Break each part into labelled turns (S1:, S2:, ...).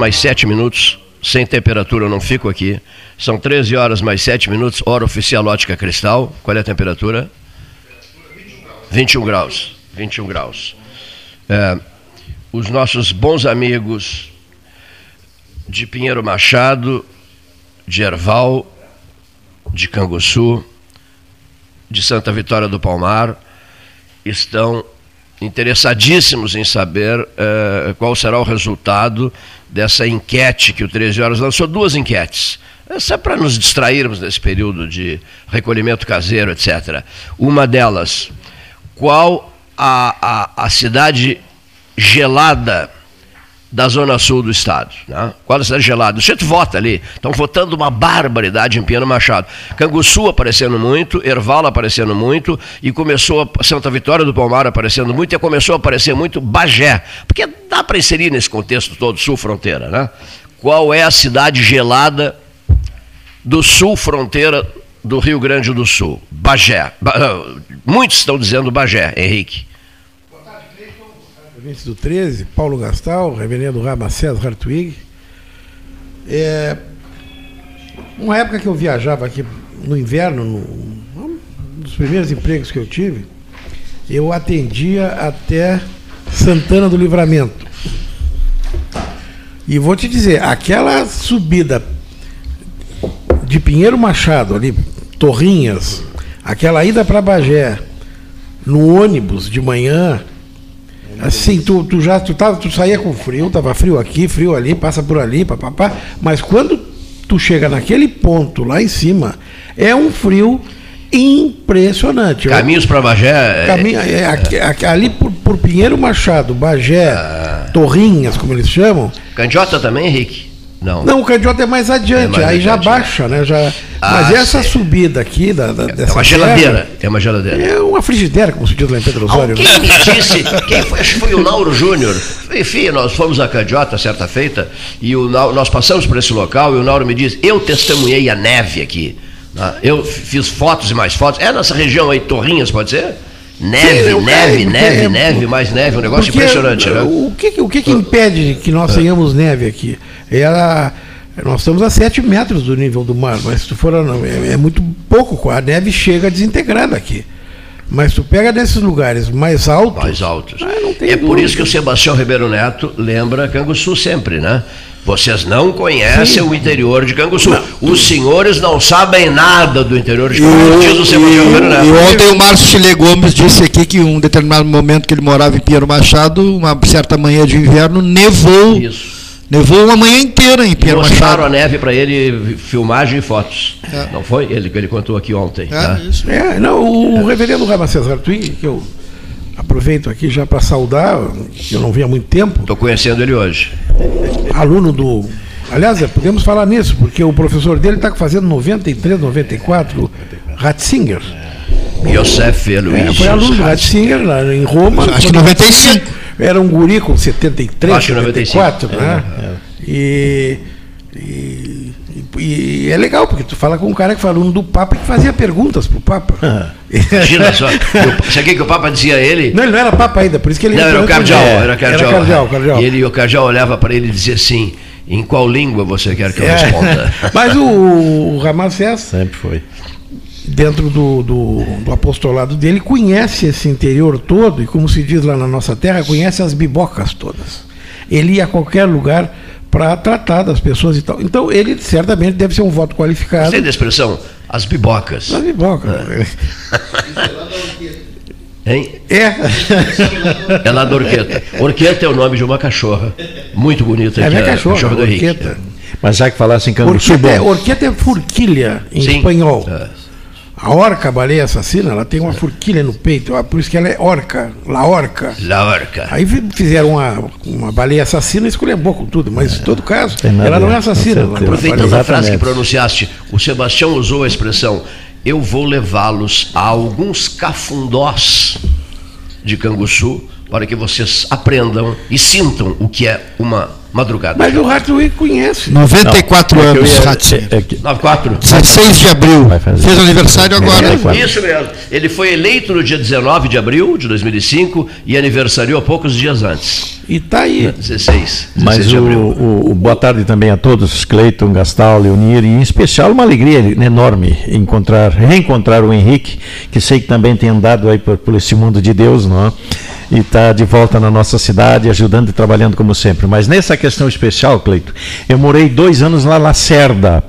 S1: mais 7 minutos. Sem temperatura eu não fico aqui. São 13 horas mais 7 minutos, hora oficial ótica cristal. Qual é a temperatura? 21 graus. 21 graus. É, os nossos bons amigos de Pinheiro Machado, de Erval, de Canguçu, de Santa Vitória do Palmar, estão interessadíssimos em saber uh, qual será o resultado dessa enquete que o 13 Horas lançou. Duas enquetes. Essa é para nos distrairmos nesse período de recolhimento caseiro, etc. Uma delas, qual a, a, a cidade gelada da zona sul do estado. Né? A cidade gelada? O gente vota ali. Estão votando uma barbaridade em Piano Machado. Canguçu aparecendo muito, Erval aparecendo muito, e começou a Santa Vitória do Palmar aparecendo muito, e começou a aparecer muito Bagé. Porque dá para inserir nesse contexto todo sul-fronteira. Né? Qual é a cidade gelada do sul fronteira do Rio Grande do Sul? Bagé. Muitos estão dizendo Bagé, Henrique
S2: ouvintes do 13, Paulo Gastal, reverendo Ramacés Hartwig. É, uma época que eu viajava aqui no inverno, no, um dos primeiros empregos que eu tive, eu atendia até Santana do Livramento. E vou te dizer, aquela subida de Pinheiro Machado, ali, Torrinhas, aquela ida para Bagé, no ônibus de manhã, Assim, tu, tu já tu, tava, tu saía com frio, tava frio aqui, frio ali, passa por ali, papapá. Mas quando tu chega naquele ponto lá em cima, é um frio impressionante.
S1: Caminhos para Bagé.
S2: É- caminho, é, ali por, por, Pinheiro Machado, Bagé, ah. Torrinhas, como eles chamam.
S1: Candiota também, Henrique?
S2: Não. Não, o candiota é mais adiante, é mais aí adiante, já baixa, né? Já... Ah, Mas essa sei. subida aqui da, da,
S1: dessa. É uma geladeira. é uma geladeira.
S2: É uma frigideira, como se diz lá em Pedro Osório.
S1: Quem né? me disse, quem foi, acho que foi o Nauro Júnior. Enfim, nós fomos a Candiota certa feita e o, nós passamos por esse local e o Nauro me disse: eu testemunhei a neve aqui. Né? Eu fiz fotos e mais fotos. É nessa região aí, Torrinhas, pode ser? Neve, neve, neve, neve, mais neve, um negócio impressionante, né?
S2: O que, o que, que impede que nós tenhamos neve aqui? Ela, nós estamos a 7 metros do nível do mar, mas se tu for é, é muito pouco, a neve chega desintegrada aqui. Mas tu pega nesses lugares mais altos.
S1: Mais altos. Ah, é por isso que o Sebastião Ribeiro Neto lembra Canguçu sempre, né? Vocês não conhecem Sim. o interior de Canguçu. Não. Os senhores não sabem nada do interior de Canguçu, diz o Sebastião.
S3: E ontem o Márcio Chile Gomes disse aqui que em um determinado momento que ele morava em Pinheiro Machado, uma certa manhã de inverno, nevou. Isso. Nevou uma manhã inteira em Pinheiro Machado. Mostraram
S1: a neve para ele, filmagem e fotos. É. Não foi? Ele, ele contou aqui ontem. É,
S2: tá? isso. É, não, o é. reverendo Ramacés Artuig, que eu aproveito aqui já para saudar, que eu não vi há muito tempo.
S1: Estou conhecendo ele hoje.
S2: Aluno do. Aliás, é, podemos falar nisso, porque o professor dele está fazendo 93, 94, Ratzinger.
S1: Yosef Luiz.
S2: É, foi aluno do Ratzinger lá em Roma.
S3: Acho que 95.
S2: Era um guri com 73, Acho 94, 95. né? É, é. E, e, e, é legal, porque tu fala com um cara que foi aluno do Papa que fazia perguntas pro Papa.
S1: Imagina só. Sabe o que o Papa dizia a ele?
S2: Não, ele não era Papa ainda, por isso que ele.
S1: Não, era o cardeal, era cardeal. Era cardeal, cardeal. E ele, o cardeal olhava para ele e dizia assim: em qual língua você quer que eu é. responda?
S2: Mas o, o Ramacés. Sempre foi dentro do, do, do, apostolado dele, conhece esse interior todo, e como se diz lá na nossa terra, conhece as bibocas todas. Ele ia a qualquer lugar para tratar das pessoas e tal. Então, ele certamente deve ser um voto qualificado. Gostei
S1: da expressão, as bibocas.
S2: As bibocas. É.
S1: Hein?
S2: É.
S1: É lá da Orqueta. Orqueta é o nome de uma cachorra. Muito bonita.
S2: É minha cachorra, cachorra do
S1: Orqueta.
S3: Mas já que falasse em Canguçu,
S2: orqueta, é, orqueta é forquilha em Sim. espanhol. É. A orca, a baleia assassina, ela tem uma forquilha no peito, por isso que ela é orca, la orca.
S1: La orca.
S2: Aí fizeram uma, uma baleia assassina e esculhambou com tudo, mas em todo caso, ela não é assassina.
S1: Aproveitando a frase que pronunciaste, o Sebastião usou a expressão, eu vou levá-los a alguns cafundós de Canguçu, para que vocês aprendam e sintam o que é uma madrugada.
S2: Mas o Ratzinger conhece.
S3: 94
S4: Não, é
S3: anos,
S4: ia-
S3: Ratzinger.
S4: é que-
S1: 94?
S3: 16 de abril. Fez aniversário agora.
S4: 94.
S1: Isso mesmo. Ele foi eleito no dia 19 de abril de 2005 e aniversariou poucos dias antes.
S2: E tá aí.
S1: 16, 16
S4: Mas
S1: de
S4: o, o- o boa tarde também a todos, Cleiton, Gastal, Leonir, e em especial uma alegria enorme encontrar, reencontrar o Henrique, que sei que também tem andado aí por, por esse mundo de Deus, não é? E está de volta na nossa cidade, ajudando e trabalhando como sempre. Mas nessa questão especial, Cleito, eu morei dois anos lá na Lacerda.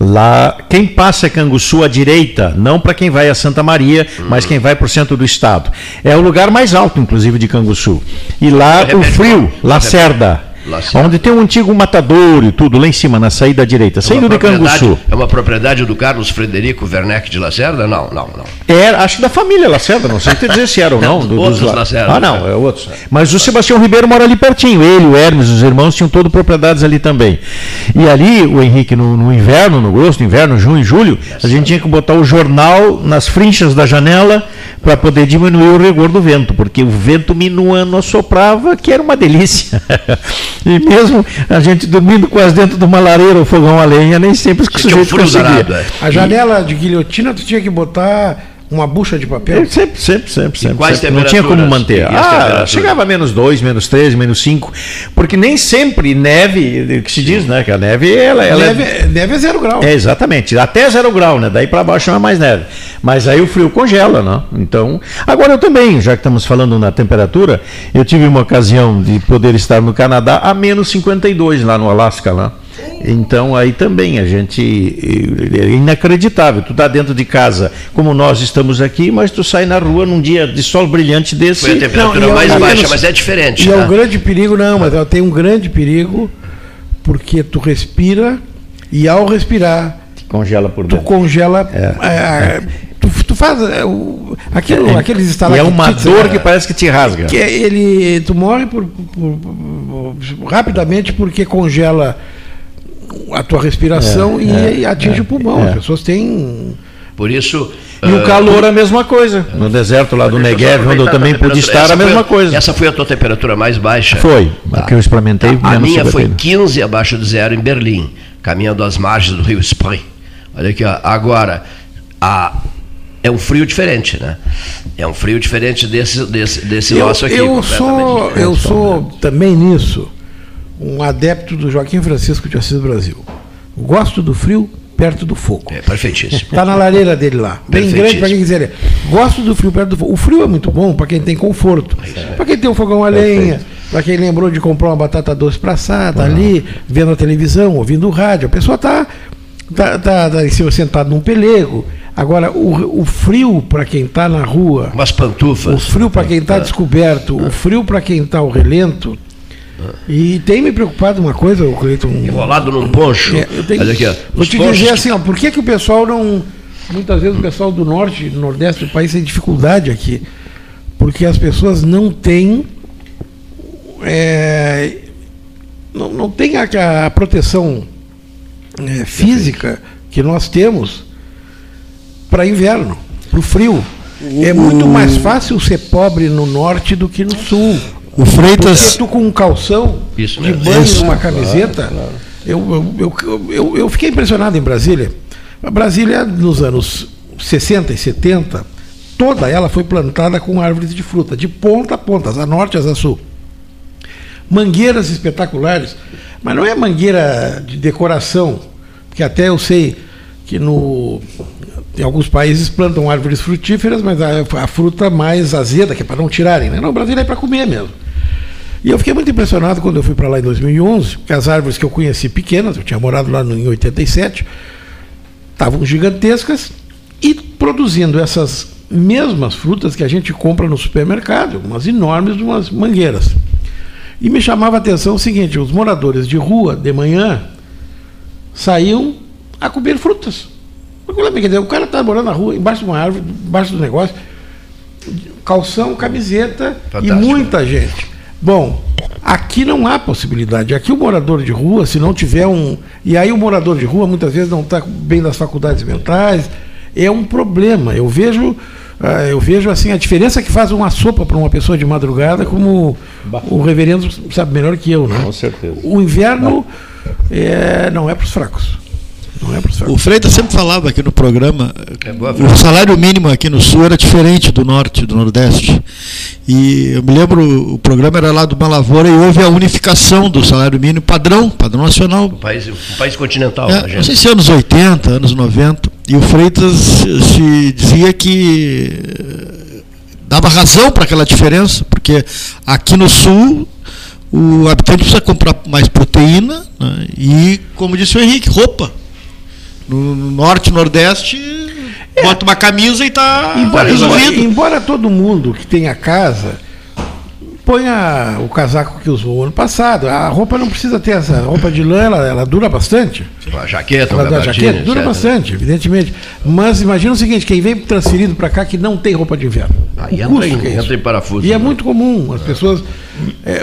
S4: Lá, quem passa é Canguçu à direita, não para quem vai a Santa Maria, mas quem vai para o centro do estado. É o lugar mais alto, inclusive, de Canguçu. E lá o
S1: Repete,
S4: frio,
S1: qual?
S4: Lacerda. Onde tem um antigo matador e tudo, lá em cima, na saída direita,
S1: É
S4: saindo
S1: uma
S4: de Canguçu.
S1: É uma propriedade do Carlos Frederico Werneck de Lacerda? Não, não, não.
S4: Era, acho da família Lacerda, não sei te dizer se era ou não. do-
S1: Outros
S4: dos la-
S1: Lacerda.
S4: Ah, não, é outros. Mas o Sebastião Ribeiro mora ali pertinho. Ele, o Hermes, os irmãos tinham todas propriedades ali também. E ali, o Henrique, no, no inverno, no grosso, no inverno, junho e julho, a gente tinha que botar o jornal nas frinchas da janela para poder diminuir o rigor do vento, porque o vento minuano assoprava, que era uma delícia. e mesmo a gente dormindo quase dentro de uma lareira ou fogão a lenha, nem sempre o
S1: um
S4: sujeito
S1: frio
S4: conseguia.
S1: é.
S2: A janela de guilhotina, tu tinha que botar uma bucha de papel.
S4: É, Sempre, sempre, sempre, sempre.
S1: quais
S4: sempre. Não tinha como manter. Ah, chegava a menos 2, menos 3, menos 5. Porque nem sempre neve, que se diz, né? Que a neve, ela, ela é-
S2: Neve, neve é zero grau.
S4: é, exatamente. Até zero grau, né? Daí para baixo não é mais neve. Mas aí o frio congela, né? Então. Agora eu também, já que estamos falando na temperatura, eu tive uma ocasião de poder estar no Canadá a menos 52 lá no Alasca, lá. Então aí também a gente é inacreditável. Tu tá dentro de casa, como nós estamos aqui, mas tu sai na rua num dia de sol brilhante desse.
S1: Foi a temperatura
S2: Não, e
S1: mais
S2: eu-
S1: baixa,
S2: eu-
S1: mas é diferente.
S2: E é um grande perigo, não, mas ela tem um grande perigo, porque tu respira e ao respirar,
S4: congela por
S2: tu
S4: dentro.
S2: congela. é, tu, tu faz é, o- aquilo, aqueles
S4: E é uma dor que parece que te rasga.
S2: que é- ele tu morre por, por- por- rapidamente porque congela a tua respiração
S4: É,
S2: e,
S4: é,
S2: e atinge
S4: é,
S2: o pulmão.
S4: é.
S2: As pessoas têm
S1: Por isso.
S4: E o
S1: ah,
S4: calor é a mesma coisa. No deserto lá do Negev, onde eu também
S1: a
S4: pude estar, a mesma
S1: foi
S4: coisa.
S1: Essa foi a tua temperatura mais baixa?
S4: Foi.
S1: Tá.
S4: A que eu experimentei,
S1: A
S4: menos
S1: minha foi
S4: 51.
S1: 15 abaixo de zero em Berlim, caminhando às margens do rio Spree. Olha aqui, ó. agora, a, é um frio diferente, né? É um frio diferente desse, desse, desse
S2: eu,
S1: nosso aqui.
S2: eu sou eu sou também nisso um adepto do Joaquim Francisco de Assis Brasil. Gosto do frio perto do fogo.
S1: É perfeitíssimo.
S2: Está na lareira dele lá. Bem grande para quem quiser. ler. Gosto do frio perto do fogo. O frio é muito bom para quem tem conforto. Para quem tem um fogão a lenha, para quem lembrou de comprar uma batata doce para assar, tá ali, vendo a televisão, ouvindo o rádio. A pessoa está tá, tá, tá cima sentado num pelego. Agora, o, o frio para quem está na rua,
S1: Umas
S2: o
S1: pantufas.
S2: frio para quem está descoberto, o frio para quem está ao relento. E tem me preocupado uma coisa, o Cleiton.
S1: Enrolado num poncho.
S2: É, eu tenho-
S1: Olha aqui, ó.
S2: Vou te
S1: ponchos
S2: dizer assim, ó, por que, que o pessoal não. Muitas vezes o pessoal do norte e do nordeste do país tem dificuldade aqui. Porque as pessoas não têm. é, não, não tem a, a proteção é, física que nós temos para inverno, para o frio. É muito mais fácil ser pobre no norte do que no sul.
S3: O Freitas.
S2: Porque tu com um calção
S1: Isso
S2: de banho
S3: Isso.
S2: uma camiseta, Eu, eu, eu, eu, eu fiquei impressionado em Brasília. A Brasília, nos anos 60 e 70, toda ela foi plantada com árvores de fruta, de ponta a ponta, a norte a sul. Mangueiras espetaculares, mas não é mangueira de decoração, porque até eu sei que no, em alguns países plantam árvores frutíferas, mas a, a fruta mais azeda, que é para não tirarem. Né? No Brasil é para comer mesmo. E eu fiquei muito impressionado quando eu fui para lá em 2011, que as árvores que eu conheci pequenas, eu tinha morado lá em 87, estavam gigantescas e produzindo essas mesmas frutas que a gente compra no supermercado, umas enormes, umas mangueiras. E me chamava a atenção o seguinte: os moradores de rua, de manhã, saíam a comer frutas. O cara está morando na rua, embaixo de uma árvore, embaixo do negócio, calção, camiseta
S1: Fantástico.
S2: e muita gente. Bom, aqui não há possibilidade. Aqui o morador de rua, se não tiver um. E aí o morador de rua muitas vezes não está bem nas faculdades mentais, é um problema. Eu vejo ah, eu vejo assim a diferença que faz uma sopa para uma pessoa de madrugada, como o reverendo sabe melhor que eu, né?
S4: Com certeza.
S2: O inverno é, não é para os fracos. Não é fracos.
S3: O Freitas sempre falava aqui no programa, é o salário mínimo aqui no Sul era diferente do Norte, do Nordeste. E eu me lembro, o programa era lá do Malavoura e houve a unificação do salário mínimo padrão, padrão nacional.
S1: O país, o país continental.
S3: É, não sei se anos 80, anos 90. E o Freitas se dizia que eh, dava razão para aquela diferença, porque aqui no sul o habitante precisa comprar mais proteína né, e, como disse o Henrique, roupa. No, norte, nordeste, é. bota uma camisa e está
S2: resolvido. Embora todo mundo que tenha casa ponha o casaco que usou ano passado. A roupa não precisa ter essa roupa de lã, ela, ela dura bastante.
S1: A jaqueta,
S2: ela, a jaqueta dura bastante, evidentemente. Mas imagina o seguinte, quem vem transferido para cá que não tem roupa de inverno.
S1: Aí entra, em, é entra em parafuso.
S2: E é né? é muito comum, as pessoas. É,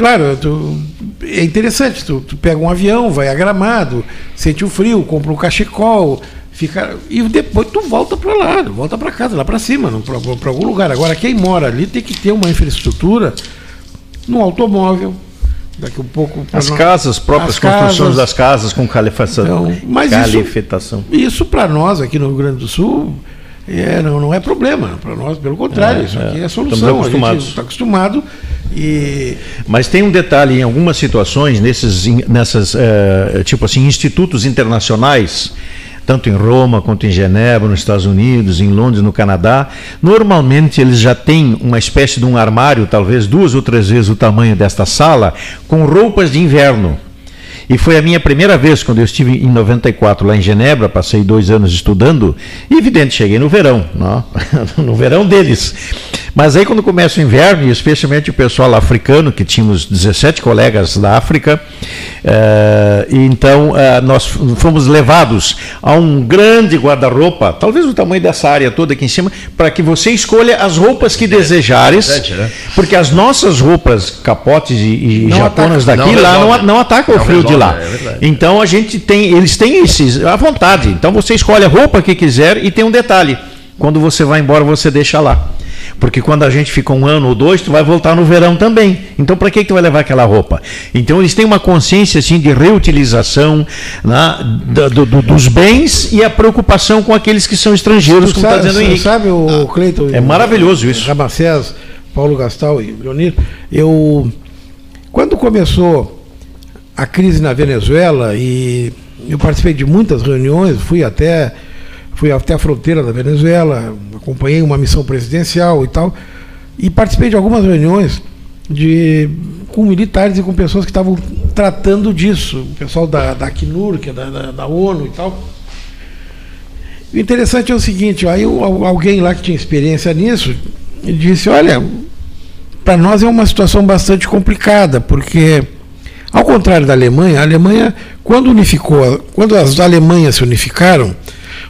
S2: claro, tu, é interessante, tu, tu, pega um avião, vai a gramado, sente o frio, compra um cachecol Fica, e depois tu volta para lá, volta para casa, lá para cima, para algum lugar. Agora, quem mora ali tem que ter uma infraestrutura no automóvel, daqui um pouco.
S4: As nós, casas, próprias as construções casas, das casas com calefação. Então,
S2: mas Isso, isso para nós aqui no Rio Grande do Sul é, não, não é problema. Para nós, pelo contrário, é, isso aqui é, é solução. Estamos acostumados. A está acostumado. E...
S4: Mas tem um detalhe, em algumas situações, nesses nessas, uh, tipo assim, institutos internacionais tanto em Roma quanto em Genebra, nos Estados Unidos, em Londres, no Canadá. Normalmente eles já têm uma espécie de um armário, talvez duas ou três vezes o tamanho desta sala, com roupas de inverno. E foi a minha primeira vez, quando eu estive em 94 lá em Genebra, passei dois anos estudando, e evidente, cheguei no verão, não? no verão deles. Mas aí quando começa o inverno, e especialmente o pessoal africano, que tínhamos 17 colegas da África, uh, então uh, nós fomos levados a um grande guarda-roupa, talvez o tamanho dessa área toda aqui em cima, para que você escolha as roupas que é, desejares, né? porque as nossas roupas, capotes e, e japonas ataca, daqui não lá não, não atacam o frio resolve, de lá. É então a gente tem, eles têm esses à vontade. Então você escolhe a roupa que quiser e tem um detalhe. Quando você vai embora, você deixa lá. Porque quando a gente fica um ano ou dois, tu vai voltar no verão também. Então, para que, que tu vai levar aquela roupa? Então, eles têm uma consciência assim de reutilização né, do, do, dos bens e a preocupação com aqueles que são estrangeiros, como está dizendo o Henrique.
S2: Sabe, o ah, Cleiton?
S4: É maravilhoso isso.
S2: Ramacés, Paulo Gastal e Leonir, eu. Quando começou a crise na Venezuela, e eu participei de muitas reuniões, fui até fui até a fronteira da Venezuela, acompanhei uma missão presidencial e tal, e participei de algumas reuniões de, com militares e com pessoas que estavam tratando disso, o pessoal da, da Acnur, que é da, da, da ONU e tal. O interessante é o seguinte, aí alguém lá que tinha experiência nisso disse, olha, para nós é uma situação bastante complicada, porque ao contrário da Alemanha, a Alemanha, quando unificou, quando as Alemanhas se unificaram,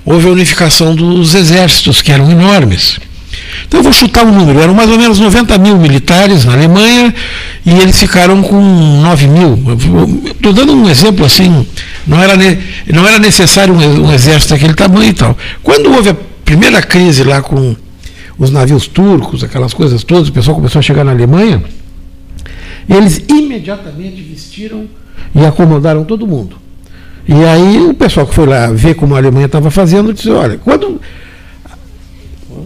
S2: houve a unificação dos exércitos, que eram enormes. Então eu vou chutar um número, eram mais ou menos 90 mil militares na Alemanha e eles ficaram com 9 mil. Estou dando um exemplo assim, não era, não era necessário um, exército daquele tamanho e tal. Quando houve a primeira crise lá com os navios turcos, aquelas coisas todas, o pessoal começou a chegar na Alemanha, eles imediatamente vestiram e acomodaram todo mundo. E aí o pessoal que foi lá ver como a Alemanha estava fazendo, disse, olha, quando.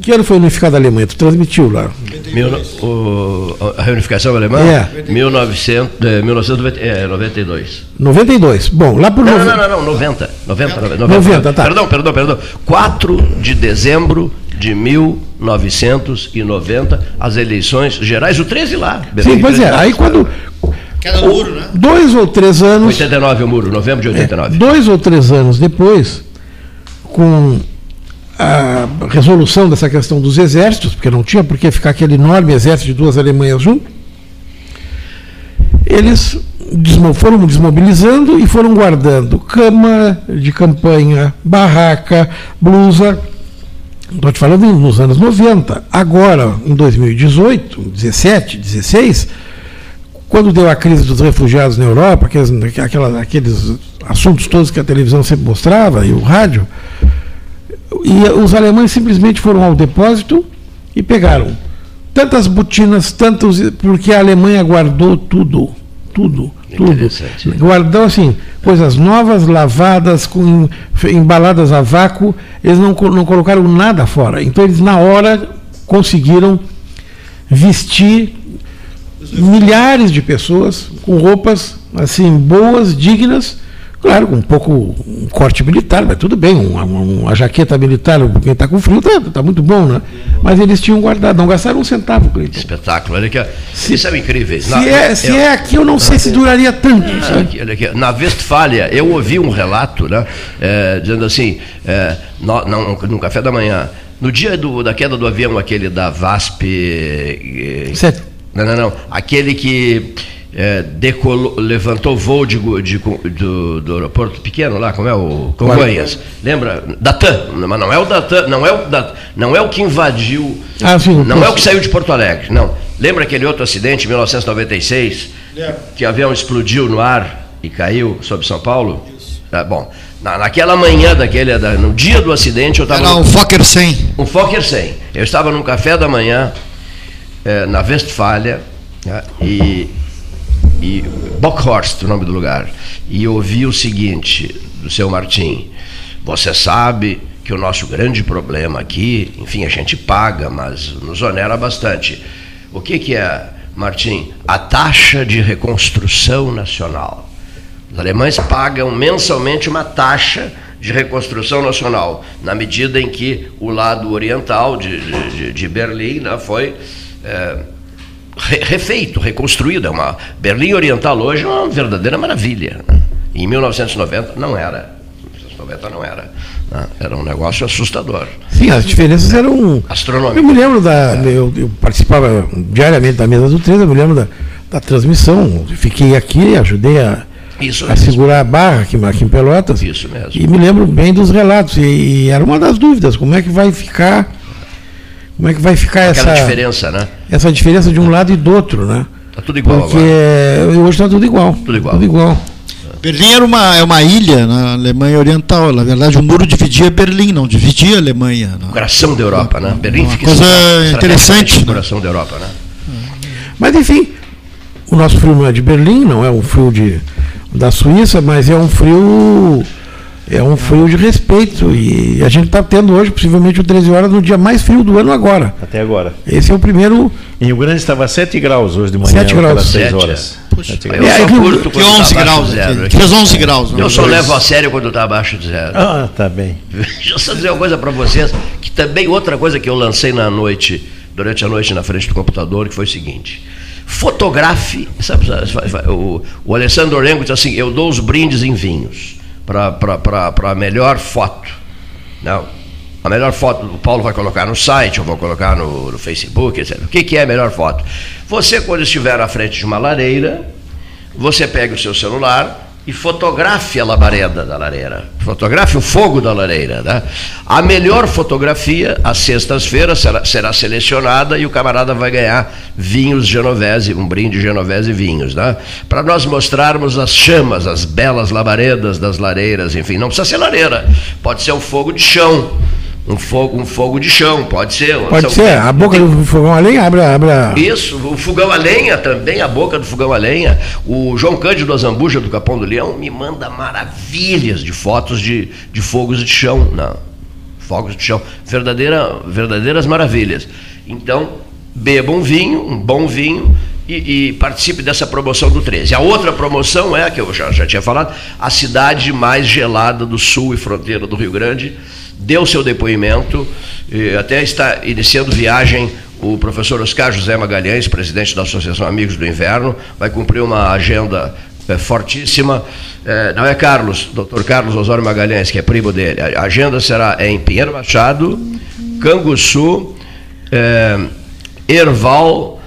S2: Que ano foi unificada a Alemanha? Tu transmitiu lá.
S1: Mil, o, a reunificação alemã?
S2: É.
S1: 1900, 1992.
S2: 92. Bom, lá por.
S1: Não, não, não, não, 90. 90, 90,
S2: 90 tá.
S1: Perdão, perdão, perdão. 4 de dezembro de 1990, as eleições gerais, o 13 lá.
S2: Sim, pois é. Aí quando, Queda do muro, né? Dois ou três anos.
S1: 89 o muro, novembro de 89.
S2: É, dois ou três anos depois, com a resolução dessa questão dos exércitos, porque não tinha por que ficar aquele enorme exército de duas Alemanhas junto, eles foram desmobilizando e foram guardando cama de campanha, barraca, blusa. Estou te falando nos anos 90. Agora, em 2018, 17, 16 quando deu a crise dos refugiados na Europa, aqueles, aquelas, aqueles assuntos todos que a televisão sempre mostrava e o rádio, E os alemães simplesmente foram ao depósito e pegaram tantas botinas, tantos. Porque a Alemanha guardou tudo. Tudo, tudo.
S1: Interessante.
S2: Guardou assim, coisas novas, lavadas, com, embaladas a vácuo, eles não, não colocaram nada fora. Então eles na hora conseguiram vestir milhares de pessoas com roupas assim boas, dignas, claro, com um pouco um corte militar, mas tudo bem, uma, uma jaqueta militar, quem está com frio, tá, tá muito bom, né? Mas eles tinham guardado, não gastaram um centavo, Cleiton.
S1: Espetáculo. Olha aqui, ó. Isso são incríveis.
S2: Se, é, se é aqui, eu não sei se duraria tanto. Sabe?
S1: aqui, olha aqui. Na Westfália, eu ouvi um relato, né, é, dizendo assim, é, no, não, no café da manhã, no dia do- da queda do avião, aquele da VASP. Não, não, não. Aquele que é, decolou, levantou voo de, de do, do aeroporto pequeno lá, como é o Congonhas. Lembra? Datan, mas não é o Datan, não é o Dat- não é o que invadiu,
S2: Ah, sim,
S1: não é o que saiu de Porto Alegre, não. Lembra aquele outro acidente em 1996 que o avião explodiu no ar e caiu sobre São Paulo? Tá, bom, na, naquela manhã daquele, da- no dia do acidente eu estava
S3: Era o Fokker 100.
S1: um Fokker 100. Eu estava num café da manhã eh, na Westfália né, e, e Bockhorst, o nome do lugar, e ouvi o seguinte do seu Martim: Você sabe que o nosso grande problema aqui, enfim, a gente paga, mas nos onera bastante. O que, que é, Martim? A taxa de reconstrução nacional. Os alemães pagam mensalmente uma taxa de reconstrução nacional, na medida em que o lado oriental de, de, de Berlim né, foi re- refeito, reconstruído. É uma, Berlim Oriental hoje é uma verdadeira maravilha. né? Em 1990 não era. Em 1990 não era. né? Era um negócio assustador.
S2: Sim, as diferenças eram.
S1: Astronômico.
S2: Eu me lembro da. Eu, eu participava diariamente da mesa do 13, eu me lembro da, da transmissão. Fiquei aqui, ajudei a,
S1: Isso
S2: a segurar a barra aqui, aqui em Pelotas.
S1: Isso mesmo.
S2: E me lembro bem dos relatos. E, e era uma das dúvidas, como é que vai ficar. Como é que vai ficar
S1: Aquela
S2: essa,
S1: diferença, né?
S2: essa diferença de um lado e do outro, né?
S1: Tá tudo igual
S2: Porque
S1: agora.
S2: hoje está tudo igual.
S1: Tudo igual.
S2: Tudo igual.
S3: Berlim era uma, é uma ilha na Alemanha Oriental. Na verdade, o muro dividia Berlim, não dividia a Alemanha. né?
S1: Coração da Europa, né? Berlim
S3: Uma
S1: fica
S3: coisa interessante,
S1: no
S3: né?
S1: coração da Europa, né?
S2: Mas enfim, o nosso frio não é de Berlim, não é um frio de, da Suíça, mas é um frio. É um frio de respeito. E a gente está tendo hoje, possivelmente, o 13 horas no dia mais frio do ano agora.
S4: Até agora.
S2: Esse é o primeiro.
S4: Em Rio Grande estava 7 graus hoje de manhã.
S2: 7 graus.
S4: pelas 6
S1: Sete,
S4: horas.
S3: Puxa.
S4: Sete
S1: Eu
S4: graus.
S2: É,
S1: só curto
S3: Que
S1: quando tá
S3: 11
S1: abaixo
S3: graus.
S1: zero.
S3: Fez 11 graus.
S1: Eu
S3: né?
S1: só
S3: Dois.
S1: levo a sério quando está abaixo de zero.
S4: Ah, tá bem.
S1: Deixa eu só dizer uma coisa para vocês, que também outra coisa que eu lancei na noite, durante a noite na frente do computador, que foi o seguinte. Fotografe, sabe, sabe, o, o Alessandro Orengo disse assim, eu dou os brindes em vinhos para a melhor foto. Não, a melhor foto o Paulo vai colocar no site, eu vou colocar no, no Facebook, etc. O que, que é a melhor foto? Você, quando estiver à frente de uma lareira, você pega o seu celular e fotografe a labareda da lareira. Fotografe o fogo da lareira. Né? A melhor fotografia, às sextas-feiras, será, será selecionada e o camarada vai ganhar vinhos Genovese, um brinde Genovese vinhos. Né? Para nós mostrarmos as chamas, as belas labaredas das lareiras, enfim. Não precisa ser lareira, pode ser um fogo de chão. Um fogo, um fogo de chão, pode ser.
S2: Pode
S1: São-
S2: ser, a boca
S1: tem-
S2: do fogão além abre, abre a.
S1: isso, o fogão a lenha também, a boca do fogão a lenha. O João Cândido Azambuja do Capão do Leão me manda maravilhas de fotos de, de fogos de chão. Não, fogos de chão. Verdadeira, verdadeiras maravilhas. Então, beba um vinho, um bom vinho, e, e participe dessa promoção do 13. A outra promoção é, que eu já, já tinha falado, a cidade mais gelada do sul e fronteira do Rio Grande. Deu seu depoimento, até está iniciando viagem o professor Oscar José Magalhães, presidente da Associação Amigos do Inverno, vai cumprir uma agenda eh, fortíssima. Eh, não é Carlos, doutor Carlos Osório Magalhães, que é primo dele. A agenda será em Pinheiro Machado, Canguçu, eh, Erval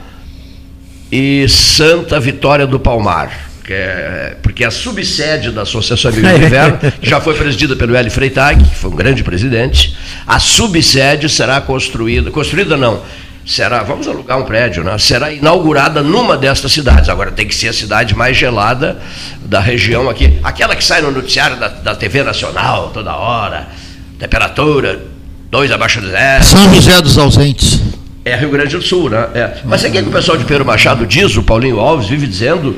S1: e Santa Vitória do Palmar. É, porque a subsede da Associação Amigos do Inverno, que já foi presidida pelo Hélio Freitag, que foi um grande presidente, a subsede será construída, construída não, será, vamos alugar um prédio, né? será inaugurada numa destas cidades. Agora tem que ser a cidade mais gelada da região aqui, aquela que sai no noticiário da, da TV Nacional toda hora, temperatura dois abaixo de zero.
S3: São José dos Ausentes.
S1: É Rio Grande do Sul, né? É. Mas o que o pessoal de Pedro Machado diz? O Paulinho Alves vive dizendo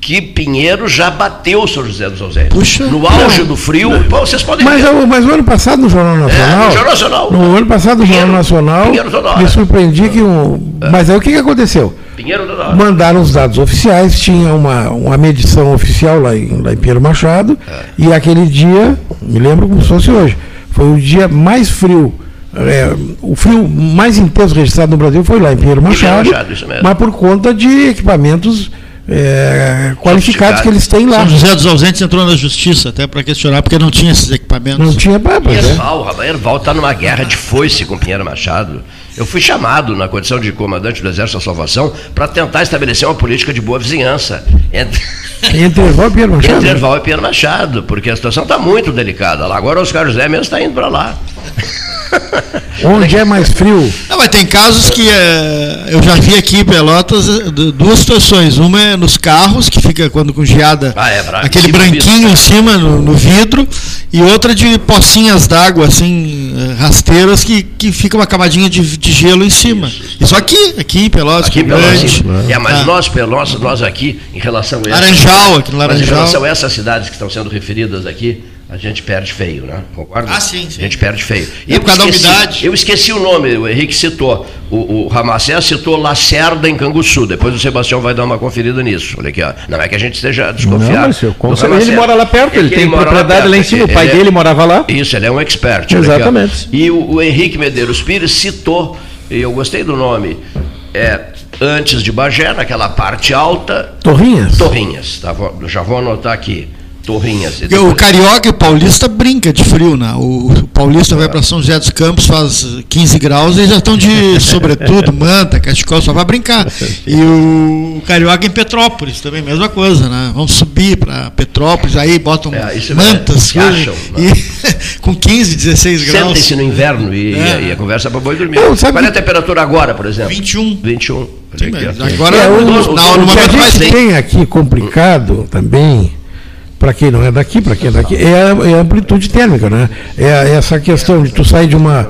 S1: que Pinheiro já bateu o São José dos Ausentes.
S3: Puxa.
S1: no auge do frio, pô, vocês podem
S2: Mas,
S1: ver.
S2: o- mas o ano passado no Jornal Nacional.
S1: É, no Jornal Nacional.
S2: No ano passado no
S1: Pinheiro-
S2: Jornal Nacional.
S1: Pinheiro toda hora.
S2: Me surpreendi que um. Mas aí o que, que aconteceu?
S1: Pinheiro toda hora.
S2: Mandaram os dados oficiais, tinha uma, uma medição oficial lá em, lá em Pinheiro Machado,
S1: É.
S2: e aquele dia, me lembro como se fosse hoje, foi o dia mais frio. é, o frio mais intenso registrado no Brasil foi lá em Pinheiro Machado,
S1: Machado, isso mesmo.
S2: mas por conta de equipamentos é, qualificados que eles têm lá.
S3: São José dos Ausentes entrou na justiça até para questionar, porque não tinha esses equipamentos.
S2: Não tinha para
S1: E Erval, rapaz, Erval está numa guerra de foice com Pinheiro Machado. Eu fui chamado na condição de comandante do Exército da Salvação para tentar estabelecer uma política de boa vizinhança entre,
S2: Entre Erval e Pinheiro Machado.
S1: entre Erval e Pinheiro Machado, porque a situação está muito delicada lá. Agora o Oscar José mesmo está indo para lá.
S2: Onde é mais frio?
S3: Não, mas tem casos que é, eu já vi aqui em Pelotas é, du- duas situações. Uma é nos carros, que fica quando com geada,
S1: Ah, é,
S3: aquele branquinho
S1: vidro.
S3: em cima no, no vidro, e outra de pocinhas d'água, assim, eh, rasteiras, que, que fica uma camadinha de, de gelo em cima. Isso, aqui, aqui em Pelotas,
S1: Aqui em Pelotas.
S3: Grande.
S1: É, mas
S3: Ah.
S1: nós, Pelotas, nós aqui, em relação a essas-
S3: Laranjal, aqui no
S1: Mas em
S3: Laranjal.
S1: relação a essas cidades que estão sendo referidas aqui, a gente perde feio, né? Concorda?
S3: Ah, sim, sim.
S1: A gente perde feio.
S3: É por causa da umidade.
S1: Eu esqueci o nome, o Henrique citou. O, o Ramacés citou Lacerda em Canguçu. Depois o Sebastião vai dar uma conferida nisso. Olha aqui, ó. Não é que a gente esteja desconfiado.
S4: Não, mas eu, com certeza, ele mora lá perto,
S1: É
S4: ele
S1: que
S4: tem
S1: mora
S4: propriedade lá, em
S1: perto.
S4: cima, o pai
S1: Ele é-
S4: dele morava lá.
S1: Isso, ele é um expert. olha aqui.
S4: Exatamente.
S1: E o, o Henrique Medeiros Pires citou, e eu gostei do nome, é, antes de Bagé, naquela parte alta,
S2: Torrinhas?
S1: Torrinhas. Tá, vou- já vou anotar aqui. Torrinhas. E
S3: O carioca e o paulista brinca de frio, né? O o paulista vai para São José dos Campos, faz 15 graus e já estão de sobretudo, manta, cachecol, só vai brincar. E o carioca em Petrópolis também, mesma coisa, né? Vamos subir para Petrópolis, aí botam
S1: É, é
S3: mantas, coisas,
S1: acham, né?
S3: e, com 15, 16 graus.
S1: Sentem-se no inverno e,
S3: É.
S1: e, a conversa é para boi dormir.
S2: Não, sabe
S1: Qual é a temperatura agora, por exemplo?
S3: 21.
S1: 21.
S3: Sim, agora
S2: É, o,
S3: no,
S1: o-
S3: no
S2: o que a
S3: mais
S2: gente
S3: tem.
S2: tem aqui complicado também, para quem não é daqui, para quem é daqui, é a, é a amplitude térmica, né? É a- essa questão de tu sair de uma,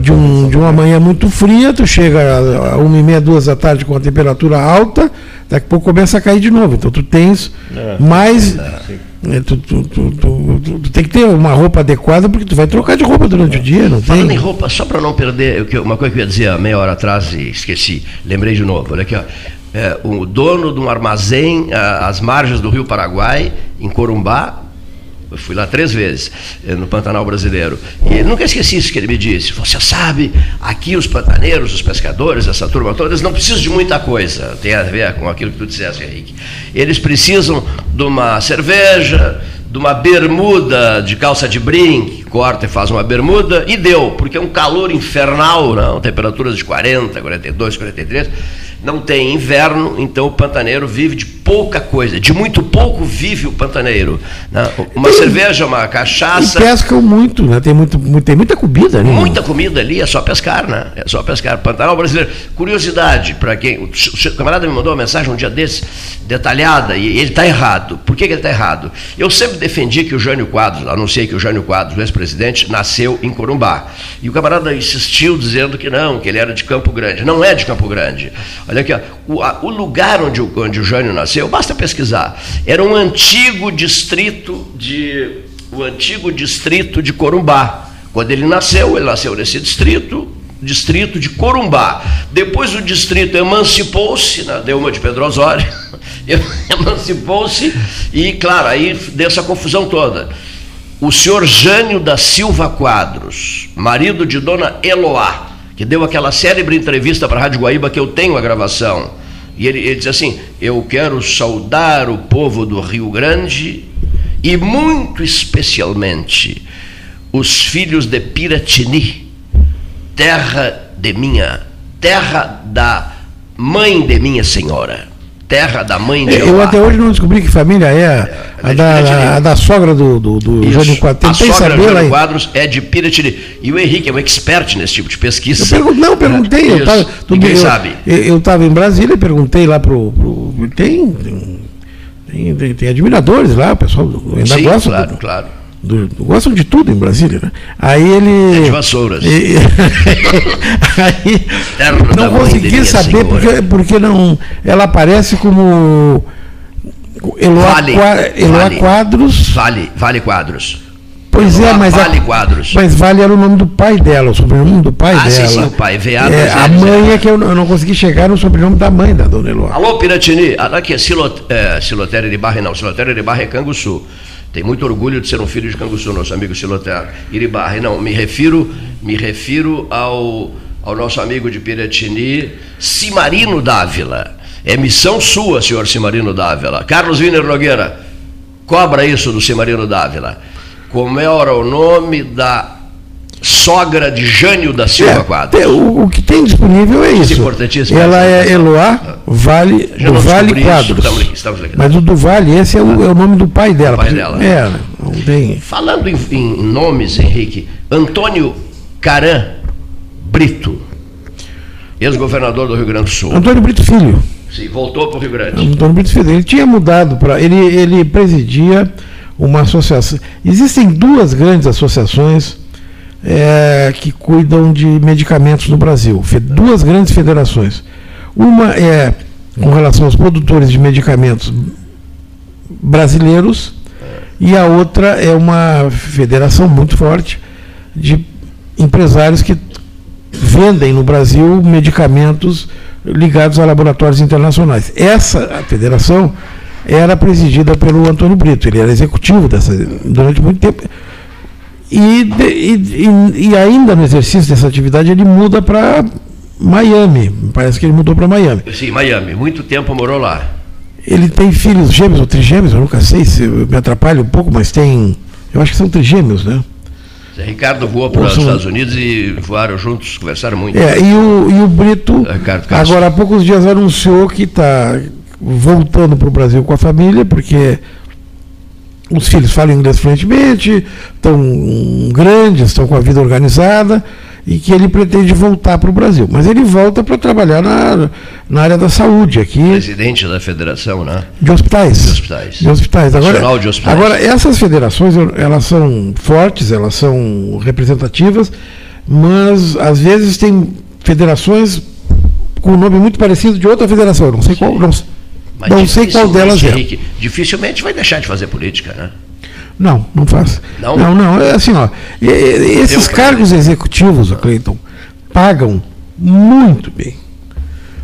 S2: de, um, de uma manhã muito fria, tu chega a, a uma e meia, duas da tarde com a temperatura alta, daqui a pouco começa a cair de novo. Então tu tens mais. é, tu, tu- tu- tu- tu- tu tem que ter uma roupa adequada, porque tu vai trocar de roupa durante o dia, não
S1: Falando em roupa, só para não perder, uma coisa que eu ia dizer há meia hora atrás e esqueci, lembrei de novo. Olha aqui, ó. É, o dono de um armazém ah, às margens do Rio Paraguai, em Corumbá, eu fui lá três vezes, eh, no Pantanal Brasileiro. E nunca esqueci isso que ele me disse. Você sabe, aqui os pantaneiros, os pescadores, essa turma toda, eles não precisam de muita coisa. Tem a ver com aquilo que tu disseste, Henrique. Eles precisam de uma cerveja, de uma bermuda de calça de brim, que corta e faz uma bermuda, e deu, porque é um calor infernal, não? temperaturas de 40, 42, 43. Não tem inverno, então o pantaneiro vive de pouca coisa. De muito pouco vive o pantaneiro. né? Uma cerveja, uma
S2: E
S1: cachaça.
S2: pescam muito, né? Tem, muito, tem muita comida, né?
S1: Muita comida ali, é só pescar, né? É só pescar. Pantanal brasileiro. Curiosidade, para quem. O camarada me mandou uma mensagem um dia desse, detalhada, e ele está errado. Por que, que ele está errado? Eu sempre defendi que o Jânio Quadros, anunciei que o Jânio Quadros, o ex-presidente, nasceu em Corumbá. E o camarada insistiu dizendo que não, que ele era de Campo Grande. Não é de Campo Grande. Olha aqui, ó, o, a- o lugar onde o, onde o Jânio nasceu, basta pesquisar. Era um antigo distrito de. O antigo distrito de Corumbá. Quando ele nasceu, ele nasceu nesse distrito, distrito de Corumbá. Depois o distrito emancipou-se, né, deu uma de Pedro Osório, emancipou-se e, claro, aí deu essa confusão toda. O senhor Jânio da Silva Quadros, marido de dona Eloá, que deu aquela célebre entrevista para a Rádio Guaíba, que eu tenho a gravação, e ele, ele diz assim: Eu quero saudar o povo do Rio Grande e, muito especialmente, os filhos de Piratini, terra de minha, terra da mãe de minha senhora, terra da mãe de
S2: Eu
S1: Eloá.
S2: até hoje não descobri que família é a,
S1: é
S2: da, a da sogra do, do, do. Jânio Quadros.
S1: A sogra
S2: lá.
S1: Jânio Quadros é de Piratini. E o Henrique é um expert nesse tipo de pesquisa.
S2: Eu não, eu perguntei. Eu
S1: Isso.
S2: tava, tudo
S1: Ninguém
S2: eu-
S1: sabe.
S2: Eu estava em Brasília e perguntei lá pro. pro- tem, tem, tem, tem- tem admiradores lá, o pessoal ainda
S1: Sim,
S2: gosta.
S1: claro,
S2: do-
S1: claro.
S2: Do- gostam de tudo em Brasília, né? Aí ele.
S1: É de vassouras.
S2: E- aí não consegui saber
S1: senhora.
S2: porque, porque não. Ela aparece como Eloá,
S1: Vale,
S2: Qua- Eloá
S1: vale.
S2: Quadros.
S1: Vale, vale quadros.
S2: Pois é,
S1: Eloá
S2: mas. a-
S1: Vale Quadros.
S2: Mas Vale era o nome do pai dela, o sobrenome do pai
S1: Ah,
S2: dela.
S1: sim, sim, o pai, veado,
S2: É, a mãe é que eu, não- eu não consegui chegar no sobrenome da mãe da dona Eloá.
S1: Alô, Piratini. Ah, Aqui é, Silot, é Silotério de Barra, não. Silotério de Barra é Canguçu. Tem muito orgulho de ser um filho de Canguçu, nosso amigo Silotério. Iribarra, não. Me refiro, me refiro ao, ao nosso amigo de Piratini, Cimarino Dávila. É missão sua, senhor Cimarino Dávila. Carlos Wiener Nogueira, cobra isso do Cimarino Dávila. Como era o nome da sogra de Jânio da Silva
S2: É,
S1: Quadros?
S2: o, o que tem disponível é isso.
S1: importantíssimo.
S2: Ela é Eloá Vale,
S1: Já
S2: do Vale Quadros.
S1: estamos aqui, estamos aqui.
S2: Mas o do Vale, esse é o, é o nome do pai dela.
S1: pai
S2: porque-
S1: dela.
S2: É, não tem.
S1: Falando em, em nomes, Henrique, Antônio Caran Brito, ex-governador do Rio Grande do Sul.
S2: Antônio Brito Filho.
S1: Sim, voltou para o Rio Grande.
S2: Antônio Brito Filho. Ele tinha mudado para. Ele, ele presidia uma associação. Existem duas grandes associações é, que cuidam de medicamentos no Brasil. Duas grandes federações. Uma é com relação aos produtores de medicamentos brasileiros e a outra é uma federação muito forte de empresários que vendem no Brasil medicamentos ligados a laboratórios internacionais. Essa federação era presidida pelo Antônio Brito, ele era executivo dessa durante muito tempo. E, e- e- ainda no exercício dessa atividade ele muda para Miami, parece que ele mudou para Miami.
S1: Sim, Miami. Muito tempo morou lá.
S2: Ele tem filhos gêmeos ou trigêmeos, eu nunca sei se me atrapalho um pouco, mas tem. Eu acho que são trigêmeos, né?
S1: Zé Ricardo voou para os
S2: Ouçam-
S1: Estados Unidos e voaram juntos, conversaram muito.
S2: É, e o, e o Brito, agora há poucos dias anunciou que está voltando para o Brasil com a família, porque os filhos falam inglês fluentemente, estão grandes, estão com a vida organizada, e que ele pretende voltar para o Brasil. Mas ele volta para trabalhar na, na área da saúde aqui,
S1: Presidente da federação, né?
S2: de hospitais.
S1: De hospitais.
S2: De hospitais. Agora,
S1: Nacional de hospitais.
S2: agora, essas federações, elas são fortes, elas são representativas, mas às vezes tem federações com um nome muito parecido de outra federação. Não sei qual. Não,
S1: Mas
S2: não sei qual
S1: dificilmente,
S2: delas é.
S1: Henrique, dificilmente vai deixar de fazer política, né?
S2: Não, não faz.
S1: Não?
S2: Não, não. É assim, ó. Esses
S1: Eu-
S2: cargos executivos, Cleiton, pagam muito bem.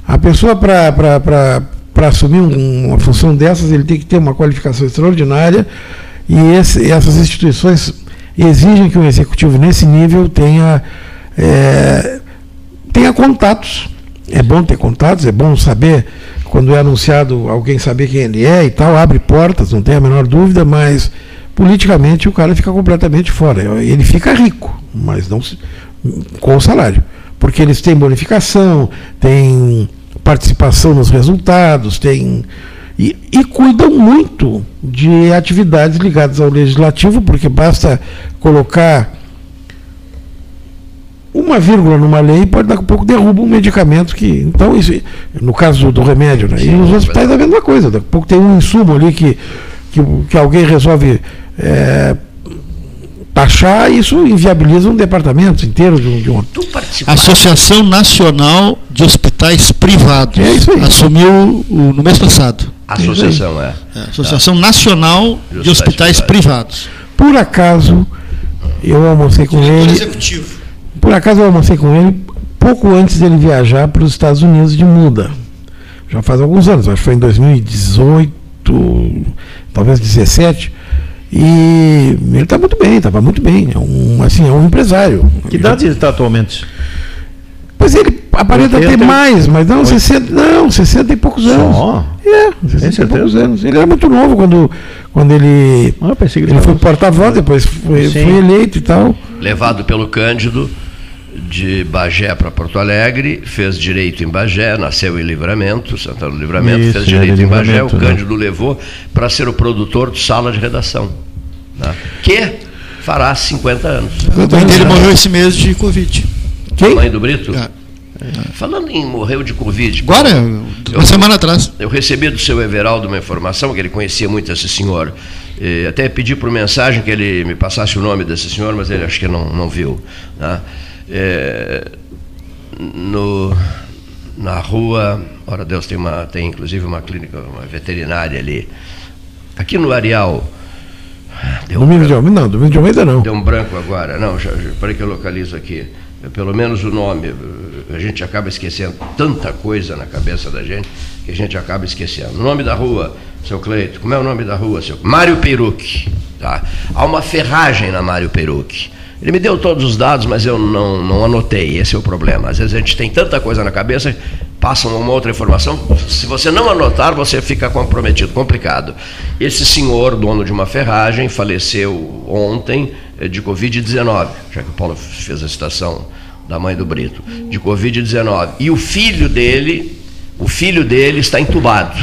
S2: A pessoa, para assumir um- uma função dessas, ele tem que ter uma qualificação extraordinária e esse- essas instituições exigem que um executivo nesse nível tenha, é, tenha contatos. É bom ter contatos, é bom saber, quando é anunciado, alguém saber quem ele é e tal, abre portas, não tem a menor dúvida, mas politicamente o cara fica completamente fora. Ele fica rico, mas não se- com o salário. Porque eles têm bonificação, têm participação nos resultados, têm. E, e cuidam muito de atividades ligadas ao legislativo, porque basta colocar uma vírgula numa lei pode daqui a pouco derruba um medicamento que. Então, isso, no caso do, do remédio, né? E nos hospitais é a mesma coisa. Daqui a pouco tem um insumo ali que, que, que alguém resolve é, taxar, isso inviabiliza um departamento inteiro de um. De um.
S3: Associação Nacional de Hospitais Privados.
S2: É isso aí.
S3: Assumiu o- no mês passado.
S1: Associação, é.
S3: É, Associação Nacional
S1: De
S3: de
S1: Hospitais
S3: Hospitais Privados.
S2: Por acaso, eu almocei com ele.
S3: Executivo.
S2: Por acaso eu almocei com ele pouco antes dele viajar para os Estados Unidos de muda. Já faz alguns anos, acho que foi em 2018, talvez 17. E ele está muito bem, estava muito bem. É um, assim, é um empresário.
S4: Que idade ele está atualmente?
S2: Pois ele aparenta ter
S4: 80,
S2: mais, mas não, 60, não, 60 e poucos anos.
S4: Só?
S2: É, 60 e poucos anos. Ele era muito novo quando, quando ele,
S4: Ah,
S2: ele foi porta-voz, depois foi, foi eleito e tal.
S1: Levado pelo Cândido de Bagé para Porto Alegre, fez direito em Bagé, nasceu em Livramento, Santana do Livramento,
S4: Isso,
S1: fez
S4: é
S1: direito em Bagé, o
S4: né?
S1: Cândido levou para ser o produtor de sala de redação, né? que fará 50 anos.
S3: A mãe dele morreu esse mês de Covid.
S2: Quem?
S1: Mãe do Brito?
S3: É.
S1: Falando em morreu de Covid.
S3: Agora, uma semana atrás.
S1: Eu recebi do seu Everaldo uma informação, que ele conhecia muito esse senhor, E até pedi por mensagem que ele me passasse o nome desse senhor, mas ele acho que não, não viu. Né? É, no, na rua, ora Deus, tem, uma, tem inclusive uma clínica, uma veterinária ali. Aqui no Areal.
S2: Deu domingo um de Almeida não, domingo de Almeida não.
S1: Deu um branco agora. Não, já, já, para que eu localizo aqui. Pelo menos o nome, a gente acaba esquecendo tanta coisa na cabeça da gente que a gente acaba esquecendo. O nome da rua, seu Cleito, como é o nome da rua, seu? Mário Peruc. Tá? Há uma ferragem na Mário Peruc. Ele me deu todos os dados, mas eu não, não anotei, esse é o problema. Às vezes a gente tem tanta coisa na cabeça, passa uma outra informação, se você não anotar, você fica comprometido, complicado. Esse senhor, dono de uma ferragem, faleceu ontem eh, de Covid-19, já que o Paulo fez a citação da mãe do Brito, de Covid-19. E o filho dele, o filho dele está entubado.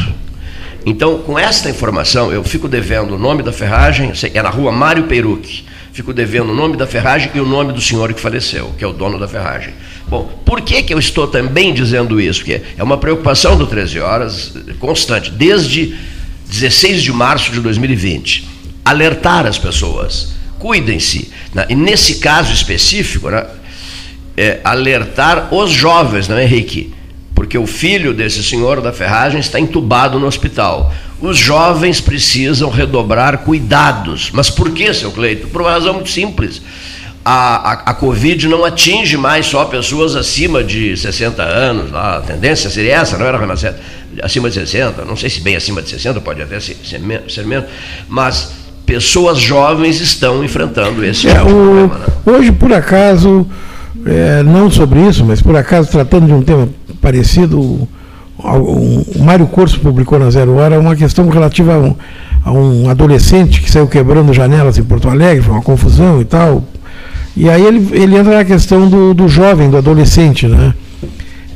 S1: Então, com esta informação, eu fico devendo o nome da ferragem, é na rua Mário Peruc, fico devendo o nome da ferragem e o nome do senhor que faleceu, que é o dono da ferragem. Bom, por que, que eu estou também dizendo isso? Porque é uma preocupação do 13 Horas constante, desde 16 de março de 2020. Alertar as pessoas, cuidem-se. Né? E nesse caso específico, né, é, alertar os jovens, não é, Henrique? Porque o filho desse senhor da ferragem está entubado no hospital. Os jovens precisam redobrar cuidados. Mas por que, seu Cleito? Por uma razão muito simples. A, a, a, Covid não atinge mais só pessoas acima de 60 anos, a tendência seria essa, não era, Renasceta? Acima de 60, não sei se bem acima de 60, pode até ser, ser, ser menos, mas pessoas jovens estão enfrentando esse
S2: é, problema. Né? Hoje, por acaso, é, não sobre isso, mas por acaso tratando de um tema parecido, o, Mário Corso publicou na Zero Hora uma questão relativa a um, a um, adolescente que saiu quebrando janelas em Porto Alegre, foi uma confusão e tal. E aí ele, ele entra na questão do, do jovem, do adolescente, né?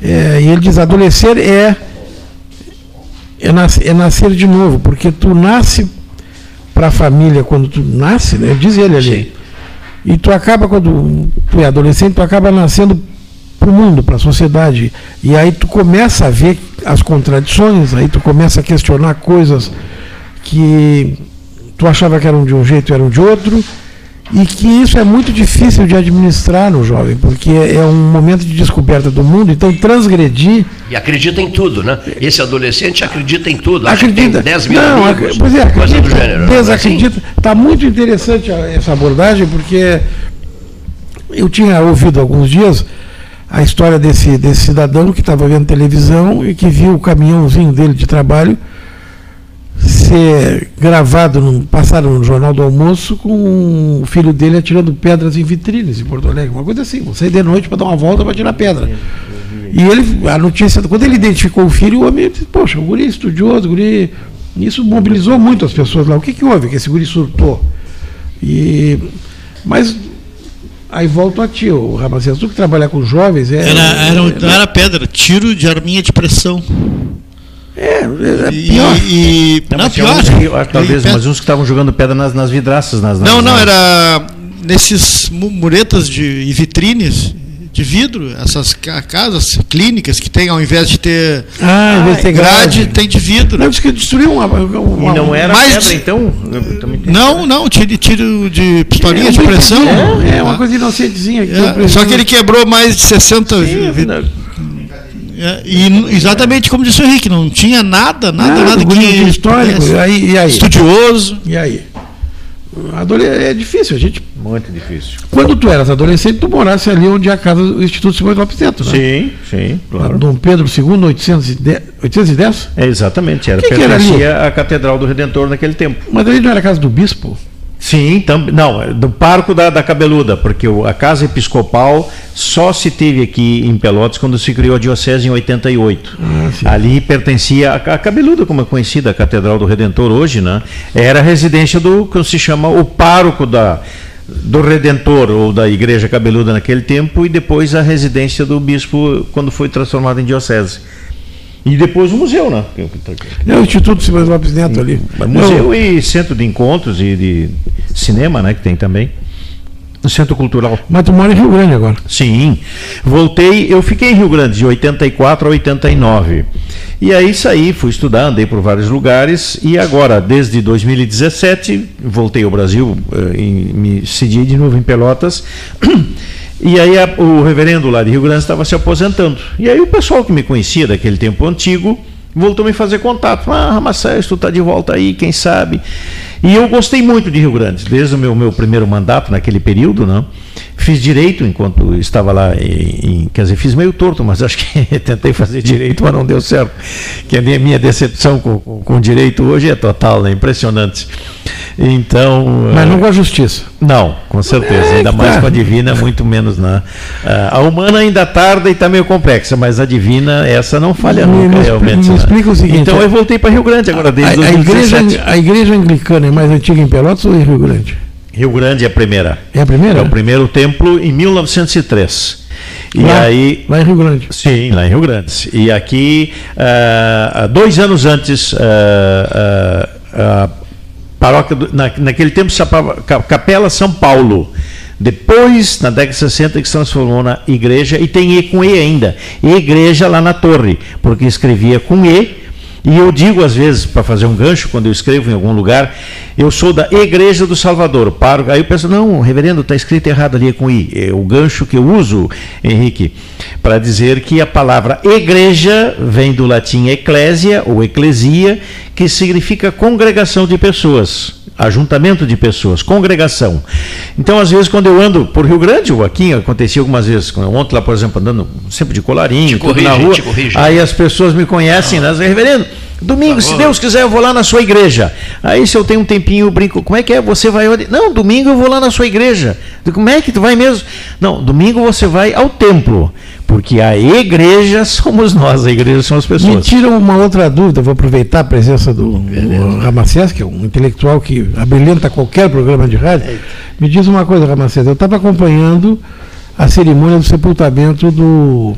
S2: É, e ele diz, adolescer é, é, nascer, é nascer de novo, porque tu nasce para a família quando tu nasce, né? diz ele ali. E tu acaba, quando tu é adolescente, tu acaba nascendo para o mundo, para a sociedade. E aí tu começa a ver as contradições, aí tu começa a questionar coisas que tu achava que eram de um jeito e eram de outro, e que isso é muito difícil de administrar no jovem, porque é um momento de descoberta do mundo, então transgredir.
S1: E acredita em tudo, né? Esse adolescente acredita em tudo.
S2: Acredita. 10 mil não, amigos, pois é, acredita, do gênero. Né? Desacredita. Está muito interessante essa abordagem, porque eu tinha ouvido alguns dias a história desse, desse cidadão que estava vendo televisão e que viu o caminhãozinho dele de trabalho ser gravado, no, passado no Jornal do Almoço, com o filho dele atirando pedras em vitrines em Porto Alegre. Uma coisa assim, você de noite para dar uma volta para tirar pedra. E ele, a notícia, quando ele identificou o filho, o homem disse, poxa, o guri é estudioso, o guri. Isso mobilizou muito as pessoas lá. O que, que houve? Que esse guri surtou. E, mas Aí volto a ti, o Ramacés, tu que trabalha com jovens. É,
S3: era, era, é, não era pedra, tiro de arminha de pressão.
S2: É, é pior.
S3: E, e
S4: não, não pior. Que, talvez, mas uns que estavam jogando pedra nas, nas vidraças. Nas,
S3: não,
S4: nas,
S3: não, era nesses muretas de, e vitrines de vidro, essas casas clínicas que tem, ao invés de ter
S2: ah, ah grade, grade,
S3: tem de vidro.
S2: Não, disse que destruiu uma,
S4: uma, E não era mais, pedra, então?
S3: Não, não, tiro, tiro de pistolinha é, de pressão.
S2: É, é uma coisa inocentezinha.
S3: É, só que ele quebrou mais de 60 Sim, é, e exatamente como disse o Henrique, não tinha nada, nada, nada, nada que.
S2: Histórico, e aí, e aí?
S3: Estudioso.
S2: E aí? É difícil, a gente.
S4: Muito difícil.
S2: Quando tu eras adolescente, tu morasse ali onde é a casa do Instituto Simões Lopes Neto,
S4: né? Sim, sim, claro.
S2: Dom Pedro II, 810? 810?
S4: É, exatamente, era, que pertencia que era à Catedral do Redentor naquele tempo.
S2: Mas ali não era a casa do bispo?
S4: Sim, tam, não, é do Parco da, da Cabeluda, porque a Casa Episcopal só se teve aqui em Pelotas quando se criou a Diocese em 88. Ah, Ali pertencia a, a Cabeluda, como é conhecida, a Catedral do Redentor hoje, né? Era a residência do que se chama o pároco da, do Redentor ou da Igreja Cabeluda naquele tempo e depois a residência do bispo quando foi transformado em diocese. E depois o museu, né?
S2: É o Instituto Simões Lopes Neto ali.
S4: Museu e centro de encontros e de cinema, né? Que tem também. No Centro Cultural.
S2: Mas tu mora em Rio Grande agora.
S4: Sim. Voltei, eu fiquei em Rio Grande de 84 a 89. E aí saí, fui estudar, andei por vários lugares e agora, desde 2017, voltei ao Brasil, eh, me cedi de novo em Pelotas. E aí a- o reverendo lá de Rio Grande estava se aposentando. E aí o pessoal que me conhecia daquele tempo antigo voltou a me fazer contato. Ah, Ramacés, tu tá de volta aí, quem sabe? E eu gostei muito de Rio Grande, desde o meu, meu primeiro mandato naquele período, né? Fiz direito enquanto estava lá em, em- quer dizer, fiz meio torto, mas acho que tentei fazer direito, mas não deu certo. Que a minha, decepção com, com, direito hoje é total, né? Impressionante. Então,
S2: Mas
S4: eh,
S2: não com a justiça.
S4: não, com certeza.
S2: É,
S4: Ainda mais
S2: tá.
S4: com a divina, muito menos, né? Ah, A humana ainda tarda e está meio complexa, mas a divina, essa não falha
S2: Me-
S4: nunca,
S2: me
S4: realmente.
S2: me
S4: né?
S2: explica o seguinte,
S4: Então
S2: é-
S4: eu voltei para Rio Grande agora,
S2: A,
S4: desde
S2: a igreja,
S4: 2017.
S2: a igreja anglicana é mais antiga em Pelotas ou em Rio Grande?
S4: Rio Grande é a primeira.
S2: É a primeira?
S4: É o primeiro templo em 1903. E
S2: lá,
S4: aí.
S2: lá em Rio Grande.
S4: Sim, lá em Rio Grande. E aqui, há dois anos antes, ah, a paróquia, do- na, naquele tempo, Capela São Paulo. Depois, na década de 60, que se transformou na igreja, e tem E com E ainda. Igreja lá na torre, porque escrevia com E. E eu digo às vezes, para fazer um gancho, quando eu escrevo em algum lugar, eu sou da Igreja do Salvador. Paro, aí eu penso, não, reverendo, está escrito errado ali é com I. É o gancho que eu uso, Henrique, para dizer que a palavra igreja vem do latim eclésia ou eclesia, que significa congregação de pessoas ajuntamento de pessoas, congregação. Então, às vezes, quando eu ando por Rio Grande ou aqui, acontecia algumas vezes, ontem lá, por exemplo, andando sempre de colarinho, tudo na
S1: corrige,
S4: rua,
S1: corrige.
S4: aí as pessoas me conhecem, né? Reverendo, domingo, se. Deus quiser, eu vou lá na sua igreja. Aí, se eu tenho um tempinho, eu brinco, como é que é? Você vai onde? Não, domingo eu vou lá na sua igreja. Como é que tu vai mesmo? Não, domingo você vai ao templo, porque a igreja somos nós, a igreja são as
S2: Me
S4: pessoas.
S2: tira uma outra dúvida, vou aproveitar a presença do, do Ramacés, que é um intelectual que abrilhanta qualquer programa de rádio. Me diz uma coisa, Ramacés, eu estava acompanhando a cerimônia do sepultamento do,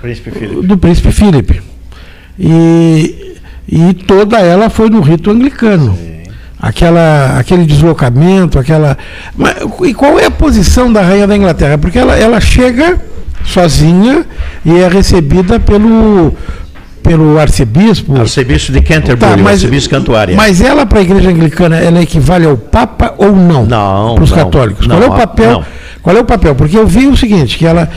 S4: Príncipe Filipe.
S2: do príncipe Filipe. E, e toda ela foi no rito anglicano. Aquela, aquele deslocamento, aquela. Mas, e qual é a posição da rainha da Inglaterra? Porque ela, ela chega sozinha e é recebida pelo, pelo arcebispo.
S4: Arcebispo de Canterbury,
S2: Tá, mas,
S4: arcebispo Cantuária.
S2: mas ela, para a igreja anglicana, ela equivale ao Papa ou não?
S4: Não,
S2: Para os católicos.
S4: não,
S2: qual é o papel?
S4: não.
S2: Qual é o papel? Porque eu vi o seguinte, que ela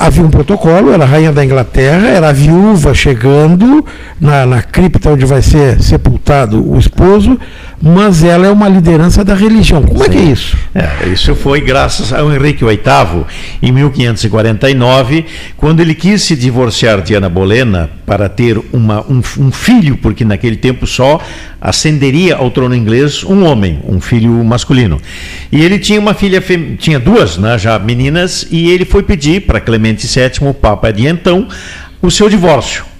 S2: havia um protocolo, era a rainha da Inglaterra, era a viúva chegando na, na cripta onde vai ser sepultado o esposo, mas ela é uma liderança da religião. Como é que é isso?
S4: É, isso foi graças ao Henrique VIII, em 1549, quando ele quis se divorciar de Ana Bolena para ter uma, um, um filho, porque naquele tempo só ascenderia ao trono inglês um homem, um filho masculino. E ele tinha uma filha, tinha duas né, já meninas, e ele foi pedir para Clemente VII, o Papa de então, o seu divórcio.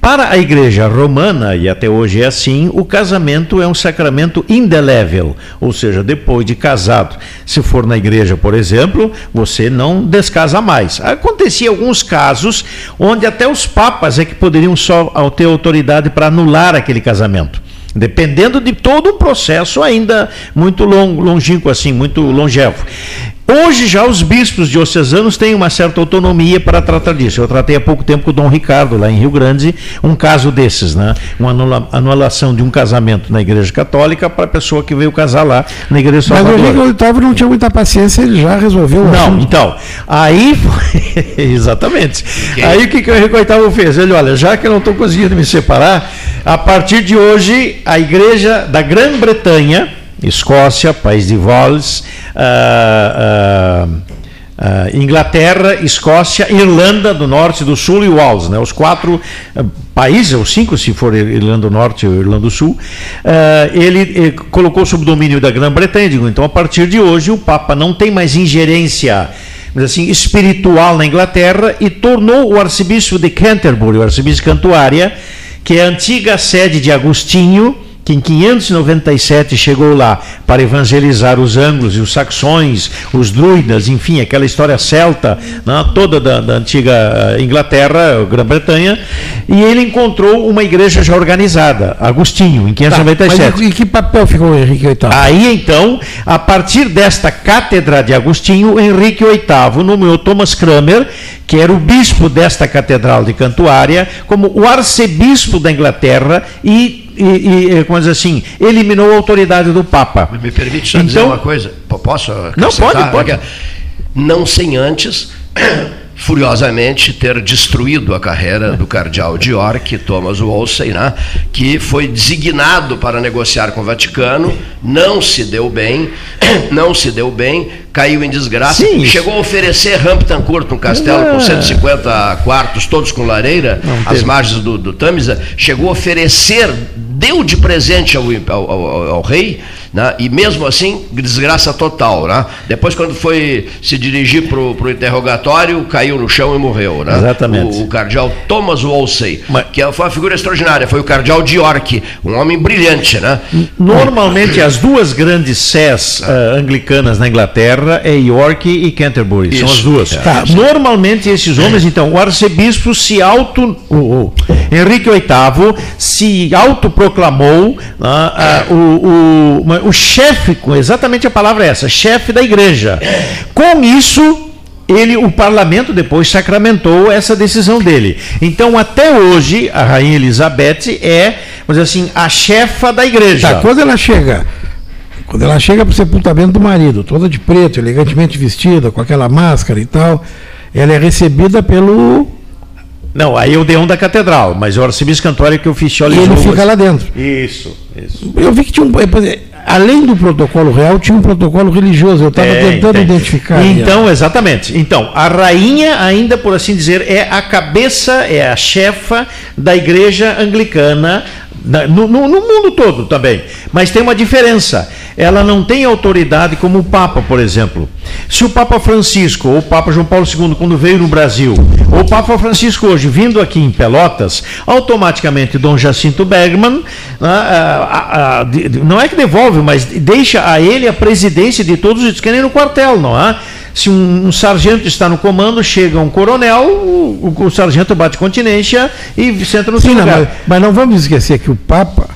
S4: Para a Igreja Romana, e até hoje é assim, o casamento é um sacramento indelével, ou seja, depois de casado, se for na igreja, por exemplo, você não descasa mais. Acontecia alguns casos onde até os papas é que poderiam só ter autoridade para anular aquele casamento. Dependendo de todo um processo ainda muito longo, longínquo assim, muito longevo. Hoje já os bispos diocesanos têm uma certa autonomia para tratar disso. Eu tratei há pouco tempo com o Dom Ricardo, lá em Rio Grande, um caso desses, né? Uma anula- anulação de um casamento na Igreja Católica para a pessoa que veio casar lá na Igreja
S2: Mas o
S4: Salvador.
S2: Henrique VIII não tinha muita paciência, ele já resolveu o
S4: Não,
S2: assunto.
S4: então, aí. Exatamente. Aí o que, que o Henrique VIII fez? Ele, olha, já que eu não estou conseguindo me separar, a partir de hoje, a igreja da Grã-Bretanha, Escócia, País de Gales, ah, ah, ah, Inglaterra, Escócia, Irlanda do Norte, do Sul e Wales, né? os quatro países, ou cinco se for Irlanda do Norte ou Irlanda do Sul, ah, ele, eh, colocou sob domínio da Grã-Bretanha. Digo, então, a partir de hoje, o Papa não tem mais ingerência assim, espiritual na Inglaterra e tornou o arcebispo de Canterbury, o arcebispo Cantuária, que é a antiga sede de Agostinho, que em 597 chegou lá para evangelizar os anglos e os saxões, os druidas, enfim, aquela história celta, né, toda da, da antiga eh, Inglaterra, Grã-Bretanha, e ele encontrou uma igreja já organizada, Agostinho, em 597.
S2: Tá, mas e que papel ficou Henrique VIII?
S4: Aí então, a partir desta cátedra de Agostinho, Henrique VIII nomeou Thomas Cranmer, que era o bispo desta catedral de Cantuária, como o arcebispo da Inglaterra e e, e como diz assim, eliminou a autoridade do Papa.
S1: Me permite só então, dizer uma coisa? Posso?
S4: Não, pode, pode.
S1: Não sem antes furiosamente ter destruído a carreira do cardeal de York, Thomas Wolsey, né, que foi designado para negociar com o Vaticano, não se deu bem, não se deu bem, caiu em desgraça, Sim. chegou a oferecer Hampton Court, um castelo com 150 quartos, todos com lareira, às margens do, do Tamisa, chegou a oferecer, deu de presente ao, ao, ao, ao rei, né? E mesmo assim, desgraça total. Né? Depois, quando foi se dirigir para o interrogatório, caiu no chão e morreu. Né?
S4: Exatamente.
S1: O, o cardeal Thomas Wolsey, Mas... que foi uma figura extraordinária, foi o cardeal de York, um homem brilhante. Né?
S4: Normalmente, as duas grandes sés uh, anglicanas na Inglaterra é York e Canterbury. Isso. São as duas. É. Tá. Normalmente, esses homens, então, o arcebispo se auto. Henrique VIII se autoproclamou uh, uh, o, o o chefe, exatamente a palavra é essa, chefe da igreja. Com isso, ele, o parlamento depois sacramentou essa decisão dele. Então, até hoje, a rainha Elizabeth é, vamos dizer assim, a chefa da igreja.
S2: Tá, quando ela chega, quando ela chega para o sepultamento do marido, toda de preto, elegantemente vestida, com aquela máscara e tal, ela é recebida pelo
S4: não, aí é o Deão da Catedral, mas o arcebispo Cantório que oficiou
S2: E ele fica lá dentro.
S4: Isso, isso.
S2: Eu vi que tinha um além do protocolo real, tinha um protocolo religioso. Eu estava é, tentando identificar.
S4: Então, exatamente. Então, a rainha, ainda por assim dizer, é a cabeça, é a chefa da igreja anglicana no, no, no, mundo todo também. Mas tem uma diferença. Ela não tem autoridade como o Papa, por exemplo. Se o Papa Francisco ou o Papa João Paulo II, quando veio no Brasil, ou o Papa Francisco hoje vindo aqui em Pelotas, automaticamente Dom Jacinto Bergman, ah, não é que devolve, mas deixa a ele a presidência de todos os que nem no quartel, não é? Se um, um, sargento está no comando, chega um coronel, o, o, sargento bate continência e senta no Sim, seu lugar.
S2: Mas, mas, não vamos esquecer que o Papa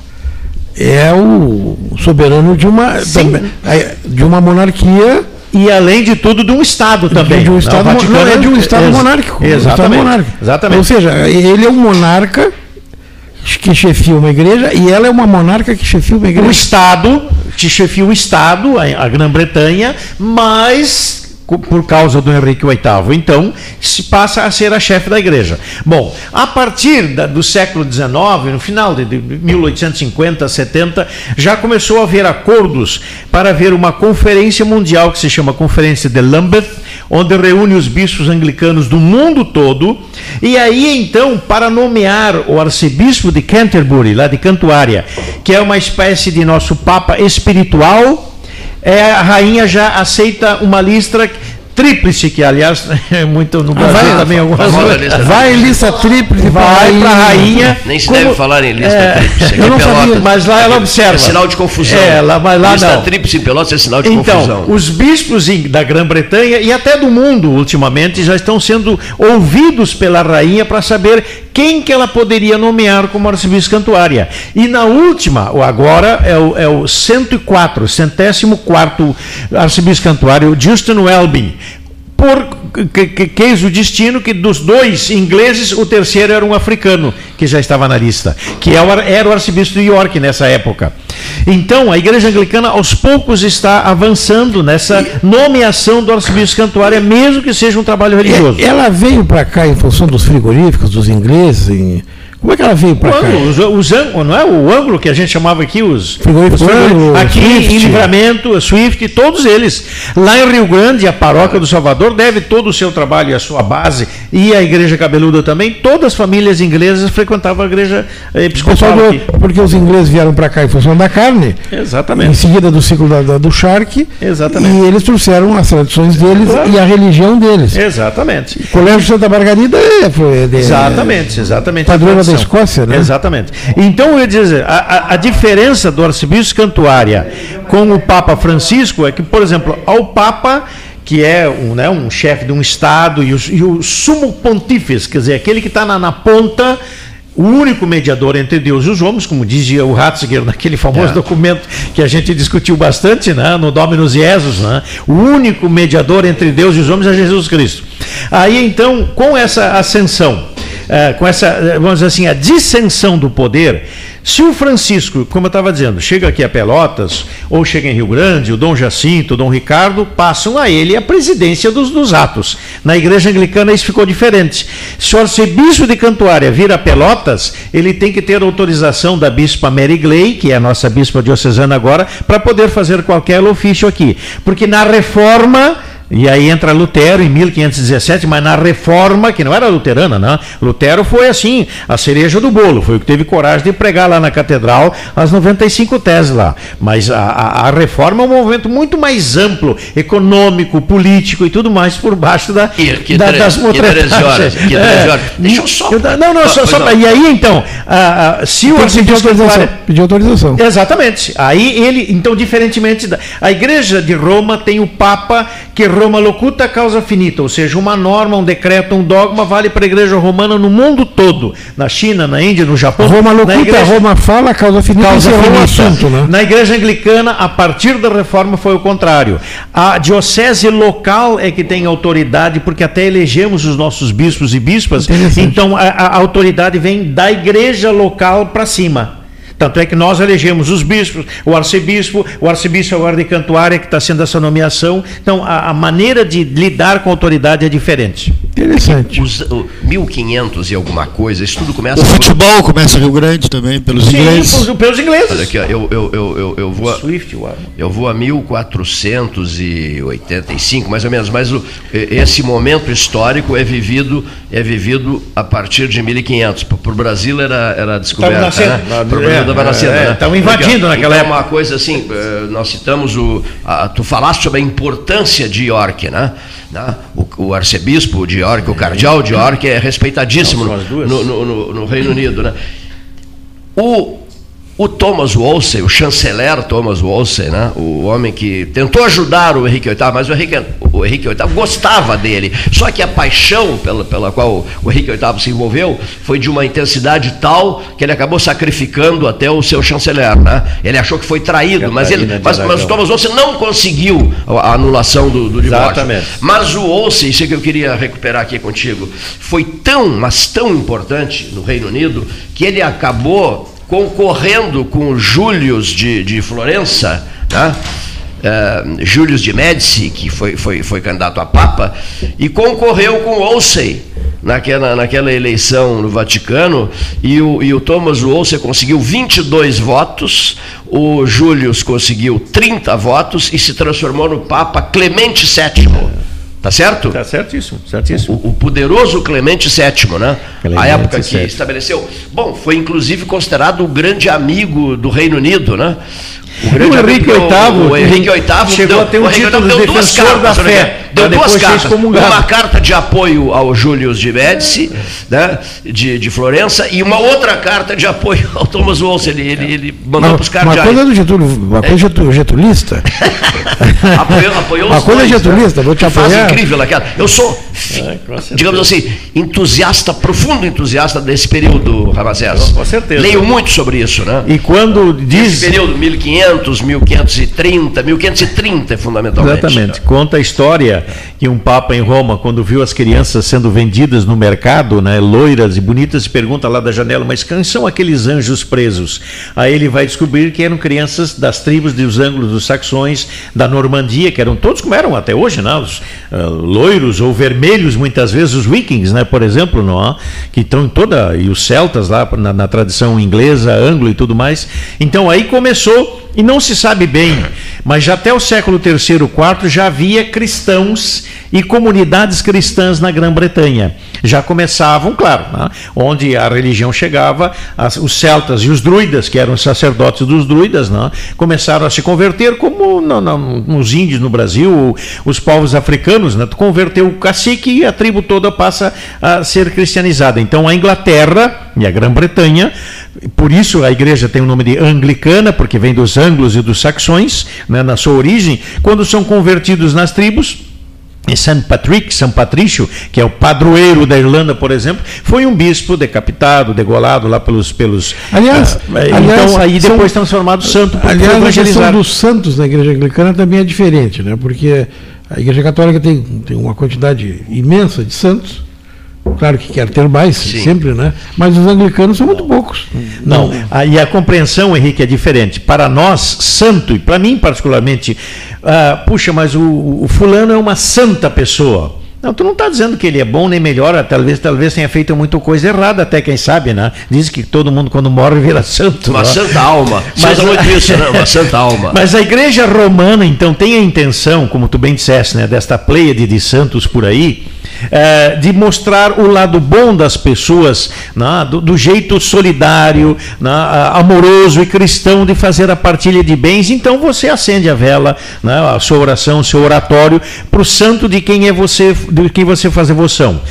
S2: é o soberano de uma, de uma monarquia
S4: e além de tudo de um estado também.
S2: De um estado, não, não, é de um estado monárquico.
S4: Exatamente. Um estado
S2: monárquico.
S4: exatamente.
S2: Ou seja, ele é um monarca que chefia uma igreja e ela é uma monarca que chefia uma igreja.
S4: O estado, que chefia o estado, a Grã-Bretanha, mas por causa do Henrique VIII. Então, se passa a ser a chefe da igreja. Bom, a partir da, do século XIX, no final de, de 1850, 70, já começou a haver acordos para haver uma conferência mundial que se chama Conferência de Lambeth, onde reúne os bispos anglicanos do mundo todo. E aí, então, para nomear o arcebispo de Canterbury, lá de Cantuária, que é uma espécie de nosso papa espiritual é, a rainha já aceita uma lista tríplice, que aliás é muito no Brasil
S2: vai,
S4: também algumas
S2: vezes. Vai em lista tríplice,
S4: vai para a rainha.
S1: Nem se como, deve falar em lista
S4: é,
S1: tríplice.
S4: Eu não sabia, mas lá ela observa. É
S1: sinal de confusão.
S4: É, lá, mas lá
S1: lista
S4: não.
S1: tríplice em Pelotas é sinal de
S4: então,
S1: confusão.
S4: Os bispos da Grã-Bretanha e até do mundo, ultimamente, já estão sendo ouvidos pela rainha para saber quem que ela poderia nomear como arcebispo cantuária. E na última, o agora é o, é o 104, centésimo quarto arcebispo cantuário, Justin Welby, por que, que, quis o destino que dos dois ingleses, o terceiro era um africano, que já estava na lista, que é era o arcebispo de York nessa época. Então, a igreja anglicana aos poucos está avançando nessa nomeação do arcebispo cantuária, mesmo que seja um trabalho religioso.
S2: Ela veio para cá em função dos frigoríficos, dos ingleses, em como é que ela veio para cá?
S4: Os, os, não é o ângulo que a gente chamava aqui, os,
S2: os ângulo,
S4: aqui Swift. em Livramento, Swift, todos eles. Lá em Rio Grande, a paróquia do Salvador deve todo o seu trabalho e a sua base, e a igreja cabeluda também, todas as famílias inglesas frequentavam a igreja episcopal.
S2: Porque os ingleses vieram para cá em função da carne.
S4: Exatamente.
S2: Em seguida do ciclo da, da, do charque.
S4: Exatamente.
S2: E eles trouxeram as tradições deles e a religião deles.
S4: Exatamente.
S2: O Colégio Santa Margarida é, foi.
S4: De, exatamente, exatamente.
S2: Padroeira da da Escócia, né?
S4: Exatamente. Então, eu ia dizer, a, a, diferença do arcebispo Cantuária com o Papa Francisco é que, por exemplo, ao Papa que é um, né, um chefe de um Estado, e o, e o sumo pontífice, quer dizer, aquele que está na, na, ponta, o único mediador entre Deus e os homens, como dizia o Ratzinger naquele famoso é. documento que a gente discutiu bastante, né, no Dominus Jesus, né, o único mediador entre Deus e os homens é Jesus Cristo. Aí então, com essa ascensão, é, com essa, vamos dizer assim, a dissensão do poder, se o Francisco, como eu estava dizendo, chega aqui a Pelotas, ou chega em Rio Grande, o Dom Jacinto, o Dom Ricardo, passam a ele a presidência dos, dos atos. Na igreja anglicana isso ficou diferente. Se o arcebispo de Cantuária vir a Pelotas, ele tem que ter autorização da bispa Mary Gley, que é a nossa bispa diocesana agora, para poder fazer qualquer ofício aqui. Porque na reforma e aí entra Lutero em 1517, mas na reforma, que não era luterana, não. Lutero foi assim, a cereja do bolo, foi o que teve coragem de pregar lá na catedral as 95 teses lá. Mas a, a, a reforma é um movimento muito mais amplo, econômico, político e tudo mais por baixo da,
S1: que, que
S4: da,
S1: das
S4: horas, que
S1: é, horas. Deixa eu só.
S4: Não, não, só, só, e aí então, a, se o
S2: arcebispo pedir autorização.
S4: Exatamente. Aí ele, então, diferentemente da. A igreja de Roma tem o Papa que Roma locuta causa finita, ou seja, uma norma, um decreto, um dogma vale para a igreja romana no mundo todo, na China, na Índia, no Japão.
S2: Roma locuta, igreja... Roma fala, causa finita,
S4: causa finita. Um assunto, né? Na igreja anglicana, a partir da reforma foi o contrário. A diocese local é que tem autoridade, porque até elegemos os nossos bispos e bispas, então a, a autoridade vem da igreja local para cima. Tanto é que nós elegemos os bispos, o arcebispo, o arcebispo é o guarda de cantuária que está sendo essa nomeação. Então, a, a, maneira de lidar com a autoridade é diferente.
S1: Interessante. Os, o, 1500 e alguma coisa, isso tudo começa...
S3: O futebol por... começa Rio Grande também, pelos Sim, ingleses.
S1: pelos ingleses. Olha aqui, eu, eu, eu, eu, eu vou... A, Swift, eu vou a 1485, mais ou menos, mas o, esse momento histórico é vivido, é vivido a partir de 1500. Para o Brasil era, era descoberta, né?
S4: Estava é. É, né? Invadindo naquela
S1: então, época. uma coisa assim, eh, nós citamos o. A, tu falaste sobre a importância de York, né? né? O, o, arcebispo de York, o cardeal de York é respeitadíssimo no, no, no, no Reino Unido, né? O, o Thomas Wolsey, o chanceler Thomas Wolsey, né, o homem que tentou ajudar o Henrique VIII, mas o Henrique, o Henrique VIII gostava dele. Só que a paixão pela, pela qual o Henrique VIII se envolveu foi de uma intensidade tal que ele acabou sacrificando até o seu chanceler. Né? Ele achou que foi traído, mas, ele, mas, mas o Thomas Wolsey não conseguiu a anulação do, do divórcio. Exatamente. Mas o Wolsey, isso é que eu queria recuperar aqui contigo, foi tão, mas tão importante no Reino Unido que ele acabou concorrendo com Július de, de Florença, né? Uh, Július de Médici, que foi, foi, foi candidato a Papa, e concorreu com Olsey naquela, naquela eleição no Vaticano, e o, e o Thomas Olsey conseguiu 22 votos, o Július conseguiu 30 votos e se transformou no Papa Clemente VII. Tá certo?
S4: Tá certíssimo, certíssimo.
S1: O, o poderoso Clemente VII, né? Clemente a época que estabeleceu. Bom, foi inclusive considerado o grande amigo do Reino Unido, né?
S4: O, grande o Henrique VIII, o Henrique VIII chegou deu, a ter um título de defensor da fé.
S1: Deu duas cartas. Uma carta de apoio ao Júlio de Médici, né, de, de Florença, e uma outra carta de apoio ao Thomas Wolsey. Ele, ele, ele mandou para os
S2: cardeais. Uma coisa do Getúlio, uma coisa é. getulista.
S1: apoiou, apoiou
S2: uma coisa dois, getulista, né? vou te apoiar.
S1: Faz incrível aquela. Eu sou, é, digamos assim, entusiasta, profundo entusiasta desse período, Ramazés.
S4: Com certeza.
S1: Leio muito sobre isso, né?
S4: E quando diz...
S1: Esse período, 1500, 1530, 1530 fundamentalmente.
S4: Exatamente. Conta a história que um papa em Roma, quando viu as crianças sendo vendidas no mercado, né, loiras e bonitas, pergunta lá da janela, mas quem são aqueles anjos presos? Aí ele vai descobrir que eram crianças das tribos dos ângulos dos saxões, da Normandia, que eram todos como eram até hoje, né, os uh, loiros ou vermelhos, muitas vezes os vikings, né, por exemplo, não, é? que estão toda, e os celtas lá na, na tradição inglesa, anglo e tudo mais. Então aí começou e não se sabe bem, mas já até o século III e IV já havia cristãos e comunidades cristãs na Grã-Bretanha. Já começavam, claro, né, onde a religião chegava, as, os celtas e os druidas, que eram os sacerdotes dos druidas, né, começaram a se converter, como no, no, nos índios no Brasil, os povos africanos, né, converteu o cacique e a tribo toda passa a ser cristianizada. Então a Inglaterra e a Grã-Bretanha por isso a igreja tem o nome de anglicana, porque vem dos anglos e dos saxões, né, na sua origem. Quando são convertidos nas tribos, St. Patrick, São Patrício, que é o padroeiro da Irlanda, por exemplo, foi um bispo decapitado, degolado lá pelos. pelos
S2: aliás,
S4: ah, aliás então aí depois são, transformado santo.
S2: Aliás, a questão dos santos na igreja anglicana também é diferente, né? porque a igreja católica tem, tem uma quantidade imensa de santos Claro que quer ter mais, Sim. sempre, né? Mas os anglicanos são muito poucos.
S4: Não, e a compreensão, Henrique, é diferente. Para nós, santo, e para mim particularmente, uh, puxa, mas o, o, fulano é uma santa pessoa. Não, tu não está dizendo que ele é bom nem melhor, talvez, talvez tenha feito muita coisa errada, até quem sabe, né? Diz que todo mundo quando morre vira santo.
S1: Uma né? santa alma. Mas muito isso, né? Uma santa alma.
S4: Mas a igreja romana, então, tem a intenção, como tu bem disseste, né? Desta pleiade de santos por aí, é, de mostrar o lado bom das pessoas, né, do, do, jeito solidário, né, amoroso e cristão de fazer a partilha de bens. Então você acende a vela, né, a sua oração, o seu oratório para o santo de quem é você, de quem você faz devoção.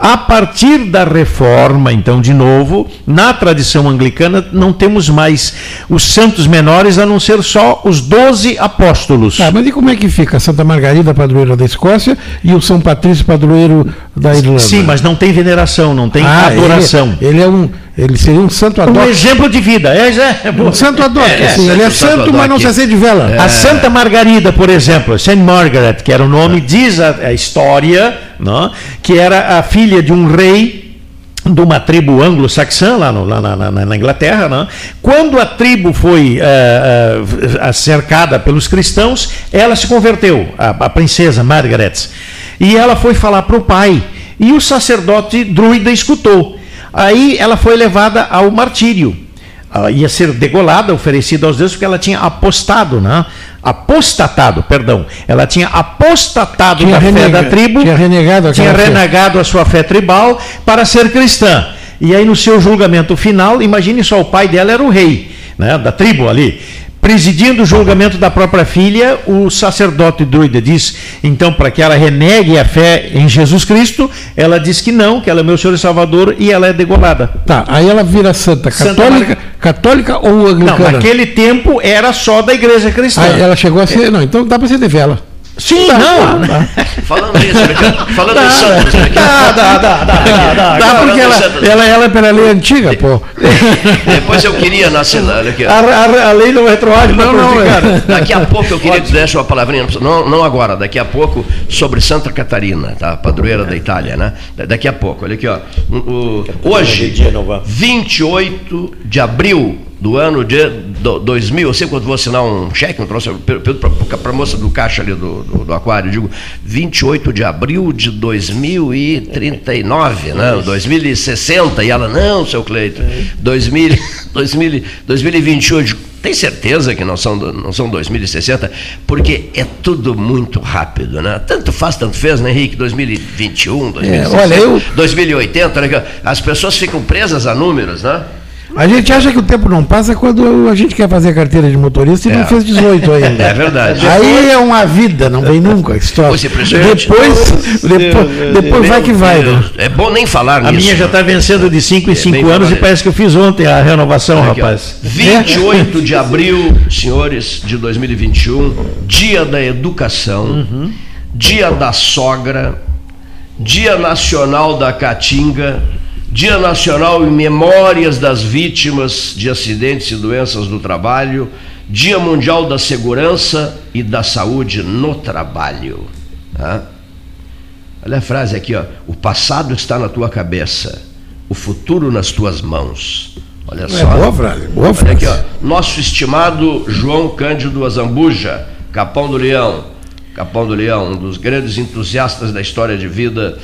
S4: A partir da reforma, então, de novo, na tradição anglicana, não temos mais os santos menores a não ser só os doze apóstolos.
S2: Ah, mas e como é que fica Santa Margarida, padroeira da Escócia, e o São Patrício, padroeiro da Irlanda.
S4: Sim, mas não tem veneração, não tem ah, adoração.
S2: Ele, ele, é um, ele seria um santo adoro.
S4: Um exemplo de vida. É, é,
S2: é um santo adoro. É, assim, ele é santo, mas não se acende vela.
S4: A Santa Margarida, por exemplo, Saint Margaret, que era o nome, diz a, a história, não? que era a filha de um rei de uma tribo anglo-saxã lá, no, lá na, na, na, Inglaterra, né? quando a tribo foi uh, uh, cercada pelos cristãos, ela se converteu, a, a princesa Margaret. E ela foi falar para o pai. E o sacerdote druida escutou. Aí ela foi levada ao martírio. Ela ia ser degolada, oferecida aos deuses, porque ela tinha apostado, né? apostatado, perdão. Ela tinha apostatado tinha da renega, fé da tribo,
S2: tinha renegado,
S4: tinha renegado a sua fé tribal para ser cristã. E aí, no seu julgamento final, imagine só, o pai dela era o rei né, da tribo ali. Presidindo o julgamento da própria filha, o sacerdote druida diz, então, para que ela renegue a fé em Jesus Cristo, ela diz que não, que ela é meu Senhor e Salvador e ela é degolada.
S2: Tá, aí ela vira santa católica, santa católica ou anglicana?
S4: Não, naquele tempo era só da igreja cristã. Aí
S2: ela chegou a ser, é. não, então dá para ser de vela.
S4: Sim, dá, não. Dá,
S1: Falando nisso, falando dá?
S2: Dá, dá, dá, dá, dá, dá. dá porque ela, ela, ela é pela lei antiga, pô.
S1: Depois eu queria na aqui.
S2: A, a, a lei não retroage, não, não.
S1: É. Daqui a pouco eu queria que desse uma palavrinha, não, não agora, daqui a pouco, sobre Santa Catarina, tá? Padroeira da Itália, né? Daqui a pouco, olha aqui, ó. O, hoje, 28 de abril do ano de 2000, eu sempre quando vou assinar um cheque, um para a moça do caixa ali do, do, do, aquário, digo 28 de abril de 2039, né? 2060, e ela, não, seu Cleiton, 2000, 2000, 2021, eu digo, tem certeza que não são, não são 2060? Porque é tudo muito rápido, né? Tanto faz, tanto fez, né, Henrique? 2021, 2060, é, olha, eu... 2080, né? as pessoas ficam presas a números, né?
S2: A gente acha que o tempo não passa quando a gente quer fazer carteira de motorista e é. não fez 18 ainda.
S1: É verdade.
S2: Aí é uma vida, não vem nunca a história. Depois, depois, depois vai que vai. Né?
S1: É bom nem falar
S4: a
S1: nisso.
S4: A minha já está vencendo de 5 em 5 é, anos e parece que eu fiz ontem a renovação, Aqui, rapaz.
S1: 28 de abril, senhores, de 2021, dia da educação, uhum. dia da sogra, dia nacional da caatinga Dia Nacional em Memórias das Vítimas de Acidentes e Doenças do Trabalho, Dia Mundial da Segurança e da Saúde no Trabalho. Tá? Olha a frase aqui, ó. O passado está na tua cabeça, o futuro nas tuas mãos. Olha é só.
S2: É boa frase, boa frase.
S1: Olha aqui, ó. Nosso estimado João Cândido Azambuja, Capão do Leão Capão do Leão, um dos grandes entusiastas da história de vida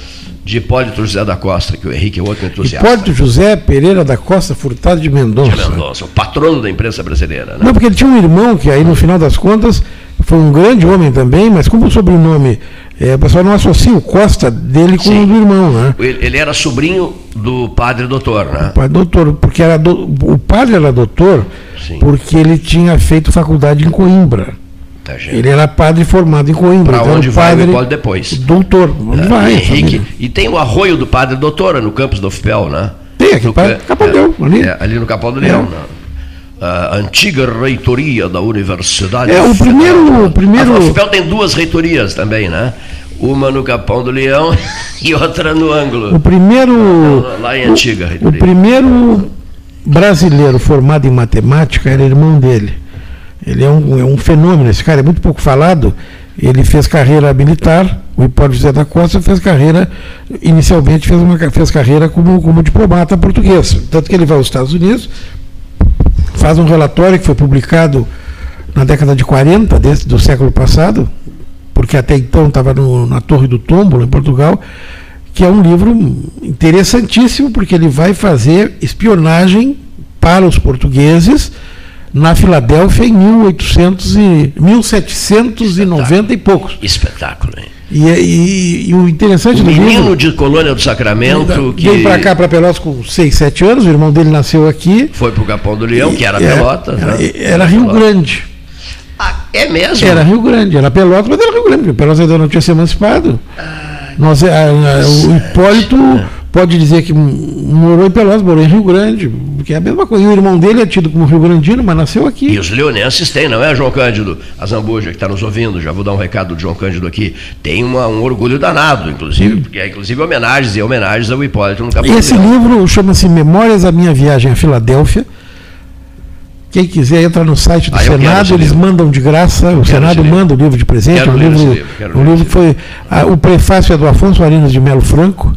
S1: de Hipólito José da Costa, que o Henrique é outro entusiasta.
S2: Hipólito José Pereira da Costa Furtado de Mendonça.
S1: De Mendonça, o patrono da imprensa brasileira. Né?
S2: Não, porque ele tinha um irmão que aí no final das contas foi um grande homem também, mas como o sobrenome, é, o pessoal não associa o Costa dele com Sim. o do irmão, né?
S1: Ele, era sobrinho do padre doutor, né?
S2: O padre doutor, porque era do, o padre era doutor Sim. porque ele tinha feito faculdade em Coimbra. Tá, ele era padre formado em Coimbra.
S1: Para então onde vai o Hipólito depois?
S2: Doutor. É, vai?
S1: Henrique. E tem o arroio do padre doutora no campus do UFPEL, né?
S2: Tem, aqui no Capão
S1: é, ali. É, ali no Capão do Leão. Né? A antiga reitoria da Universidade.
S2: É, o primeiro. O primeiro...
S1: A tem duas reitorias também, né? Uma no Capão do Leão e outra no ângulo.
S2: O primeiro.
S1: Lá em Antiga.
S2: O, o primeiro brasileiro formado em matemática era irmão dele. Ele é um, é um fenômeno, esse cara é muito pouco falado. Ele fez carreira militar, o Hipólito José da Costa fez carreira, inicialmente fez, uma, fez carreira como, como diplomata português. Tanto que ele vai aos Estados Unidos, faz um relatório que foi publicado na década de 40 desse, do século passado, porque até então estava na Torre do Tombo, em Portugal, que é um livro interessantíssimo, porque ele vai fazer espionagem para os portugueses na Filadélfia em 1800 e, 1790 e poucos.
S1: Espetáculo, hein?
S2: E, é, e, e, o interessante
S1: o menino livro, de Colônia do Sacramento
S2: que veio para cá para Pelotas com 6, 7 anos, o irmão dele nasceu aqui.
S1: Foi para o Capão do Leão, que era,
S2: era
S1: Pelotas.
S2: Era, né? era Rio Pelotas. Grande.
S1: Ah, é mesmo?
S2: Era Rio Grande, era Pelotas, mas era Rio Grande, porque Pelotas ainda não tinha se emancipado. Ah, Nós, a, a, o Hipólito pode dizer que morou em Pelotas, morou em Rio Grande, porque é a mesma coisa. E o irmão dele é tido como Rio Grandino, mas nasceu aqui.
S1: E os leonenses têm, não é, João Cândido? A Zambuja, que está nos ouvindo, já vou dar um recado do João Cândido aqui, tem uma, um orgulho danado, inclusive, porque é inclusive homenagens e homenagens ao Hipólito no
S2: Capitão. Esse livro chama-se Memórias da Minha Viagem a Filadélfia. Quem quiser entra no site do ah, Senado, eles livro. mandam de graça, o Senado manda o livro de presente, quero um livro, livro, um livro que foi. Ah, o prefácio é do Afonso Arinas de Melo Franco.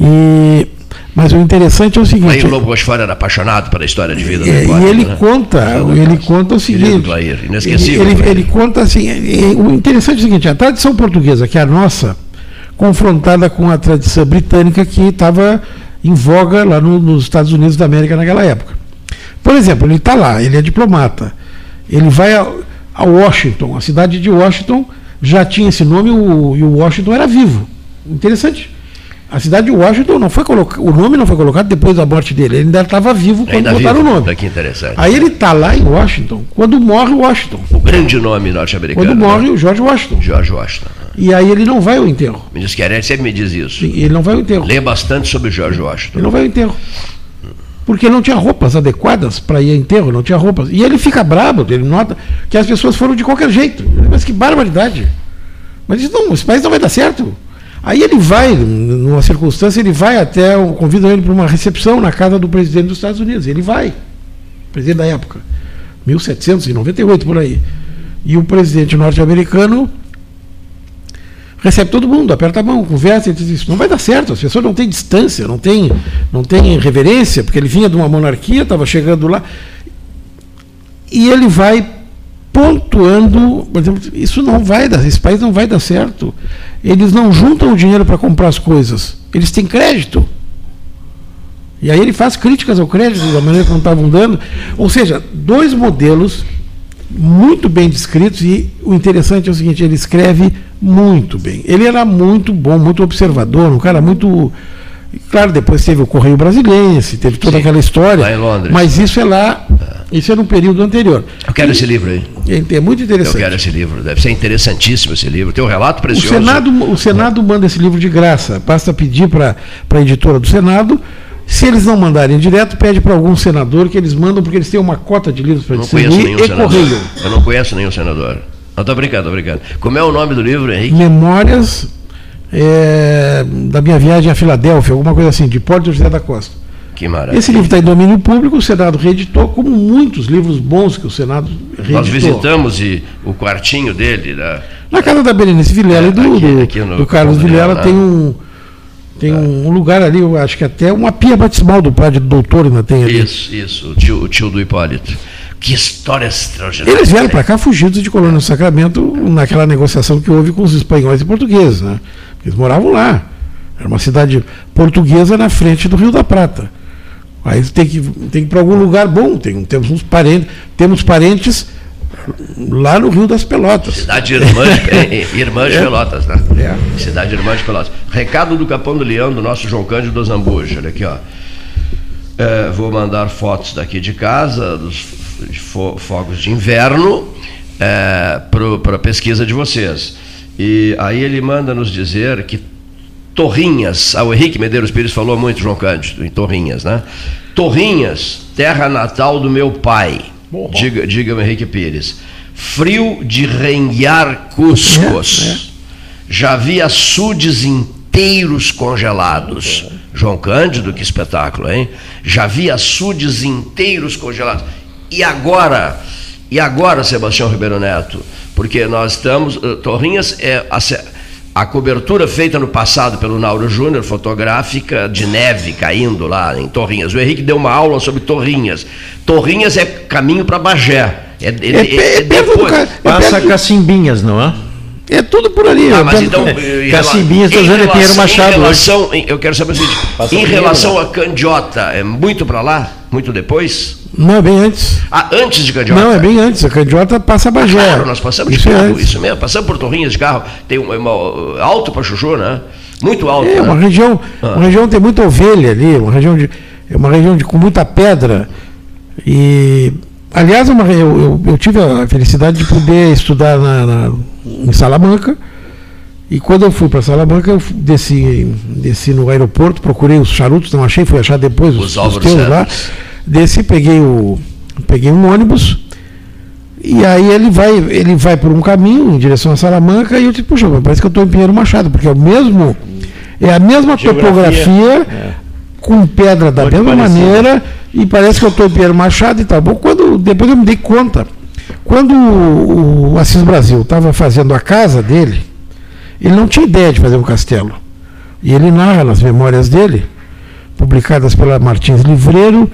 S2: E, mas o interessante é o seguinte. Aí
S1: o Lobo Rochefort era apaixonado pela história de vida
S2: é, E ele né? conta, ele conta o seguinte.
S1: inesquecível.
S2: Ele, ele, ele conta assim. o interessante é o seguinte, a tradição portuguesa, que é a nossa, confrontada com a tradição britânica que estava em voga lá no, nos Estados Unidos da América naquela época. Por exemplo, ele está lá, ele é diplomata. Ele vai a, a, Washington, a cidade de Washington já tinha esse nome o, e o Washington era vivo. Interessante. A cidade de Washington não foi colocado, o nome não foi colocado depois da morte dele, ele ainda estava vivo quando ainda botaram vivo. o nome.
S1: Que interessante.
S2: Aí ele está lá em Washington, quando morre Washington.
S1: O grande nome norte-americano.
S2: Quando morre né? o George Washington.
S1: George Washington.
S2: E aí ele não vai ao enterro.
S1: O ministro Querem sempre me diz isso.
S2: Sim, ele não vai ao enterro.
S1: Lê bastante sobre George Washington.
S2: Ele não vai ao enterro. Porque não tinha roupas adequadas para ir ao enterro, não tinha roupas. E ele fica bravo, ele nota que as pessoas foram de qualquer jeito. Mas que barbaridade. Mas isso não, esse país não vai dar certo. Aí ele vai, numa circunstância, ele vai até, convidam ele para uma recepção na casa do presidente dos Estados Unidos. Ele vai, presidente da época, 1798 por aí. E o presidente norte-americano recebe todo mundo, aperta a mão, conversa, e diz isso não vai dar certo, as pessoas não têm distância, não têm, não têm reverência, porque ele vinha de uma monarquia, estava chegando lá. E ele vai pontuando, por exemplo, isso não vai dar, esse país não vai dar certo. Eles não juntam o dinheiro para comprar as coisas, eles têm crédito. E aí ele faz críticas ao crédito da maneira como estavam dando. Ou seja, dois modelos muito bem descritos e o interessante é o seguinte, ele escreve muito bem. Ele era muito bom, muito observador, um cara muito Claro, depois teve o Correio Brasilense, teve toda Sim, aquela história.
S1: Lá em Londres.
S2: Mas isso é lá, isso é no período anterior.
S1: Eu quero e, esse livro aí.
S2: É, é, muito interessante. Eu
S1: quero esse livro, deve ser interessantíssimo esse livro. Tem um relato precioso.
S2: O Senado, o Senado manda esse livro de graça. Basta pedir para a editora do Senado. Se eles não mandarem direto, pede para algum senador que eles mandam, porque eles têm uma cota de livros para distribuir e
S1: senador. correio. Eu não conheço nenhum senador. Não, estou brincando, estou brincando. Como é o nome do livro, Henrique?
S2: Memórias é, da minha viagem a Filadélfia, alguma coisa assim, de Porto José da Costa.
S1: Que maravilha.
S2: Esse livro está em domínio público, o Senado reeditou, como muitos livros bons que o Senado reeditou.
S1: Nós visitamos e, o quartinho dele. Da,
S2: Na casa da Berenice Vilela é, e do, aqui, aqui do, do Carlos Vilela né? tem um. Tem é. um lugar ali, eu acho que até uma pia batismal do padre doutor ainda tem ali.
S1: Isso, isso, o tio, o tio do Hipólito. Que história extraordinária.
S2: Eles vieram para cá fugidos de Colônia do Sacramento naquela negociação que houve com os espanhóis e portugueses, né? Eles moravam lá. Era uma cidade portuguesa na frente do Rio da Prata. Aí tem que, tem que ir para algum lugar bom. Tem, temos uns parentes, temos parentes lá no Rio das Pelotas.
S1: Cidade Irmã de, Irmã de é. Pelotas, né? É. Cidade Irmã de Pelotas. Recado do Capão do Leão, do nosso João Cândido Zambuja. Olha aqui, ó. É, vou mandar fotos daqui de casa, dos fogos de inverno, é, para a pesquisa de vocês. E aí ele manda nos dizer que Torrinhas, ah, o Henrique Medeiros Pires falou muito, João Cândido, em Torrinhas, né? Torrinhas, terra natal do meu pai. Bom, diga, diga o Henrique Pires. Frio de renhar cuscos. É, é. Já vi açudes inteiros congelados. João Cândido, que espetáculo, hein? Já vi açudes inteiros congelados. E agora, e agora, Sebastião Ribeiro Neto? Porque nós estamos. Uh, Torrinhas é. A, cobertura feita no passado pelo Nauro Júnior, fotográfica de neve caindo lá em Torrinhas. O Henrique deu uma aula sobre Torrinhas. Torrinhas é caminho para Bagé.
S2: É, é, é, é depois.
S4: Do, passa Cacimbinhas, não é?
S2: É tudo por ali.
S1: Ah, mas então,
S4: Cacimbinhas, estou dizendo Pinheiro Machado.
S1: Em relação, eu quero saber o seguinte: em relação a Candiota, é muito para lá? Muito depois?
S2: Não, é bem antes.
S1: Ah, antes de Candiota?
S2: Não, é bem antes. A Candiota passa a Bagé.
S1: Claro, nós passamos isso de é carro, é isso mesmo. Passamos por Torrinhas de carro. Tem uma, uma alto para Chuchu, né? Muito alto. É,
S2: né? uma região, ah. uma região tem muita ovelha ali, uma região de, é uma região de, com muita pedra. E, aliás, é uma, eu, eu, eu tive a felicidade de poder estudar na, na em Salamanca. E quando eu fui para Salamanca, eu desci, desci no aeroporto, procurei os charutos, não achei, fui achar depois os, os, os teus lá. Desci, peguei, o, peguei um ônibus, e aí ele vai, ele vai por um caminho em direção a Salamanca, e eu disse, puxa, parece que eu estou em Pinheiro Machado, porque é o mesmo, é a mesma Geografia, topografia, é. com pedra da Muito mesma parecido. maneira, e parece que eu estou em Pinheiro Machado e tal. Bom, quando, depois eu me dei conta, quando o, o Assis Brasil estava fazendo a casa dele, ele não tinha ideia de fazer um castelo. E ele narra nas memórias dele, publicadas pela Martins Livreiro,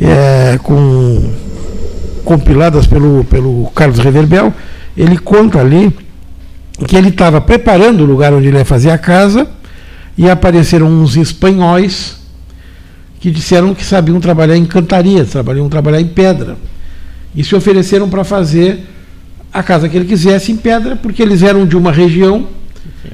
S2: é, com, compiladas pelo, pelo Carlos Reverbel, ele conta ali que ele estava preparando o lugar onde ele ia fazer a casa e apareceram uns espanhóis que disseram que sabiam trabalhar em cantaria, sabiam trabalhar em pedra. E se ofereceram para fazer a casa que ele quisesse em pedra, porque eles eram de uma região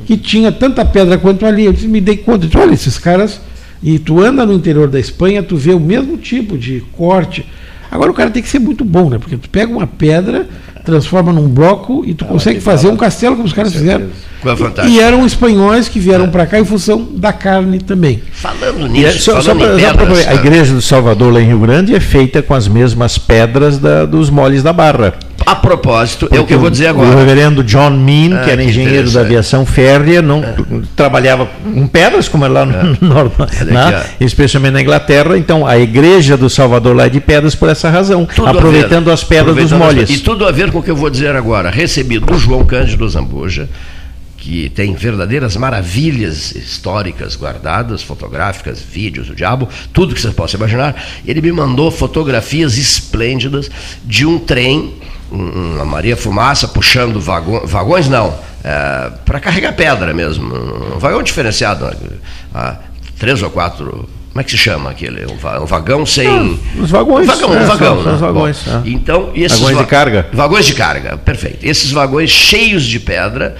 S2: que tinha tanta pedra quanto ali. Eu disse, me dei conta, disse, olha, esses caras, e tu anda no interior da Espanha, tu vê o mesmo tipo de corte. Agora o cara tem que ser muito bom, né? Porque tu pega uma pedra, transforma num bloco e tu ah, consegue fazer um castelo como os caras fizeram.
S1: É
S2: e, e eram espanhóis que vieram é. para cá em função da carne também.
S1: Falando nisso, é,
S4: só, falando só, pra, pedras, só pra, a igreja do Salvador lá em Rio Grande é feita com as mesmas pedras da, dos moles da Barra.
S1: A propósito, Porque é o que eu vou dizer agora.
S4: O reverendo John Mean, ah, que era engenheiro da aviação férrea, não é. trabalhava com pedras, como é lá no, é. norte, né? especialmente na Inglaterra. Então, a igreja do Salvador lá é de pedras por essa razão, tudo aproveitando as pedras aproveitando dos molhes.
S1: E tudo a ver com o que eu vou dizer agora. Recebi do João Cândido Zambuja, que tem verdadeiras maravilhas históricas guardadas, fotográficas, vídeos, o diabo, tudo que você possa imaginar. Ele me mandou fotografias esplêndidas de um trem uma Maria Fumaça puxando vagões, vagões não, é, para carregar pedra mesmo, um vagão diferenciado, né? três ou quatro, como é que se chama aquele? Um, vagão sem.
S4: Ah, os vagões.
S1: Um vagão, um é, vagão. Né?
S4: Os vagões. Bom,
S1: é. Então, esses
S4: vagões de carga.
S1: Vagões de carga, perfeito. Esses vagões cheios de pedra,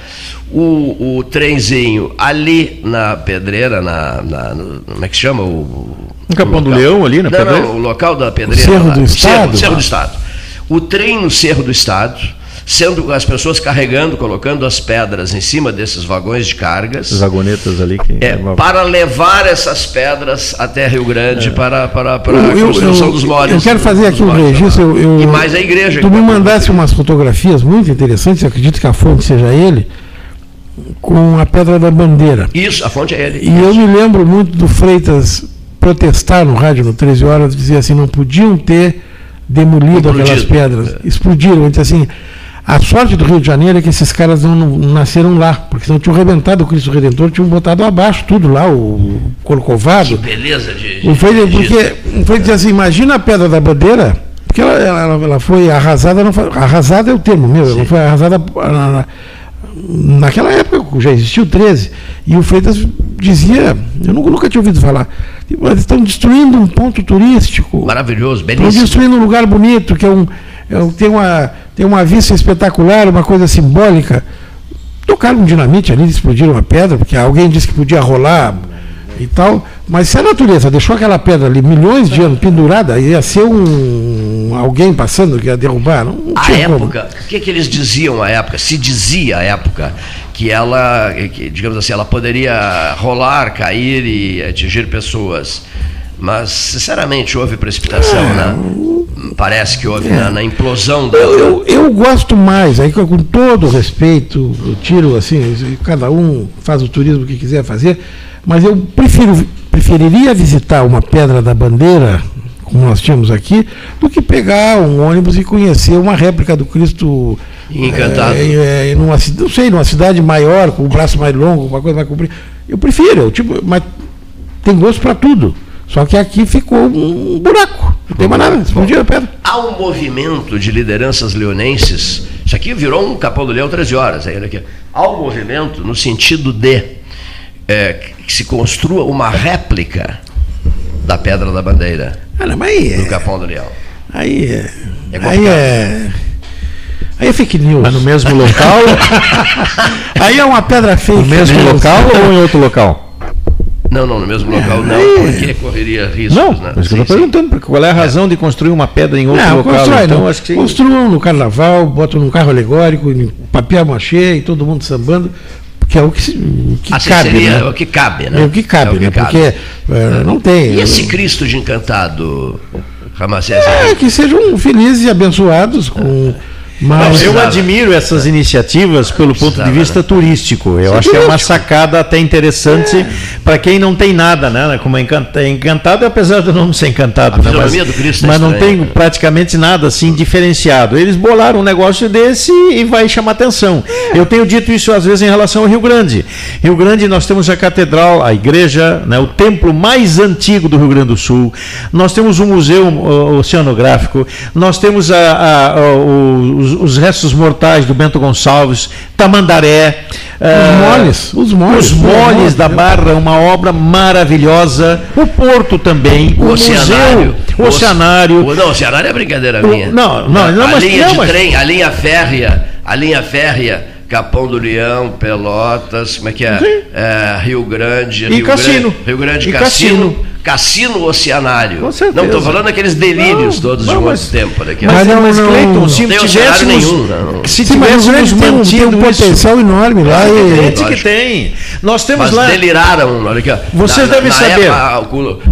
S1: o, o trenzinho ali na pedreira, na, na no, como é que se chama? O,
S4: no Capão do Leão ali na
S1: não, pedreira? Não, o local da pedreira.
S2: O Cerro lá, do Estado?
S1: Cerro, Cerro do Estado o trem no Cerro do Estado, sendo as pessoas carregando, colocando as pedras em cima desses vagões de cargas.
S4: As vagonetas ali. Que...
S1: É, para levar essas pedras até Rio Grande é. para, para, para eu, a construção
S2: eu,
S1: dos moles.
S2: Eu quero fazer aqui um registro. Eu,
S1: e mais a igreja.
S2: Tu me mandasse umas fotografias muito interessantes, acredito que a fonte seja ele, com a Pedra da Bandeira.
S1: Isso, a fonte é ele.
S2: E eu me lembro muito do Freitas protestar no rádio no 13 horas, dizer assim, não podiam ter demolido aquelas pedras, é. explodiram. Então, assim, a sorte do Rio de Janeiro é que esses caras não, não nasceram lá, porque senão tinham arrebentado o Cristo Redentor, tinham botado abaixo tudo lá, o Corcovado. Que
S1: beleza de. de
S2: foi, porque foi dizer assim: imagina a pedra da bandeira, Porque ela, ela, ela foi arrasada, não foi, arrasada é o termo meu, ela foi arrasada na, na, naquela época, já existiu o 13. E o Freitas dizia, eu nunca, tinha ouvido falar, mas estão destruindo um ponto turístico.
S1: Maravilhoso,
S2: Estão
S1: belíssimo.
S2: destruindo um lugar bonito, que é um, é um- tem, uma, tem uma vista espetacular, uma coisa simbólica. Tocaram um dinamite ali, explodiram uma pedra, porque alguém disse que podia rolar e tal. Mas se a natureza deixou aquela pedra ali milhões de anos pendurada, ia ser um alguém passando que ia derrubar. Não,
S1: A época, o que, que eles diziam à época? Se dizia à época que ela, que, digamos assim, ela poderia rolar, cair e atingir pessoas. Mas, sinceramente, houve precipitação, né? Parece que houve na, na implosão da.
S2: Eu, eu gosto mais, aí com todo respeito, eu tiro assim, cada um faz o turismo que quiser fazer, mas eu prefiro, preferiria visitar uma pedra da bandeira, como nós tínhamos aqui, do que pegar um ônibus e conhecer uma réplica do Cristo
S1: Encantado.
S2: é, é, numa, ci- não sei, numa cidade maior, com o braço mais longo, uma coisa mais comprida. Eu prefiro, eu, tipo, mas tem gosto para tudo. Só que aqui ficou um buraco, não tem mais nada, explodiu a pedra.
S1: Há um movimento de lideranças leonenses. Isso aqui virou um Capão do Leão 13 horas. Aí, olha aqui. Há um movimento no sentido de é, que se construa uma réplica da Pedra da Bandeira
S2: Ah, não, mas aí
S1: do
S2: é,
S1: Capão do Leão.
S2: aí é,
S1: É
S2: aí é, aí é fake news.
S4: Mas no mesmo local,
S2: Aí é uma pedra fake.
S4: no mesmo
S2: né?
S4: local ou em outro local?
S1: Não, não, no mesmo local não, porque correria riscos,
S4: Não,
S1: né?
S4: mas que eu
S1: Sim,
S4: estou
S1: sim.
S4: perguntando, porque qual é a razão de construir uma pedra em outro
S2: Não,
S4: local?
S2: constrói,
S4: então,
S2: não.
S4: acho que
S2: Construam no carnaval, botam num carro alegórico, em papel machê e todo mundo sambando, que é o que, o que
S1: Assim
S2: cabe.
S1: seria
S2: né?
S1: o que cabe, né?
S2: É o que cabe,
S1: É o que
S2: né?
S1: cabe.
S2: Porque é, não tem.
S1: E esse Cristo de encantado, Ramacés?
S2: É, que sejam felizes e abençoados com. Mas,
S4: eu admiro essas iniciativas pelo ponto de vista turístico. Eu acho que é uma sacada até interessante para quem não tem nada, né? Como é é encantado, apesar do nome ser encantado, né?
S1: é
S4: mas não tem
S1: né?
S4: praticamente nada assim diferenciado. Eles bolaram um negócio desse e vai chamar atenção. Eu tenho dito isso às vezes em relação ao Rio Grande. Rio Grande nós temos a catedral, a igreja, né? o templo mais antigo do Rio Grande do Sul. Nós temos um museu uh, oceanográfico. Nós temos a- a- a- os, os restos mortais do Bento Gonçalves, Tamandaré.
S2: Os
S4: eh,
S2: moles, os moles.
S4: os moles da? Barra, uma obra maravilhosa. O Porto também.
S1: O
S4: O,
S1: oceanário.
S4: museu. O oceanário.
S1: O, não, o oceanário é brincadeira
S4: O-
S1: minha.
S4: não, não, não,
S1: a
S4: mas-
S1: linha
S4: não,
S1: de
S4: mas-
S1: trem, a linha férrea, a linha férrea, Capão do Leão, Pelotas, como é que é? É, Rio Grande,
S4: E
S1: Rio
S4: Cassino.
S1: Grande, Rio Grande
S4: E
S1: Cassino, Cassino Oceanário.
S4: Com certeza.
S1: Não, estou falando daqueles delírios
S4: Não,
S1: todos
S4: não,
S1: de um
S4: mas-
S1: outro tempo. Daqui.
S4: Mas,
S2: Mas não-
S4: mas
S2: não-
S4: Cleiton,
S2: não
S4: se
S1: tem oceanário
S4: tivéssemos,
S1: nenhum, não.
S4: se
S2: Sim, mas
S4: tivéssemos
S2: tem, um- tem um potencial enorme lá. E,
S4: evidente que tem. Nós temos
S1: Mas
S4: lá.
S1: deliraram, olha aqui. ó.
S4: Vocês devem saber.
S1: época,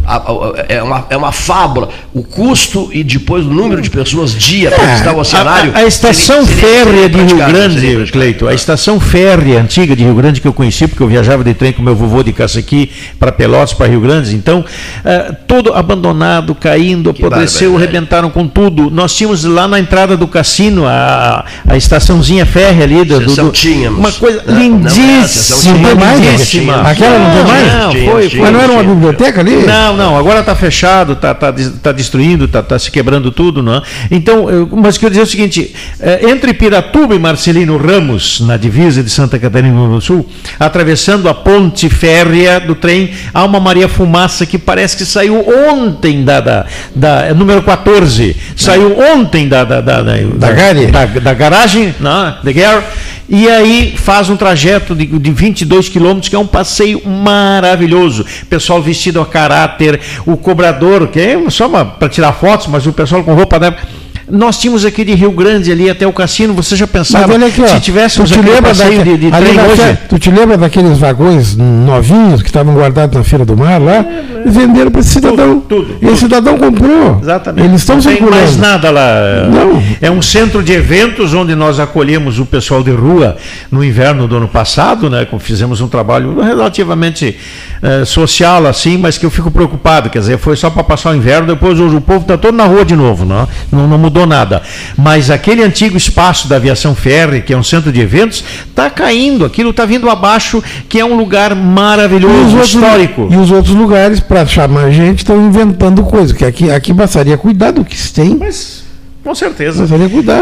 S1: a- a- a- é, uma, é uma fábula. O custo e depois o número de pessoas dia para visitar o oceanário.
S4: A, a estação
S1: seria- seria-
S4: férrea
S1: seria
S4: de Rio Grande,
S1: praticável.
S4: Cleito, a estação férrea antiga de Rio Grande que eu conheci, porque eu viajava de trem com meu vovô de Caçaqui para Pelotas, para Rio Grande, então, eh, todo abandonado, caindo,
S1: Que
S4: apodreceu, arrebentaram com tudo. Nós tínhamos lá na entrada do cassino a, a estaçãozinha férrea ali, do, do- do-
S1: tínhamos.
S4: uma coisa
S1: Não, não,
S4: lindíssima.
S2: Não né?
S4: lindíssima.
S2: Aquela não tem mais?
S4: Não,
S1: Tinha,
S4: foi,
S1: tinha.
S2: mas não era uma biblioteca ali?
S4: não, não, agora está fechado, está tá, des- tá destruindo, está se quebrando tudo, não é? Então, eu, mas quero dizer o seguinte: eh, entre Piratuba e Marcelino Ramos, na divisa de Santa Catarina do Sul, atravessando a ponte férrea do trem, há uma Maria Fumaça que parece que saiu ontem da, da, da- é número 14, saiu ontem da da, da, da, da, da, garagem, não, da Gare, e aí faz um trajeto de, de 22 quilômetros, que é um passeio maravilhoso. Pessoal vestido a caráter, o cobrador, que é só para tirar fotos, mas o pessoal com roupa da. Nós tínhamos aqui de Rio Grande ali até o cassino, você já pensava
S2: olha aqui, ó,
S4: se tivéssemos
S2: tu te lembra
S4: de, de
S2: ali
S4: trem
S2: na
S4: hoje?
S2: fe- Tu te lembra daqueles vagões novinhos que estavam guardados na Feira do Mar lá? E venderam para esse cidadão.
S4: tudo,
S2: E esse cidadão comprou.
S4: Exatamente.
S2: Eles estão
S4: não tem
S2: circulando.
S4: mais nada lá.
S2: Não.
S4: É um centro de eventos onde nós acolhemos o pessoal de rua no inverno do ano passado, né? Fizemos um trabalho relativamente eh, social assim, mas que eu fico preocupado. Quer dizer, foi só para passar o inverno, depois hoje o povo está todo na rua de novo, não, não, não mudou nada. Mas aquele antigo espaço da aviação ferry, que é um centro de eventos, está caindo. Aquilo está vindo abaixo, que é um lugar
S2: E os
S4: maravilhoso,
S2: outros-
S4: histórico.
S2: E os outros lugares, para chamar gente, estão inventando coisa. Que aqui, aqui bastaria cuidar do que se tem.
S4: Mas Com certeza.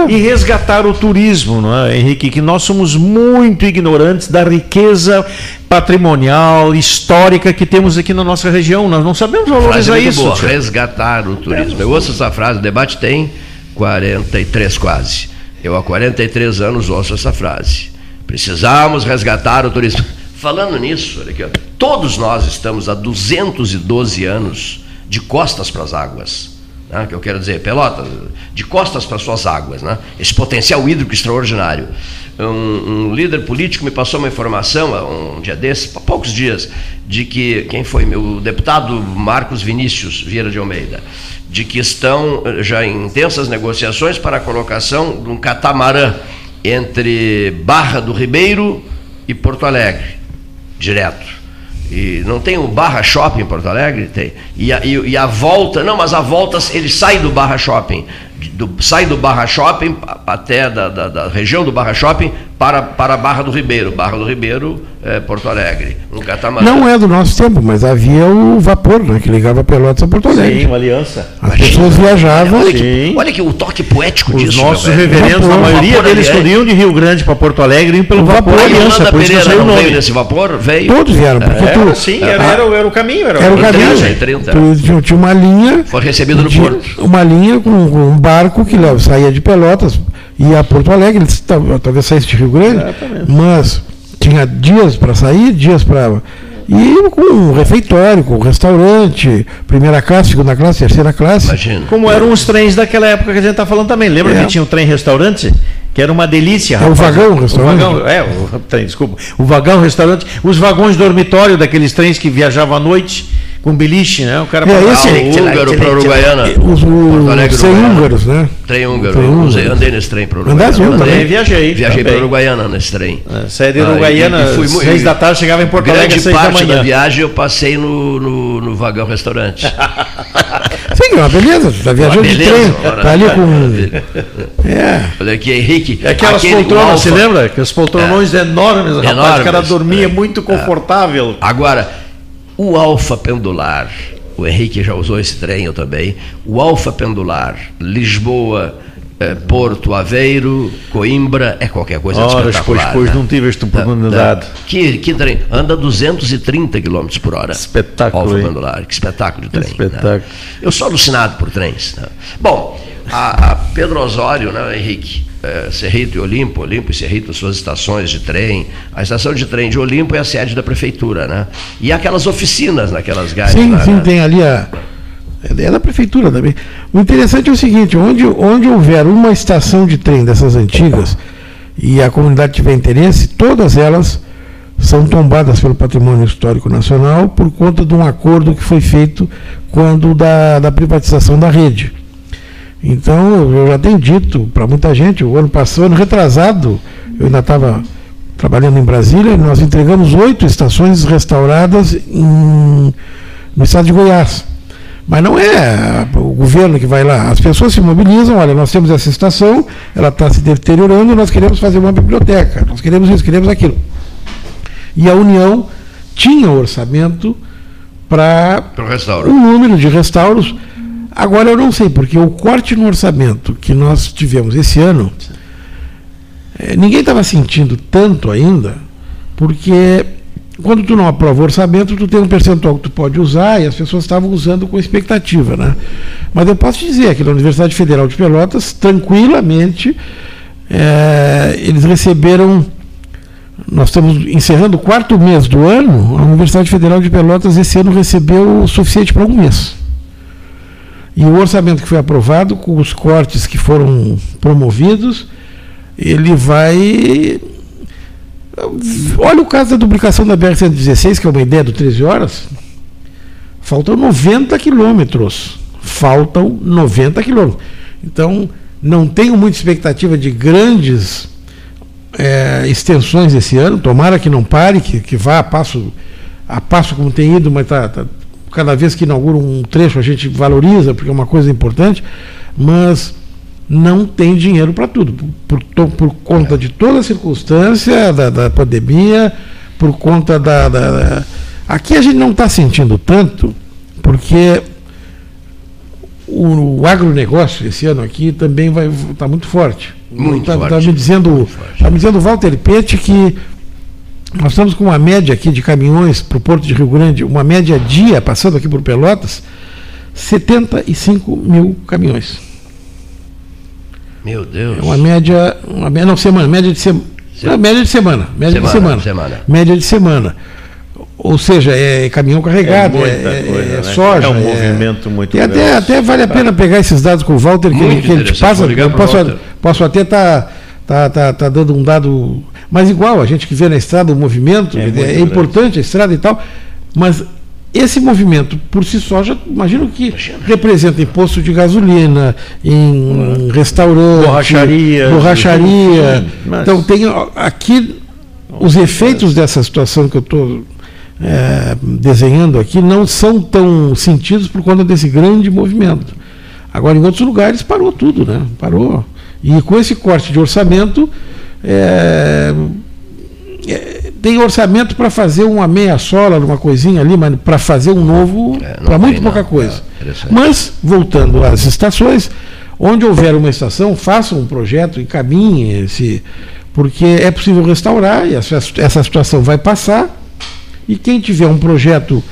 S4: E resgatar o turismo, não é, Henrique? Que nós somos muito ignorantes da riqueza patrimonial, histórica que temos aqui na nossa região. Nós não sabemos valorizar isso.
S1: boa, resgatar o turismo. Eu ouço essa frase, o debate tem 43 quase. Eu há 43 anos ouço essa frase. Precisamos resgatar o turismo. Falando nisso, olha aqui, todos nós estamos há 212 anos de costas para as águas. Né, que eu quero dizer, Pelotas, de costas para suas águas, né? esse potencial hídrico extraordinário. Um, um líder político me passou uma informação, um dia desses, há poucos dias, de que, quem foi? O deputado Marcos Vinícius Vieira de Almeida, de que estão eh, já em intensas negociações para a colocação de um catamarã entre Barra do Ribeiro e Porto Alegre, direto. E não tem o Barra Shopping em Porto Alegre? Tem. E a, e, e a volta, não, mas a volta, ele sai do Barra Shopping, do, sai do Barra Shopping até da, da, da, região do Barra Shopping para, para a Barra do Ribeiro. Barra do Ribeiro, é, Porto Alegre. Um catamarã.
S2: Não é do nosso tempo, mas havia o vapor, né, que ligava Pelotas a Porto Alegre.
S4: Sim, uma aliança.
S2: As pessoas viajavam.
S1: Olha
S4: Sim.
S1: que, olha que o toque poético
S4: Os
S1: disso.
S4: nossos
S1: meu velho.
S4: reverendos,
S2: Vapor,
S4: a maioria deles
S1: aliás.
S4: tudo iam de Rio Grande para Porto Alegre, iam pelo
S2: O
S4: vapor,
S2: vapor,
S1: A
S4: aliança, por isso que
S1: Pereira
S4: saiu o
S1: não veio nesse vapor? Veio.
S2: Todos vieram, porque
S4: Era,
S2: tu,
S4: sim, era, era, o- era o caminho. Era,
S2: era o
S1: 30,
S2: caminho.
S1: em 30.
S2: Tu tinha- uma linha.
S1: Foi recebido no porto.
S2: Uma linha com, com um barco que leva- saía de Pelotas, ia a Porto Alegre, talvez saísse de Rio Grande, mas tinha dias para sair, dias para. E com um refeitório, com um restaurante, primeira classe, segunda classe, terceira classe.
S1: Imagina.
S4: Como eram os trens daquela época que a gente está falando também. Lembra
S2: É.
S4: que tinha um trem-restaurante? Que era uma delícia.
S2: É o vagão restaurante?
S4: O vagão, é, o trem, desculpa. O vagão restaurante. Os vagões dormitório daqueles trens que viajavam à noite com beliche, né? O cara
S2: É,
S4: pagava-
S2: esse-
S1: Ah, o húngaro para Uruguaiana.
S2: Os, os húngaros, né?
S1: Trem húngaro.
S2: Trem húngaro.
S1: Usei- andei nesse trem para Uruguaiana.
S2: Andasse junto
S1: Andei?
S4: Viajei
S1: Viajei para. Uruguaiana nesse trem.
S4: É, Saí de
S1: Ah,
S4: Uruguaiana,
S1: e- e fui
S4: seis da tarde, chegava em Porto Alegre
S1: Grande
S4: seis da
S1: parte da,
S4: manhã.
S1: viagem eu passei no, no, no vagão restaurante.
S2: Sim, é uma beleza, tá viajando de
S1: beleza,
S2: trem,
S1: ora.
S2: tá ali com. É.
S1: Olha aqui, Henrique.
S4: É Aquelas poltronas, você lembra? Aqueles poltronões enormes, rapaz.
S1: Enormes,
S4: o cara dormia
S1: é.
S4: muito confortável.
S1: Agora, o alfa pendular, o Henrique já usou esse trem, eu também. O alfa pendular, Lisboa, eh, Porto, Aveiro, Coimbra, é qualquer coisa
S4: Ora, pois, pois,
S1: né?
S4: não tive esta oportunidade.
S1: Que, que trem? Anda 230 km por hora.
S4: Espetáculo,
S1: Alfa pendular. Que espetáculo de trem.
S4: espetáculo.
S1: né? Eu sou alucinado por trens. né? Bom, a, a Pedro Osório, né, Henrique? Eh, Cerrito e Olimpo, Olimpo e Cerrito, suas estações de trem. A estação de trem de Olimpo é a sede da prefeitura, né? E aquelas oficinas naquelas galhas.
S2: Sim,
S1: lá,
S2: sim,
S1: né?
S2: tem ali a. É da prefeitura também. O interessante é o seguinte: onde, onde houver uma estação de trem dessas antigas e a comunidade tiver interesse, todas elas são tombadas pelo Patrimônio Histórico Nacional por conta de um acordo que foi feito quando da, da privatização da rede. Então, eu já tenho dito para muita gente, o ano passado, ano retrasado, eu ainda estava trabalhando em Brasília, nós entregamos oito estações restauradas em, no estado de Goiás. Mas não é o governo que vai lá. As pessoas se mobilizam, olha, nós temos essa estação, ela está se deteriorando, nós queremos fazer uma biblioteca, nós queremos isso, queremos aquilo. E a União tinha orçamento para um número de restauros. Agora eu não sei, porque o corte no orçamento que nós tivemos esse ano, eh, ninguém estava sentindo tanto ainda, porque quando tu não aprova o orçamento, tu tem um percentual que tu pode usar e as pessoas estavam usando com expectativa, né? Mas eu posso te dizer que na Universidade Federal de Pelotas, tranquilamente, eh, eles receberam nós estamos encerrando o quarto mês do ano, a Universidade Federal de Pelotas esse ano recebeu o suficiente para um mês. E o orçamento que foi aprovado, com os cortes que foram promovidos, ele vai. Olha o caso da duplicação da BR-116, que é uma ideia do 13 horas. Faltam 90 quilômetros. Faltam 90 quilômetros. Então, não tenho muita expectativa de grandes é, extensões esse ano. Tomara que não pare, que, que vá a passo, a passo como tem ido, mas tá, tá- cada vez que inaugura um trecho a gente valoriza, porque é uma coisa importante, mas não tem dinheiro para tudo, por, por conta de toda a circunstância da, da pandemia, por conta da, da- da- Aqui a gente não está sentindo tanto, porque o, o agronegócio esse ano aqui também vai estar muito forte.
S1: Muito
S2: tá,
S1: forte.
S2: Tá me dizendo,
S1: forte.
S2: tá me dizendo o Walter Pete que nós estamos com uma média aqui de caminhões para o Porto de Rio Grande, uma média dia, passando aqui por Pelotas, 75 mil caminhões.
S1: Meu Deus.
S2: É uma média, uma média, não, semana, média de semana.
S1: Se-
S2: média de semana, média de
S1: Semana,
S2: semana.
S1: semana.
S2: Média de semana. Ou seja, é caminhão carregado, é,
S4: muita
S2: é-
S4: coisa,
S2: é
S4: né?
S2: soja.
S4: É um movimento muito
S2: E até, até vale a pena pegar esses dados com o Walter, que, que ele te passa. Eu posso,
S1: Walter.
S2: posso até estar tá, tá, tá dando um dado. Mas igual, a gente que vê na estrada o movimento,
S4: É
S2: é, é importante a estrada e tal, mas esse movimento por si só, já imagino que representa imposto de gasolina, em restaurante,
S4: Borracharia.
S2: borracharia.
S4: Mas-
S2: Então tem aqui os efeitos dessa situação que eu estou desenhando aqui não são tão sentidos por conta desse grande movimento. Agora, em outros lugares, parou tudo, né? Parou. E com esse corte de orçamento, é, é, tem orçamento para fazer uma meia sola, uma coisinha ali, mas para fazer um novo,
S1: É, não
S2: para muito
S1: tem,
S2: pouca
S1: não.
S2: coisa.
S1: É.
S2: Mas, voltando às estações, onde houver uma estação, faça um projeto, encaminhe esse. Porque é possível restaurar e essa, essa situação vai passar. E quem tiver um projeto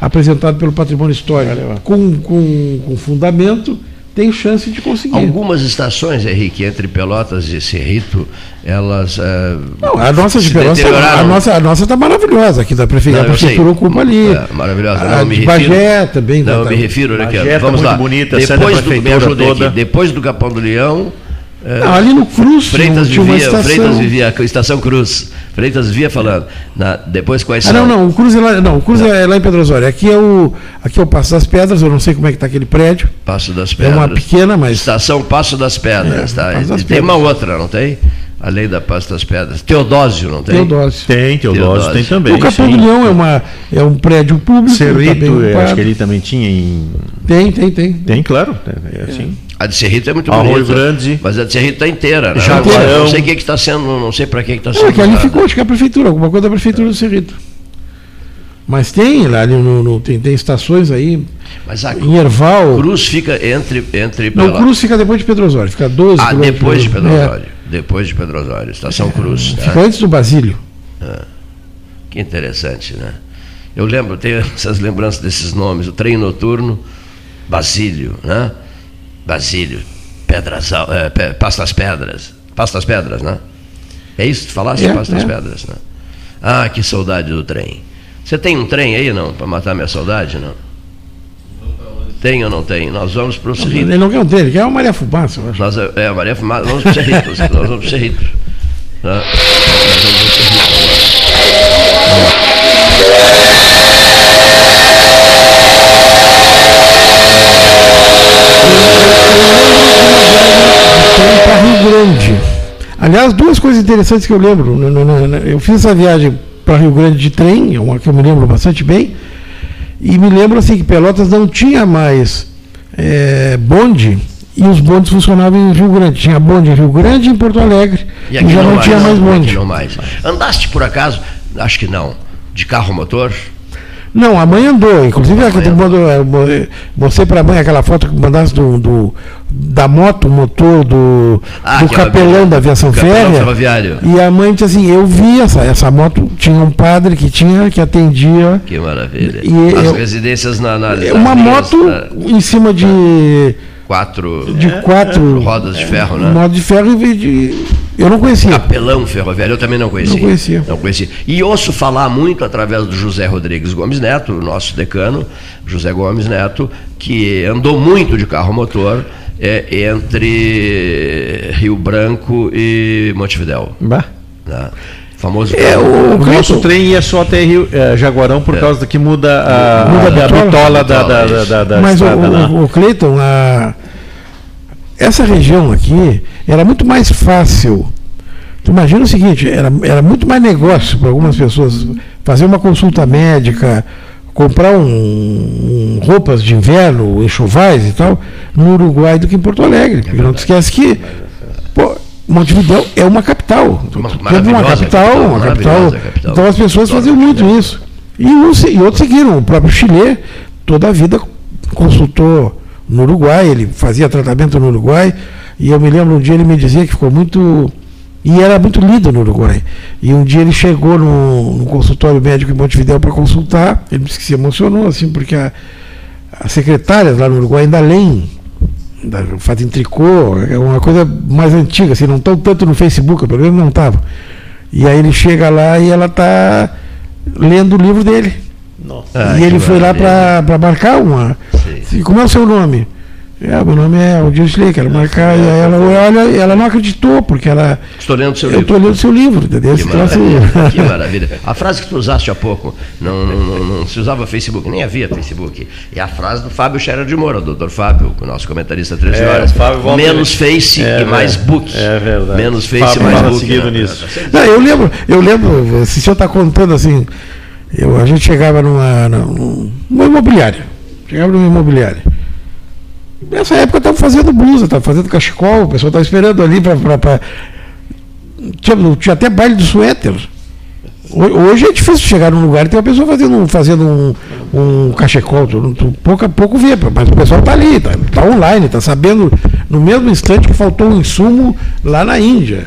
S2: apresentado pelo patrimônio histórico com, com, com fundamento, tem chance de conseguir.
S1: Algumas estações, Henrique, entre Pelotas e Cerrito, elas. eh,
S2: Não, a nossa de
S1: se
S2: Pelotas, a nossa, a nossa está maravilhosa aqui da prefeitura.
S1: Não,
S2: a prefeitura ocupa ali.
S1: É, maravilhosa.
S2: A
S1: Não, me
S2: de
S1: refiro-
S2: Bagé também.
S1: Não, eu
S2: tá-
S1: me refiro, ó,
S4: Bagé tá
S1: vamos
S4: muito
S1: lá.
S4: bonita, da
S1: depois do, me
S4: toda.
S1: aqui, depois do Capão do Leão, eh,
S2: Não, ali no Cruz
S1: Freitas vivia,
S2: estação.
S1: Freitas vivia, a Estação Cruz. Freitas vivia falando. Na, depois quais
S2: Ah,
S1: são?
S2: não, não, o Cruz é lá, não, o Cruz é lá em Pedro Osório. Aqui é o, aqui é o Passo das Pedras, eu não sei como é que está aquele prédio.
S1: Passo das
S2: É
S1: Pedras.
S2: uma pequena, mas
S1: Estação Passo das Pedras,
S2: É,
S1: tá?
S2: Passo das
S1: E tem
S2: Pedras.
S1: uma outra, não tem? Além da Passo das Pedras. Teodósio, não tem?
S2: Teodósio.
S4: Tem, Teodósio
S1: Teodósio.
S4: tem também.
S2: o Capão
S4: sim.
S2: do Leão é, uma, é um prédio público. tá
S4: Cerrito, eu
S2: ocupado.
S4: acho que ele também tinha em.
S2: Tem, tem, tem.
S4: Tem, claro. É assim.
S1: A de Cerrito é muito
S4: Arroio
S1: bonita.
S4: Grande.
S1: Mas a de Cerrito está inteira, né? Eu Não sei o que está sendo, não sei para que está sendo.
S2: é que ali
S1: usada.
S2: ficou, acho que é a prefeitura, alguma coisa da prefeitura do Cerrito. Mas tem lá ali no, no- tem, tem estações aí,
S1: Mas a
S2: em Erval.
S1: Cruz fica entre. entre
S2: Não, o
S1: Pelotas.
S2: Cruz fica depois de Pedro Osório, fica 12
S1: Ah, depois de Pedro
S2: É,
S1: Osório. Depois de Pedro Osório. Estação Cruz. né?
S2: Fica antes do Basílio.
S1: Que interessante, né? Eu lembro, tenho essas lembranças desses nomes. O trem noturno, Basílio, né? Basílio, Pedras, é, Pe- Pastas Pedras. Pastas Pedras, né? É isso que tu falaste?
S2: É,
S1: Pastas
S2: é.
S1: Pedras, né? Ah, que saudade do trem. Você tem um trem aí, não? Para matar minha saudade, não? Tem ou não tem? Nós vamos para o Cerrito.
S2: Ele não quer um trem, ele quer uma Maria Fumaça, eu acho.
S1: Nós, é, a Maria Fumada, vamos para o Cerrito. nós vamos para o Cerrito. Nós vamos pro Cerrito
S2: trem para Rio Grande. Aliás, duas coisas interessantes que eu lembro. Eu fiz essa viagem para Rio Grande de trem, é uma que eu me lembro bastante bem, e me lembro assim que Pelotas não tinha mais eh, bonde e os bondes funcionavam em Rio Grande. Tinha bonde em Rio Grande e em Porto Alegre. E,
S1: aqui
S2: já não, tinha mais bonde.
S1: não mais. Andaste por acaso? Acho que não. De carro motor?
S2: Não, a mãe andou. Inclusive,
S1: A
S2: a que
S1: mãe
S2: tu
S1: andou.
S2: mandou, eu mo- mostrei para a mãe aquela foto que mandasse do, do- da moto, o motor do,
S1: Ah,
S2: do capelão da aviação férrea. E a mãe disse assim: Eu vi essa, essa moto, tinha um padre que tinha, que atendia.
S1: Que maravilha.
S2: E
S1: As
S2: eu-
S1: residências na. na
S2: É Uma moto em cima de,
S1: Quatro
S2: de quatro
S1: rodas de ferro, né?
S2: motos de ferro e de. Eu não conhecia.
S1: Capelão ferroviário, eu também não conhecia.
S2: Não conhecia.
S1: Não conhecia. E ouço falar muito através do José Rodrigues Gomes Neto, nosso decano, José Gomes Neto, que andou muito de carro motor é, entre Rio Branco e Montevidéu.
S4: Bah.
S1: Né? Famoso
S2: É, o,
S4: O
S2: Cleiton-
S4: nosso trem ia só até Rio, eh, Jaguarão por causa que muda a,
S2: Muda a
S4: a,
S2: bitola.
S4: bitola da, da, da, da, da
S2: Mas o,
S4: estrada lá.
S2: o, o Cleiton, a- essa região aqui era muito mais fácil. Tu imagina o seguinte, era, era muito mais negócio para algumas pessoas fazer uma consulta médica, comprar um, um- roupas de inverno, enxovais e tal, no Uruguai do que em Porto Alegre. Porque não te esquece que pô, Montevidéu é uma capital. Teve uma capital, uma capital.
S1: capital.
S2: Então as pessoas faziam muito isso. E, uns, e outros seguiram. O próprio Chile, toda a vida consultou no Uruguai, ele fazia tratamento no Uruguai, e eu me lembro um dia ele me dizia que ficou muito. E era muito lido no Uruguai. E um dia ele chegou no, no consultório médico em Montevideo para consultar, ele disse que se emocionou, assim, porque a, as secretárias lá no Uruguai ainda leem, fazem tricô, é uma coisa mais antiga, assim, não estão tanto no Facebook, pelo menos não estavam. E aí ele chega lá e ela está lendo o livro dele.
S1: Ah,
S2: e ele foi lá para marcar uma.
S1: Sim.
S2: E como é o seu nome? É, meu nome é Aldir Schley, quero marcar. E aí ela olha, ela não acreditou, porque ela.
S1: Estou lendo seu
S2: Eu
S1: livro.
S2: estou lendo seu livro, entendeu?
S1: Que maravilha, que maravilha. A frase que tu usaste há pouco, não, não, não- não se usava Facebook, nem havia Facebook. É a frase do Fábio Scherer de Moura, doutor Fábio, o nosso comentarista 13
S4: É,
S1: horas.
S4: o Fábio
S1: Menos Face
S4: É
S1: e mais
S4: verdade.
S1: book.
S4: É verdade.
S1: Menos Face
S4: Fábio
S1: e mais book.
S4: seguido
S1: né?
S4: nisso.
S2: Não, eu lembro, eu lembro, se o senhor está contando assim, eu, a gente chegava numa, num- numa imobiliária. Chegava numa imobiliária. Nessa época estava fazendo blusa, estava fazendo cachecol, o pessoal estava esperando ali para. Tinha, tinha até baile do suéter. Ho- Hoje é difícil chegar num lugar e ter uma pessoa fazendo, um- fazendo um, um cachecol. Tu, tu pouco a pouco vê, mas o pessoal está ali, está tá online, está sabendo no mesmo instante que faltou um insumo lá na Índia.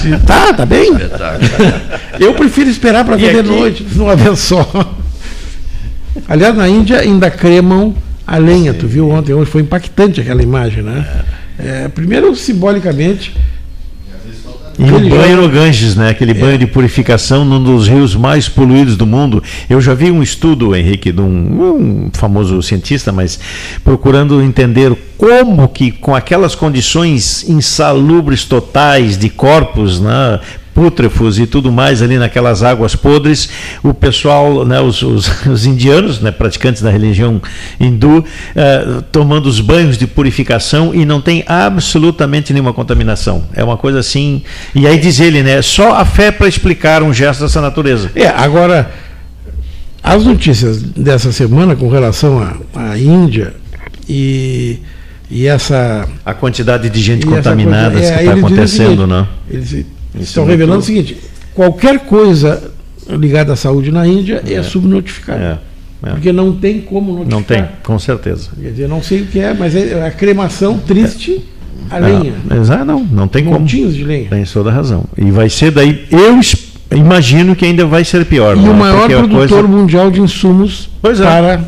S2: Se- Tá, tá bem?
S1: Espetáculo.
S2: Eu prefiro esperar para ver de noite, numa vez só. Aliás, na Índia ainda cremam a lenha, tu viu ontem, hoje foi impactante aquela imagem, né? É, primeiro, simbolicamente,
S4: E o banho no Ganges, né? Aquele banho de purificação num dos rios mais poluídos do mundo. Eu já vi um estudo, Henrique, de um, um famoso cientista, mas procurando entender como que com aquelas condições insalubres totais de corpos, né? Pútrefos e tudo mais ali naquelas águas podres, o pessoal, né, os, os- os indianos, né, praticantes da religião hindu, eh, tomando os banhos de purificação e não tem absolutamente nenhuma contaminação. É uma coisa assim. E aí diz ele, né, só a fé para explicar um gesto dessa natureza.
S2: É, agora, as notícias dessa semana com relação à, Índia e, e essa.
S4: A quantidade de gente contaminada
S2: coisa- é,
S4: que está acontecendo,
S2: seguinte,
S4: né?
S2: Eles
S4: Isso
S2: estão
S4: é
S2: revelando
S4: muito-
S2: o seguinte: qualquer coisa ligada à saúde na Índia é, subnotificada.
S4: É, é.
S2: Porque não tem como notificar.
S4: Não tem, com certeza.
S2: Quer dizer, não sei o que é, mas é a cremação triste a lenha.
S4: Ah, mas, ah, não, não tem como.
S2: Montinhos de lenha.
S4: Tem toda a razão. E vai ser daí, eu imagino que ainda vai ser pior.
S2: E o
S4: é?
S2: maior produtor
S4: coisa-
S2: mundial de insumos
S4: é.
S2: para.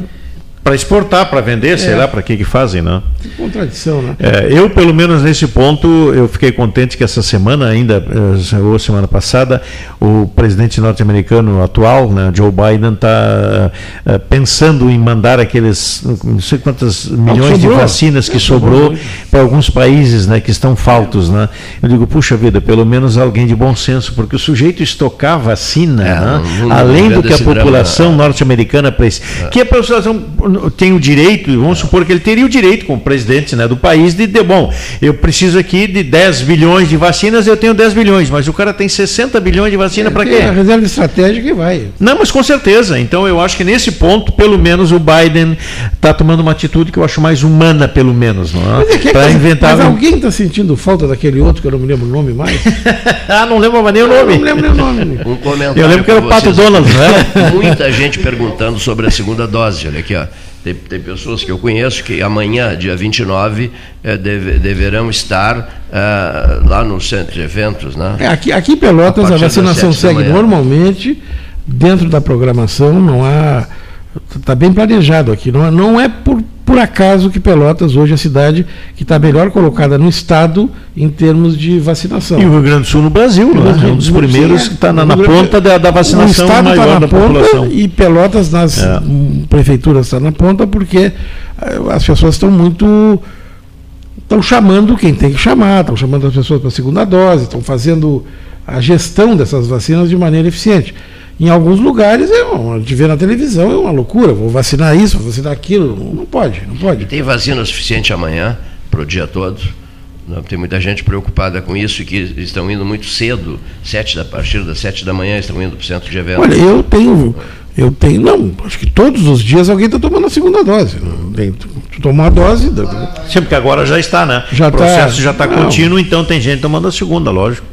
S4: Para exportar, para vender, sei
S2: É.
S4: lá para que que fazem, né?
S2: Que contradição, né?
S4: É, eu, pelo menos nesse ponto, eu fiquei contente que essa semana, ainda, eh, ou semana passada, o presidente norte-americano atual, né, Joe Biden, está pensando em mandar aqueles não sei quantas milhões de vacinas que
S2: É, sobrou
S4: para alguns países né, que estão faltos. Né? Eu digo, puxa vida, pelo menos alguém de bom senso, porque o sujeito estocar vacina,
S1: É,
S4: né,
S1: não- não
S4: além do
S1: vendo
S4: que a população
S1: né?
S4: norte-americana precisa. Que a população tem o direito, vamos supor que ele teria o direito, como presidente né, do país, de, de, bom, eu preciso aqui de 10 bilhões de vacinas, eu tenho 10 bilhões, mas o cara tem 60 bilhões de vacina para quê?
S2: A reserva estratégica e vai.
S4: Não, mas com certeza. Então eu acho que nesse ponto, pelo menos, o Biden está tomando uma atitude que eu acho mais humana, pelo menos, não é?
S2: Mas, é que-
S4: Para inventar.
S2: mas alguém está sentindo falta daquele outro que eu não me lembro o nome mais?
S4: ah, não lembro mais nem o
S2: Eu
S4: nome.
S2: não lembro nem o nome.
S1: Um comentário
S4: Eu lembro que era o Pato. Donald, não era?
S1: Muita gente perguntando sobre a segunda dose. Olha aqui, ó. Tem, tem pessoas que eu conheço que amanhã, dia 29, eh, deve, deverão estar ah, lá no centro de eventos, né?
S2: É, aqui, aqui em Pelotas
S1: A
S2: a vacinação segue normalmente, dentro da programação, não há. Está bem planejado aqui. Não, é- não é por, por acaso que Pelotas hoje é a cidade que está melhor colocada no estado em termos de vacinação.
S4: E o Rio Grande do Sul no Brasil, não é? Um dos primeiros
S2: é.
S4: que está na,
S2: O
S4: na ponta da, da
S2: o
S4: vacinação
S2: estado está na
S4: da
S2: ponta
S4: população.
S2: e Pelotas nas
S4: É.
S2: prefeituras está na ponta porque eh, as pessoas estão muito estão chamando quem tem que chamar, estão chamando as pessoas para a segunda dose, estão fazendo a gestão dessas vacinas de maneira eficiente. Em alguns lugares, é uma, de ver na televisão é uma loucura, vou vacinar isso, vou vacinar aquilo, não, pode, não pode.
S1: Tem vacina suficiente amanhã para o dia todo? Não, Tem muita gente preocupada com isso e que estão indo muito cedo, sete da, a partir das sete da manhã estão indo para o centro de eventos.
S2: Olha, eu tenho, eu tenho, não, acho que todos os dias alguém está tomando a segunda dose. Não tem- tomou a dose,
S4: Sim, porque agora já está, né?
S2: Já
S4: o processo
S2: tá-
S4: já está contínuo, então tem gente tomando a segunda, lógico.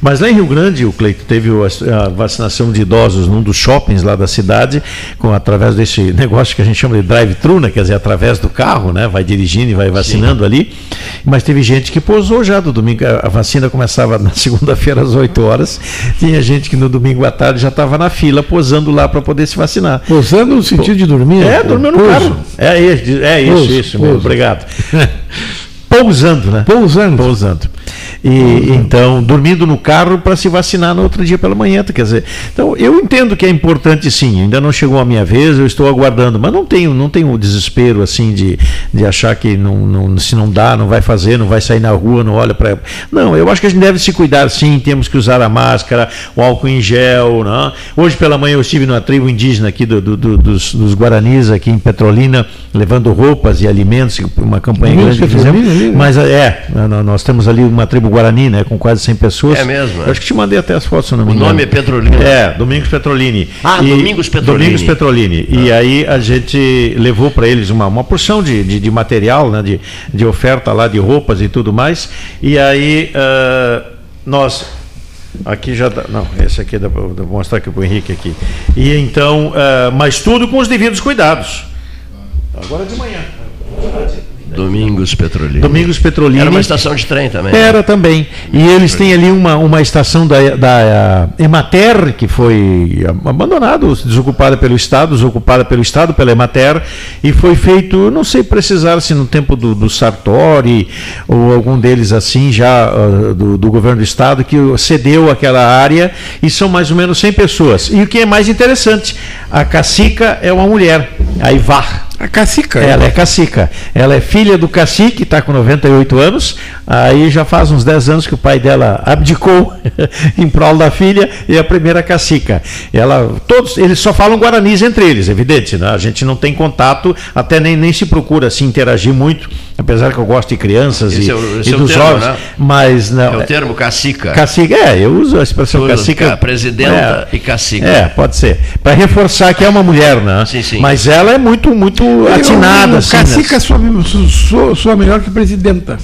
S4: Mas lá em Rio Grande, o Cleito teve a vacinação de idosos num dos shoppings lá da cidade, com através desse negócio que a gente chama de drive-thru, né? quer dizer, através do carro, né? vai dirigindo e vai vacinando Sim. ali. Mas teve gente que posou já do domingo, a vacina começava na segunda-feira às 8 horas, tinha gente que no domingo à tarde já estava na fila posando lá para poder se vacinar.
S2: Posando no sentido de dormir?
S4: É, dormindo no carro. É, é isso, é isso, isso mesmo, obrigado. Pousando, né?
S2: Pousando.
S4: Pousando. E então, dormindo no carro para se vacinar no outro dia pela manhã. Quer dizer, então eu entendo que é importante sim, ainda não chegou a minha vez, eu estou aguardando, mas não tenho, não tenho o desespero assim de, de achar que não, não, se não dá, não vai fazer, não vai sair na rua, não olha para. Não, eu acho que a gente deve se cuidar sim, temos que usar a máscara, o álcool em gel. Né? Hoje pela manhã eu estive numa tribo indígena aqui do, do, do, dos, dos Guaranis, aqui em Petrolina, levando roupas e alimentos, uma campanha grande que fizemos. Né? Mas é, nós temos ali uma tribo Guarani, né, com quase 100 pessoas.
S1: É mesmo?
S4: Eu acho que te mandei até as fotos, se
S1: não me engano. O nome é Petrolini.
S4: É, Domingos Petrolini.
S1: Ah, e, Domingos Petrolini.
S4: Domingos Petrolini. Ah. E aí a gente levou para eles uma, uma porção de, de, de, material, né, de, de oferta lá, de roupas e tudo mais. E aí uh, nós Aqui já dá. Não, esse aqui dá para mostrar aqui para o Henrique aqui. E então, uh, mas tudo com os devidos cuidados. Agora de manhã.
S1: Domingos Petrolini.
S4: Domingos Petrolini.
S1: Era uma estação de trem também.
S4: Era né? também. E eles têm ali uma, uma estação da, da Emater, que foi abandonada, desocupada pelo Estado, desocupada pelo Estado, pela Emater, e foi feito, não sei precisar se no tempo do, do Sartori ou algum deles assim, já uh, do, do governo do Estado, que cedeu aquela área e são mais ou menos 100 pessoas. E o que é mais interessante, a cacica é uma mulher, a Ivar.
S2: A cacica.
S4: Ela é cacica. Ela é filha do cacique, está com 98 anos. Aí já faz uns 10 anos que o pai dela abdicou em prol da filha e é a primeira cacica. Ela, todos, eles só falam guaranis entre eles, evidente. Né? A gente não tem contato, até nem, nem se procura assim, interagir muito, apesar que eu gosto de crianças esse e, é o, e é dos termo, jovens. Né? Mas não.
S1: É o termo cacica.
S4: Cacica, é, eu uso a expressão cacica.
S1: Presidenta é, e cacica.
S4: É, pode ser. Para reforçar que é uma mulher, né?
S1: Sim, sim.
S4: Mas ela é muito, muito atinada.
S2: Assim, cacica sua, sua, sua melhor que presidenta.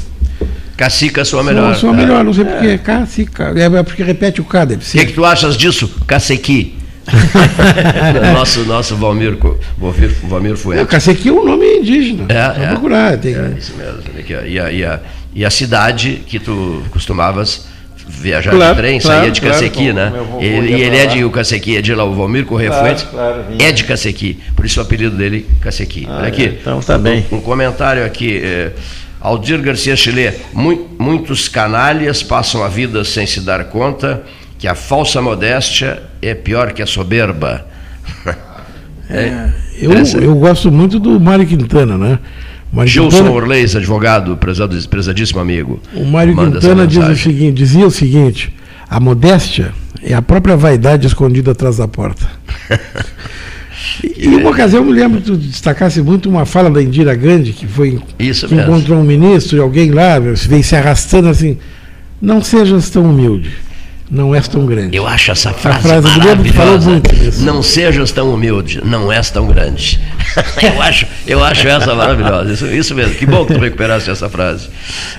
S1: Cacica sua melhor.
S2: Sua, sua melhor, não sei é. porquê. Cacica. É porque repete o K, deve
S1: ser. O que, que tu achas disso, Cacequi? nosso, nosso Valmir, Valmir, Valmir Fuentes.
S2: Cacequi é um nome indígena.
S1: É, é,
S2: procurar. Tem...
S1: é isso mesmo. E a, e, a, e a cidade que tu costumavas viajar
S2: claro,
S1: de trem,
S2: claro,
S1: saía de Cacequi, né? Ele, e ele é de o Cacequi, é de lá, o Valmir Correia
S2: claro,
S1: Fuentes é de Cacequi, por isso o apelido dele Cacequi. Ah, Olha aqui, é,
S4: então tá bem.
S1: Um, um comentário aqui. É, Aldir Garcia Chile, muitos canalhas passam a vida sem se dar conta que a falsa modéstia é pior que a soberba.
S2: É, eu, eu gosto muito do Mário Quintana, né?
S1: Mário Gilson Quintana, Orleis, advogado, prezado, prezadíssimo amigo.
S2: O Mário Quintana diz o seguinte, dizia o seguinte: a modéstia é a própria vaidade escondida atrás da porta. E uma ocasião eu me lembro que destacasse muito uma fala da Indira Gandhi, que foi
S1: Isso
S2: que encontrou um ministro e alguém lá, veio se arrastando assim, não sejas tão humilde não és tão grande.
S1: Eu acho essa frase, frase maravilhosa. Não sejas tão humilde, não és tão grande. eu, acho, eu acho essa maravilhosa. Isso, isso mesmo. Que bom que tu recuperaste essa frase.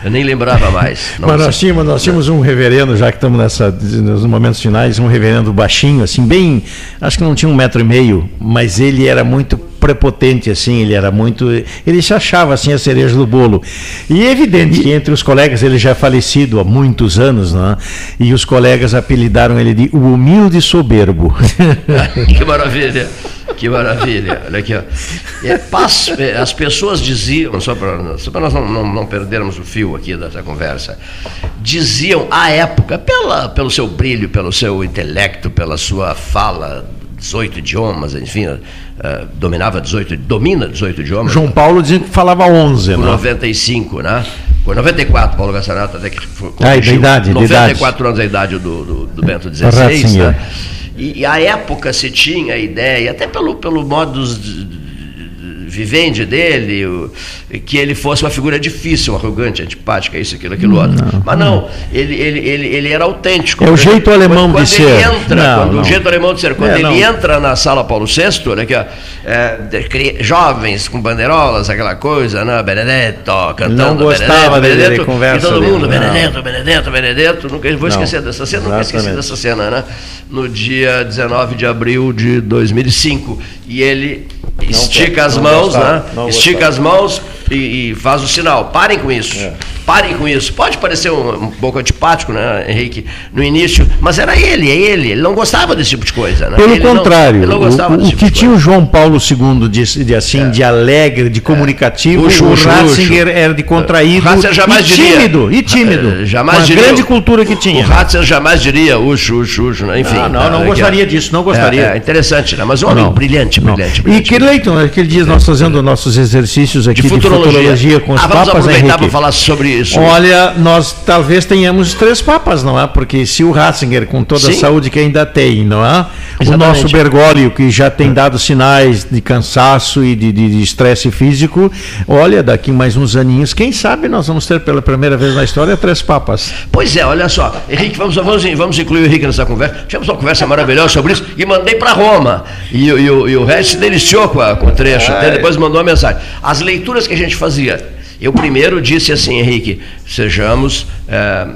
S1: Eu nem lembrava mais.
S4: Mas nós tínhamos, nós tínhamos um reverendo, já que estamos nessa, nos momentos finais, um reverendo baixinho, assim, bem. Acho que não tinha um metro e meio, mas ele era muito prepotente assim, ele era muito, ele se achava assim a cereja do bolo. E é evidente que entre os colegas, ele já é falecido há muitos anos, né? E os colegas apelidaram ele de o humilde soberbo.
S1: que maravilha. Que maravilha. Olha aqui, ó. É, é as pessoas diziam, só para nós não, não, não, perdermos o fio aqui dessa conversa, diziam à época, pela, pelo seu brilho, pelo seu intelecto, pela sua fala, 18 idiomas, enfim, uh, dominava 18, domina 18 idiomas.
S4: João Paulo dizia que falava 11,
S1: com né? 95, né? Com 94, Paulo Gassanato até que foi,
S4: ah, de idade,
S1: 94
S4: de
S1: anos a idade do, do, do Bento XVI, né? E, e a época se tinha a ideia, até pelo, pelo modo vivendi dele, o, que ele fosse uma figura difícil, arrogante, antipática, isso, aquilo, aquilo outro. Não, Mas não, ele, ele, ele, ele era autêntico.
S4: É o jeito
S1: ele,
S4: alemão
S1: quando,
S4: de
S1: quando
S4: ser.
S1: Ele entra,
S4: não,
S1: quando,
S4: não.
S1: O jeito alemão de ser. Quando
S4: É,
S1: ele entra na sala Paulo VI, né, que, é, jovens com bandeirolas, aquela coisa, né, Benedetto, cantando
S4: Não gostava
S1: Benedetto,
S4: dele,
S1: Benedetto,
S4: conversa
S1: e todo
S4: dele,
S1: mundo,
S4: não.
S1: Benedetto, Benedetto, Benedetto, nunca vou esquecer dessa cena, nunca esqueci dessa cena, né? No dia 19 de abril de 2005. E ele estica as mãos, né? Estica as mãos e, e faz o sinal. Parem com isso.
S4: É.
S1: Parem com isso. Pode parecer um, um pouco antipático, né, Henrique, no início, mas era ele, é ele. Ele não gostava desse tipo de coisa, né?
S4: Pelo
S1: Ele não-
S4: contrário,
S1: ele não
S4: o-
S1: gostava
S4: o,
S1: desse
S4: o
S1: tipo
S4: que
S1: de
S4: tinha o. João Paulo II de, de assim, de alegre, de comunicativo,
S1: Luxo,
S4: o Ratzinger
S1: luxo.
S4: era de contraído
S1: Ratzinger jamais
S4: e
S1: diria.
S4: tímido, e tímido.
S1: Eh, jamais
S4: com a
S1: diria.
S4: grande cultura que tinha.
S1: O Ratzer jamais diria uxo, uxo, uxo, né? enfim.
S4: Ah, não, não
S1: né,
S4: gostaria
S1: que é-
S4: disso, não gostaria.
S1: É, é interessante, né? Mas um homem
S4: Não,
S1: brilhante,
S4: não.
S1: brilhante,
S4: E
S1: brilhante.
S4: que leito, aquele dia nós fazendo nossos exercícios aqui
S1: de
S4: de
S1: futurologia.
S4: Futurologia, com os
S1: ah, vamos
S4: papas,
S1: aproveitar para
S4: Henrique.
S1: falar sobre isso.
S4: Olha, nós talvez tenhamos três papas, não é? Porque se o Ratzinger, com toda a
S1: Sim.
S4: saúde que ainda tem, não é? O
S1: Exatamente.
S4: nosso Bergoglio, que já tem dado sinais de cansaço e de- estresse físico, olha, daqui mais uns aninhos, quem sabe nós vamos ter pela primeira vez na história três papas.
S1: Pois é, olha só, Henrique, vamos, vamos, vamos incluir o Henrique nessa conversa. Tivemos uma conversa maravilhosa sobre isso e mandei para Roma. E, o- e, o- e o Regis se deliciou com, a- com o trecho, até depois mandou uma mensagem. As leituras que a gente fazia. Eu primeiro disse assim, Henrique, sejamos, eh,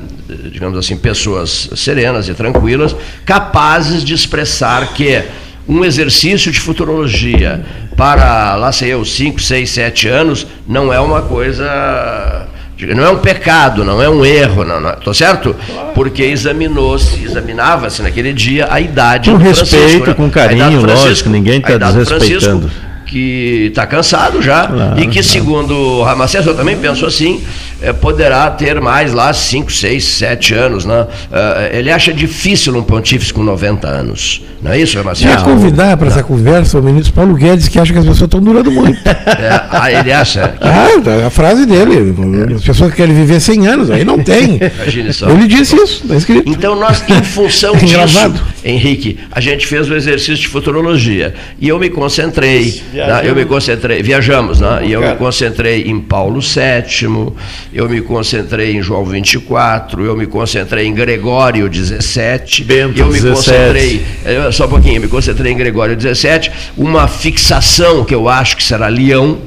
S1: digamos assim, pessoas serenas e tranquilas, capazes de expressar que um exercício de futurologia para, lá sei eu, 5, 6, 7 anos, não é uma coisa Não é um pecado, não é um erro, não, não, tô certo? Porque examinou-se, examinava-se naquele dia a idade
S4: Com
S1: do
S4: respeito,
S1: Francisco, né?
S4: com carinho,
S1: idade do Francisco,
S4: lógico, ninguém tá
S1: Francisco,
S4: desrespeitando.
S1: Que está cansado já
S4: Claro,
S1: e que, segundo o Ramacés, eu também penso assim, eh, poderá ter mais lá 5, 6, 7 anos. Né? Eh, ele acha difícil um pontífice com 90 anos. Não é isso, Ramacés?
S2: Quer convidar para essa conversa o ministro Paulo Guedes, que acha que as pessoas estão durando muito.
S1: É, ah, ele acha. que-
S2: Ah, tá, a frase dele. As pessoas querem viver 100 anos, aí não tem.
S1: Imagine só.
S2: Ele disse isso, está escrito.
S1: Então, nós, em função disso. Henrique, a gente fez o exercício de futurologia. E eu me concentrei, né, eu me concentrei, viajamos, né? E eu me concentrei em Paulo VII, eu me concentrei em João 24, eu me concentrei em Gregório 17,
S4: Bento
S1: eu me
S4: 17.
S1: concentrei, eh, só um pouquinho, eu me concentrei em Gregório 17, uma fixação que eu acho que será Leão,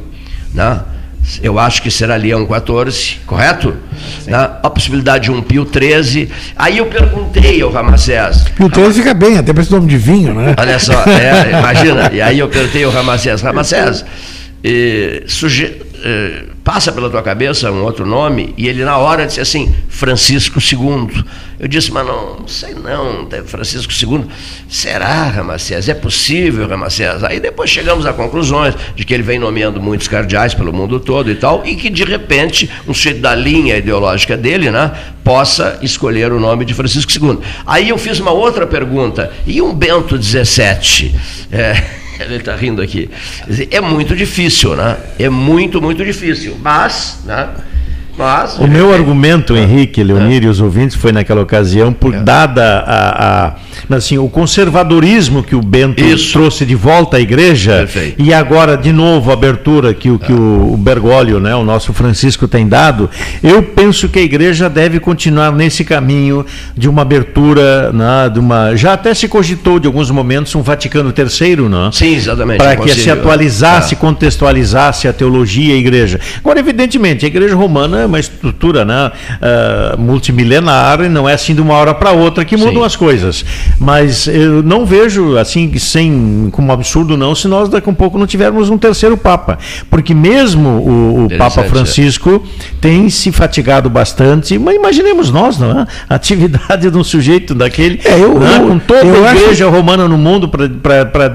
S1: né? Eu acho que será Leão 14, correto? Né? A possibilidade de um Pio 13. Aí eu perguntei ao Ramacés.
S2: E o 13 fica bem, até parece nome de vinho, né?
S1: Olha só, é, imagina. E aí eu perguntei ao Ramacés, Ramacés, eh, suge- eh, passa pela tua cabeça um outro nome? E ele na hora disse assim, Francisco II. Eu disse, mas não, sei não, Francisco II. Será, Ramacés? É possível, Ramacés? Aí depois chegamos a conclusões de que ele vem nomeando muitos cardeais pelo mundo todo e tal, e que de repente, um sujeito da linha ideológica dele, né, possa escolher o nome de Francisco II. Aí eu fiz uma outra pergunta, e um Bento XVII? É, ele está rindo aqui. É muito difícil, né? É muito, muito difícil. Mas, né? Mas.
S4: O meu argumento, Henrique, Leonir e os ouvintes, foi naquela ocasião, por dada a, a- assim, o conservadorismo que o Bento
S1: Isso.
S4: trouxe de volta à igreja,
S1: Perfeito.
S4: e agora, de novo, a abertura que, o- que o, o Bergoglio, né, o nosso Francisco, tem dado, eu penso que a igreja deve continuar nesse caminho de uma abertura, né, de uma, já até se cogitou de alguns momentos um Vaticano III, não?
S1: Sim, exatamente.
S4: para que se atualizasse,
S1: é.
S4: contextualizasse a teologia e a igreja. Agora, evidentemente, a igreja romana é uma estrutura né, ah, multimilenar e não é assim de uma hora para outra que mudam
S1: Sim.
S4: as coisas. Mas eu não vejo assim sem como absurdo não se nós daqui a um pouco não tivermos um terceiro papa, porque mesmo o, o Papa
S1: é.
S4: Francisco tem se fatigado bastante, mas imaginemos nós, não é? A atividade de um sujeito daquele,
S2: É, eu-
S4: né,
S2: eu-
S4: com toda
S2: eu
S4: a
S2: acho-
S4: igreja romana no mundo para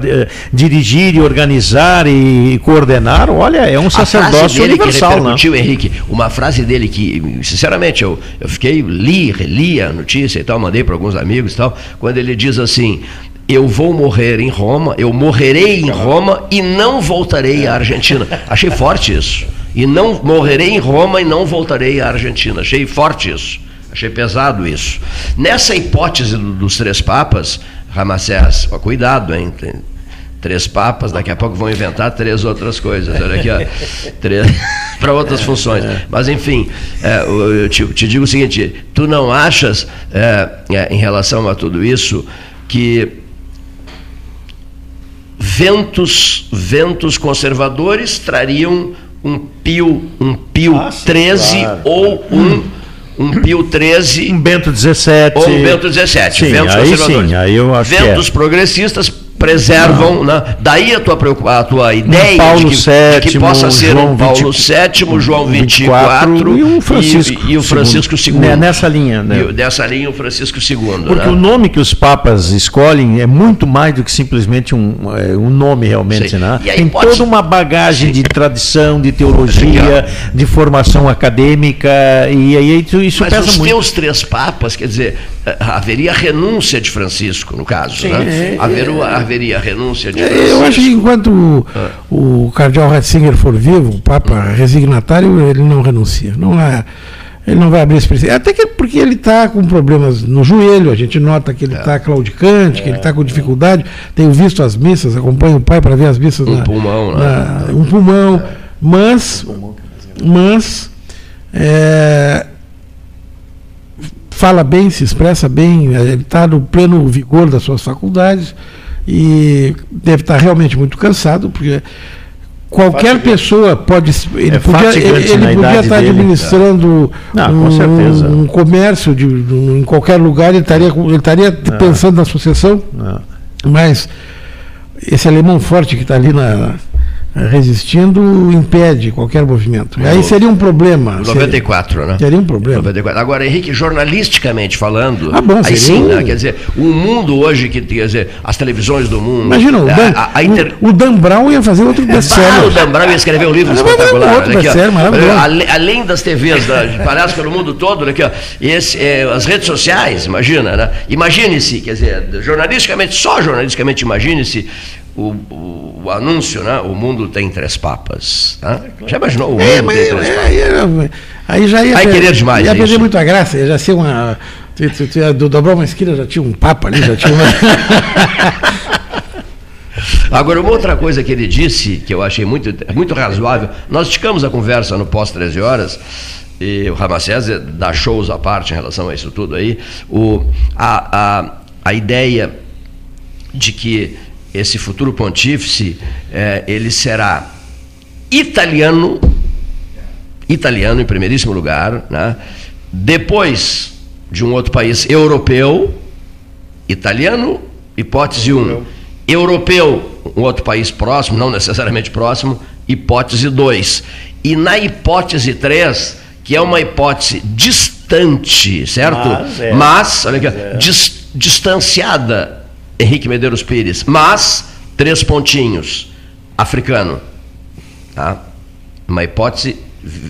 S4: dirigir e organizar e coordenar, olha, é um sacerdócio universal,
S1: que
S4: né?
S1: repercutiu, Henrique, uma frase dele que, sinceramente, eu, eu fiquei, li, reli a notícia e tal, mandei para alguns amigos e tal, quando ele diz assim, eu vou morrer em Roma, eu morrerei em Roma e não voltarei à Argentina. Achei forte isso. E não morrerei em Roma e não voltarei à Argentina. Achei forte isso. Achei pesado isso. Nessa hipótese do- dos três papas, Ramacés, cuidado, hein? Três papas, daqui a pouco vão inventar três outras coisas. Olha aqui, ó. para outras funções. Mas, enfim, é, eu te, te, digo o seguinte: tu não achas, é, é, em relação a tudo isso, que ventos, ventos conservadores trariam um Pio, um Pio ah, 13 claro, ou um um Pio 13.
S4: Um Bento 17.
S1: Ou um Bento 17.
S4: Sim, ventos aí sim, aí eu acho
S1: Ventos
S4: que é.
S1: progressistas preservam, né? daí a tua, a tua ideia
S4: Paulo
S1: de, que,
S4: VII,
S1: de que possa ser João um Paulo 20, VII, João 24, 24
S4: e o Francisco,
S1: e, e o Francisco II.
S4: Né, nessa linha. Né?
S1: E, nessa linha o Francisco II.
S4: Porque
S1: né?
S4: o nome que os papas escolhem é muito mais do que simplesmente um, é, um nome realmente. Né? Tem pode... toda uma bagagem Sim. de tradição, de teologia, de formação acadêmica, e aí isso, isso
S1: Mas
S4: pesa
S1: os
S4: muito.
S1: teus três papas, quer dizer, eh, haveria renúncia de Francisco, no caso.
S2: Sim,
S1: né?
S2: é,
S1: haveria, haveria renúncia de Francisco.
S2: Eu acho que enquanto o, ah. o cardeal Ratzinger for vivo, o Papa resignatário, ele não renuncia. Não há, ele não vai abrir esse princípio. Até que porque ele está com problemas no joelho, a gente nota que ele está é. claudicante, que ele está com dificuldade. Tenho visto as missas, acompanho o pai para ver as missas.
S1: Um na, pulmão,
S2: né? um pulmão. Mas, mas é, fala bem, se expressa bem, ele está no pleno vigor das suas faculdades e deve estar realmente muito cansado, porque qualquer pessoa pode. Ele
S4: é
S2: podia, ele, ele podia estar dele, administrando
S4: Não, um,
S2: um, comércio de, um, em qualquer lugar, ele estaria, ele estaria pensando na associação, mas esse alemão forte que está ali na, resistindo impede qualquer movimento. No, Aí seria um problema.
S1: 94,
S2: seria,
S1: né?
S2: Seria um problema.
S1: 94. Agora, Henrique, jornalisticamente falando,
S2: ah, bom,
S1: aí sim, um... né? quer dizer, o mundo hoje, que, quer dizer, as televisões do mundo.
S2: Imagina, o Dan, a, a inter... o, o Dan Brown ia fazer outro best-seller. Ah,
S1: o Dan Brown ia escrever um livro ah, espetacular.
S2: Outro aqui,
S1: além, além das TVs, da, palhaços pelo mundo todo, aqui, ó, esse, é, as redes sociais, imagina, né? Imagine-se, quer dizer, jornalisticamente, só jornalisticamente, imagine-se o, o, o, anúncio, né? O mundo tem três papas. Tá? Já imaginou o é, mundo é, tem três é, papas?
S2: É, aí já ia,
S1: Aí querer demais.
S2: Ia perder muito a graça, ia já ser uma. Tu, tu, tu, do dobrar uma esquina já tinha um papa ali, já tinha uma.
S1: Agora, uma outra coisa que ele disse, que eu achei muito, muito razoável, nós esticamos a conversa no pós-13 horas, e o Ramacés dá shows à parte em relação a isso tudo aí, o, a, a, a ideia de que esse futuro pontífice, é, ele será italiano, italiano em primeiríssimo lugar, né? depois de um outro país europeu, italiano, hipótese 1, um. europeu, um outro país próximo, não necessariamente próximo, hipótese 2. E na hipótese 3, que é uma hipótese distante, certo? Mas, é. Mas olha aqui, é. dis, distanciada Henrique Medeiros Pires, mas três pontinhos, africano. Tá? Uma hipótese,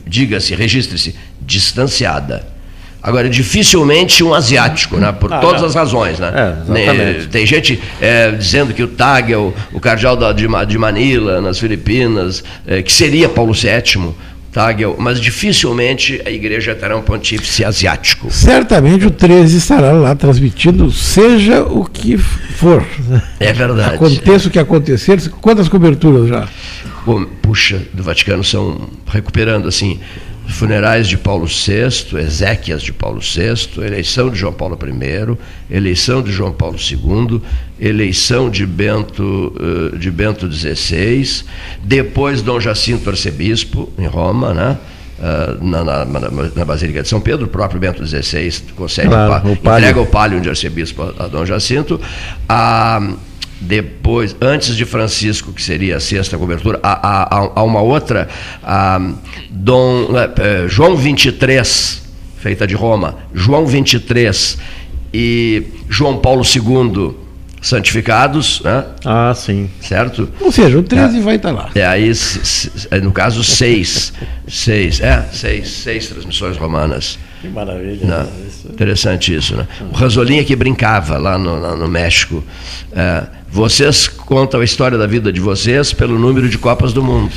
S1: diga-se, registre-se, distanciada. Agora, dificilmente um asiático, né? por ah, todas não. as razões. Né? É, Tem gente é, dizendo que o Tag é o, o cardeal da, de, de Manila, nas Filipinas, é, que seria Paulo VII. Tagel, mas dificilmente a igreja terá um pontífice asiático.
S2: Certamente o 13 estará lá transmitindo, seja o que for.
S1: É verdade.
S2: Aconteça o que acontecer. Quantas coberturas já?
S1: Puxa, do Vaticano são recuperando assim funerais de Paulo VI, exéquias de Paulo VI, eleição de João Paulo I, eleição de João Paulo II, eleição de Bento, eh, de Bento XVI, depois Dom Jacinto arcebispo em Roma, né? Ah, na, na, na, na, Basílica de São Pedro, o próprio Bento XVI concede claro, o palio. entrega o palio de arcebispo a, a Dom Jacinto. A, depois, antes de Francisco, que seria a sexta cobertura, há, há, há uma outra, a Dom, é, João 23, feita de Roma, João 23 e João Paulo II santificados, né?
S4: Ah, sim.
S1: Certo?
S2: Ou seja, o 13 é, vai estar lá.
S1: É, aí, é, no caso, seis. seis, é, seis, seis transmissões romanas.
S4: Que maravilha. Né?
S1: Isso. Interessante isso, né? O Rasolinha que brincava lá no, no México. É, vocês contam a história da vida de vocês pelo número de Copas do Mundo.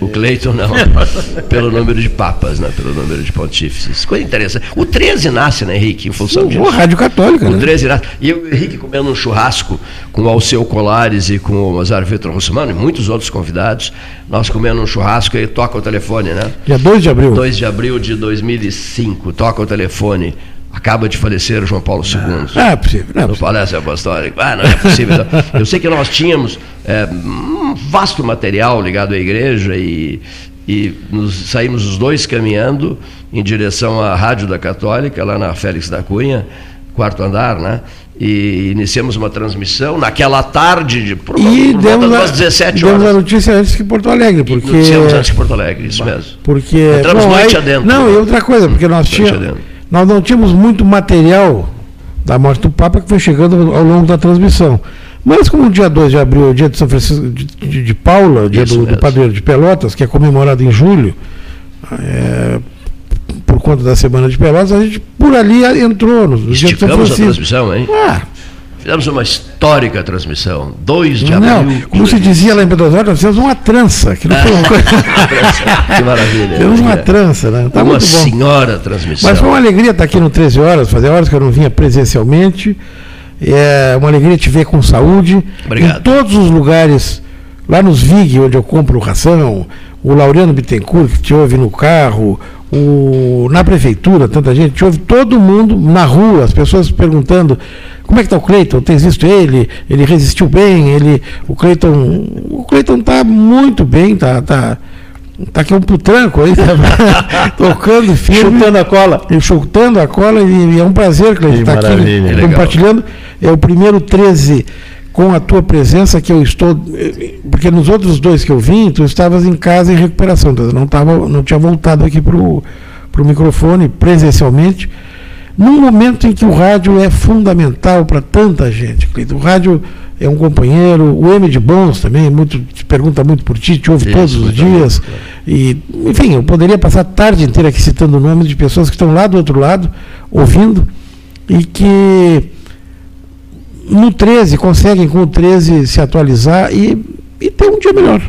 S1: O Cleiton não. Pelo número de papas, né? Pelo número de pontífices. Coisa interessante. O 13 nasce, né, Henrique? Em função disso.
S2: Uma rádio católica,
S1: O
S2: né?
S1: 13 nasce. E o Henrique comendo um churrasco com o Alceu Colares e com o Mazar Vitor Russomano e muitos outros convidados. Nós comendo um churrasco e toca o telefone, né?
S2: Dia 2 de abril.
S1: 2 de abril de 2005, toca o telefone. Acaba de falecer o João Paulo II.
S2: Ah, é possível. Não é
S1: No
S2: possível.
S1: Palácio Apostólico. Ah, não é possível. Eu sei que nós tínhamos é, um vasto material ligado à igreja e, e nos saímos os dois caminhando em direção à Rádio da Católica, lá na Félix da Cunha, quarto andar, né? E iniciamos uma transmissão naquela tarde, de, por,
S2: E
S1: por
S2: demos,
S1: de
S2: a,
S1: umas 17
S2: demos a
S1: horas.
S2: notícia antes que Porto Alegre, porque.
S1: Iniciamos antes de Porto Alegre, isso mesmo.
S2: Porque.
S1: Entramos
S2: bom,
S1: noite
S2: aí-
S1: adentro.
S2: Não, e outra coisa, porque nós, tínhamos,
S1: adentro.
S2: Nós não tínhamos muito material da morte do Papa que foi chegando ao longo da transmissão. Mas como o dia 2 de abril é o dia de São Francisco de, de, de Paula, dia do, do padroeiro de Pelotas, que é comemorado em julho, é, por conta da Semana de Pelotas, a gente por ali entrou no, no dia de São
S1: Esticamos a
S2: Francisco.
S1: transmissão, hein?
S2: Ah,
S1: Fizemos uma histórica transmissão. 2 de
S2: não,
S1: abril.
S2: como se dizia lá em Pedro Osório, nós fizemos uma trança, que não foi uma coisa.
S1: Que maravilha.
S2: Fizemos uma trança, né? Tá
S1: uma senhora transmissão.
S2: Mas foi uma alegria estar aqui no 13 Horas, fazer horas que eu não vinha presencialmente. É uma alegria te ver com saúde.
S1: Obrigado.
S2: Em todos os lugares, lá nos VIG, onde eu compro ração, o Laureano Bittencourt, que te ouve no carro, o, na prefeitura, tanta gente, te ouve todo mundo na rua, as pessoas perguntando como é que está o Cleiton, tens visto ele, ele resistiu bem, ele, o Cleiton, o Cleiton está muito bem, tá, tá, tá aqui um putranco aí, tá, tocando firme.
S4: Chutando a cola.
S2: Chutando a cola e, e é um prazer, Cleiton, estar aqui
S4: maravilha.
S1: Legal.
S2: compartilhando. É o primeiro 13 com a tua presença que eu estou. Porque nos outros dois que eu vim, tu estavas em casa em recuperação, não, tava, não tinha voltado aqui para o microfone presencialmente. Num momento em que o rádio é fundamental para tanta gente. O rádio é um companheiro, o M de Bons também, muito, te pergunta muito por ti, te ouve
S1: Isso,
S2: todos os dias. E, enfim, eu poderia passar a tarde inteira aqui citando nomes de pessoas que estão lá do outro lado, ouvindo, e que no 13 conseguem com o 13 se atualizar e, e ter um dia melhor.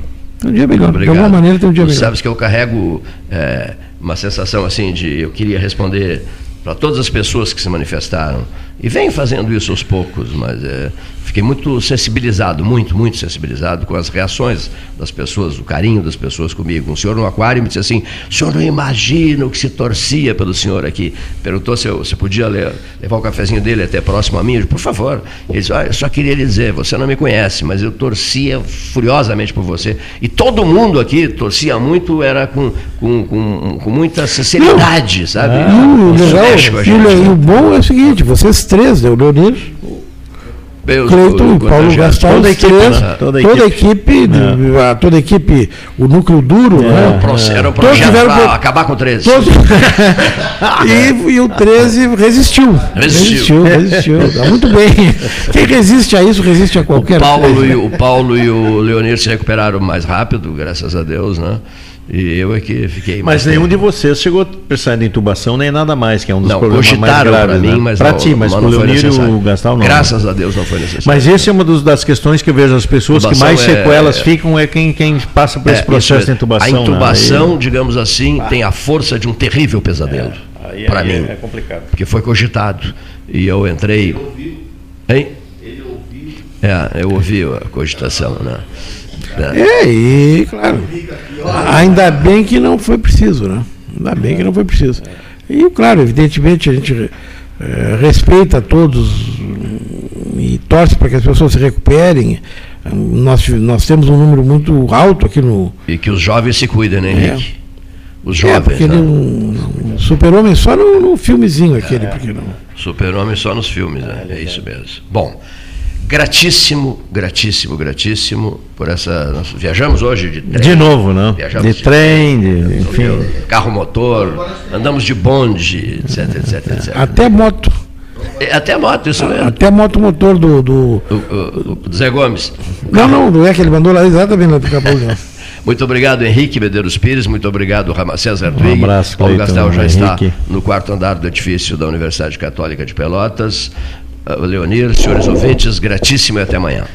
S2: Um dia melhor.
S1: Obrigado.
S2: De alguma maneira ter um dia
S1: Tu
S2: melhor.
S1: sabes que eu carrego é, uma sensação assim de eu queria responder para todas as pessoas que se manifestaram. E venho fazendo isso aos poucos, mas é, fiquei muito sensibilizado, muito, muito sensibilizado com as reações das pessoas, o carinho das pessoas comigo. Um senhor no aquário me disse assim: o senhor não imagina o que se torcia pelo senhor aqui. Perguntou se eu se podia le- levar o cafezinho dele até próximo a mim. Eu disse, por favor. Ele disse: "Olha, eu só queria lhe dizer, você não me conhece, mas eu torcia furiosamente por você. E todo mundo aqui torcia muito, era com, com, com, com muita sinceridade, sabe?
S2: E o
S1: Isso
S2: legal, e o bom é o seguinte, vocês três, né, o Leonir,
S1: Os-
S2: Cleiton
S1: o-
S2: e
S1: o
S2: Paulo
S1: contagiado.
S2: Gastal,
S4: Toda a equipe,
S2: três,
S4: né?
S2: toda,
S4: Toda
S2: a equipe, a- toda a equipe, o núcleo duro, né?
S1: Era um proce- Era
S2: Todos
S1: projeto
S2: tiveram
S1: para
S2: pro-
S1: acabar com 13.
S2: Todos... e, e o 13 resistiu.
S1: Resistiu.
S2: Resistiu, resistiu. Tá muito bem. Quem resiste a isso, resiste a
S1: O
S2: qualquer
S1: Paulo,
S2: coisa.
S1: e, o Paulo e o Leonir se recuperaram mais rápido, graças a Deus, né? E eu é que fiquei mais
S4: Mas nenhum
S1: tempo.
S4: de vocês chegou a precisar de intubação nem nada mais, que é um dos
S1: Não,
S4: problemas mais
S1: cogitaram para
S4: graves.
S1: mim,
S4: né?
S1: mas
S4: Pra
S1: não,
S4: ti, mas Leonir
S1: necessário.
S4: o Gastal não.
S1: Graças a Deus não foi necessário.
S4: Mas esse é uma dos- das questões que eu vejo as pessoas que mais
S1: é-
S4: sequelas ficam é quem, quem passa por
S1: É,
S4: esse processo de
S1: é.
S4: intubação.
S1: A
S4: né?
S1: intubação, digamos assim, tem a força de um terrível pesadelo.
S4: Aí-
S1: Para
S4: aí
S1: mim.
S4: É complicado.
S1: Porque foi cogitado. E eu entrei. Hein? É, eu ouvi a cogitação, né? É.
S2: É, e claro. Ainda bem que não foi preciso, né? Ainda bem que não foi preciso. E, claro, evidentemente a gente eh, respeita todos e torce para que as pessoas se recuperem. Nós, nós temos um número muito alto aqui no.
S1: E que os jovens se cuidem, né, Henrique? Os
S2: É,
S1: jovens,
S2: porque ele é
S1: né?
S2: um, um super-homem só no, no filmezinho aquele, porque não.
S1: Super-homem só nos filmes, né? É isso mesmo. Bom, gratíssimo, gratíssimo, gratíssimo por essa. Nós viajamos hoje de trem.
S4: De novo, né?
S1: Viajamos
S4: De trem, de, enfim.
S1: Carro motor, andamos de bonde, etc, etc, etc.
S2: Até moto.
S1: É, Até moto, isso mesmo.
S2: Até moto motor do. do
S1: O, o- o Zé Gomes.
S2: não, não, não é que ele mandou lá exatamente do Capão.
S1: Muito obrigado, Henrique Medeiros Pires. Muito obrigado, Ramacés Hartwig.
S4: Um abraço,
S1: Paulo
S4: Cleiton,
S1: Gastal já está
S4: Henrique.
S1: no quarto andar do edifício da Universidade Católica de Pelotas. Ah, Leonir, senhores ouvintes, gratíssimo e até amanhã.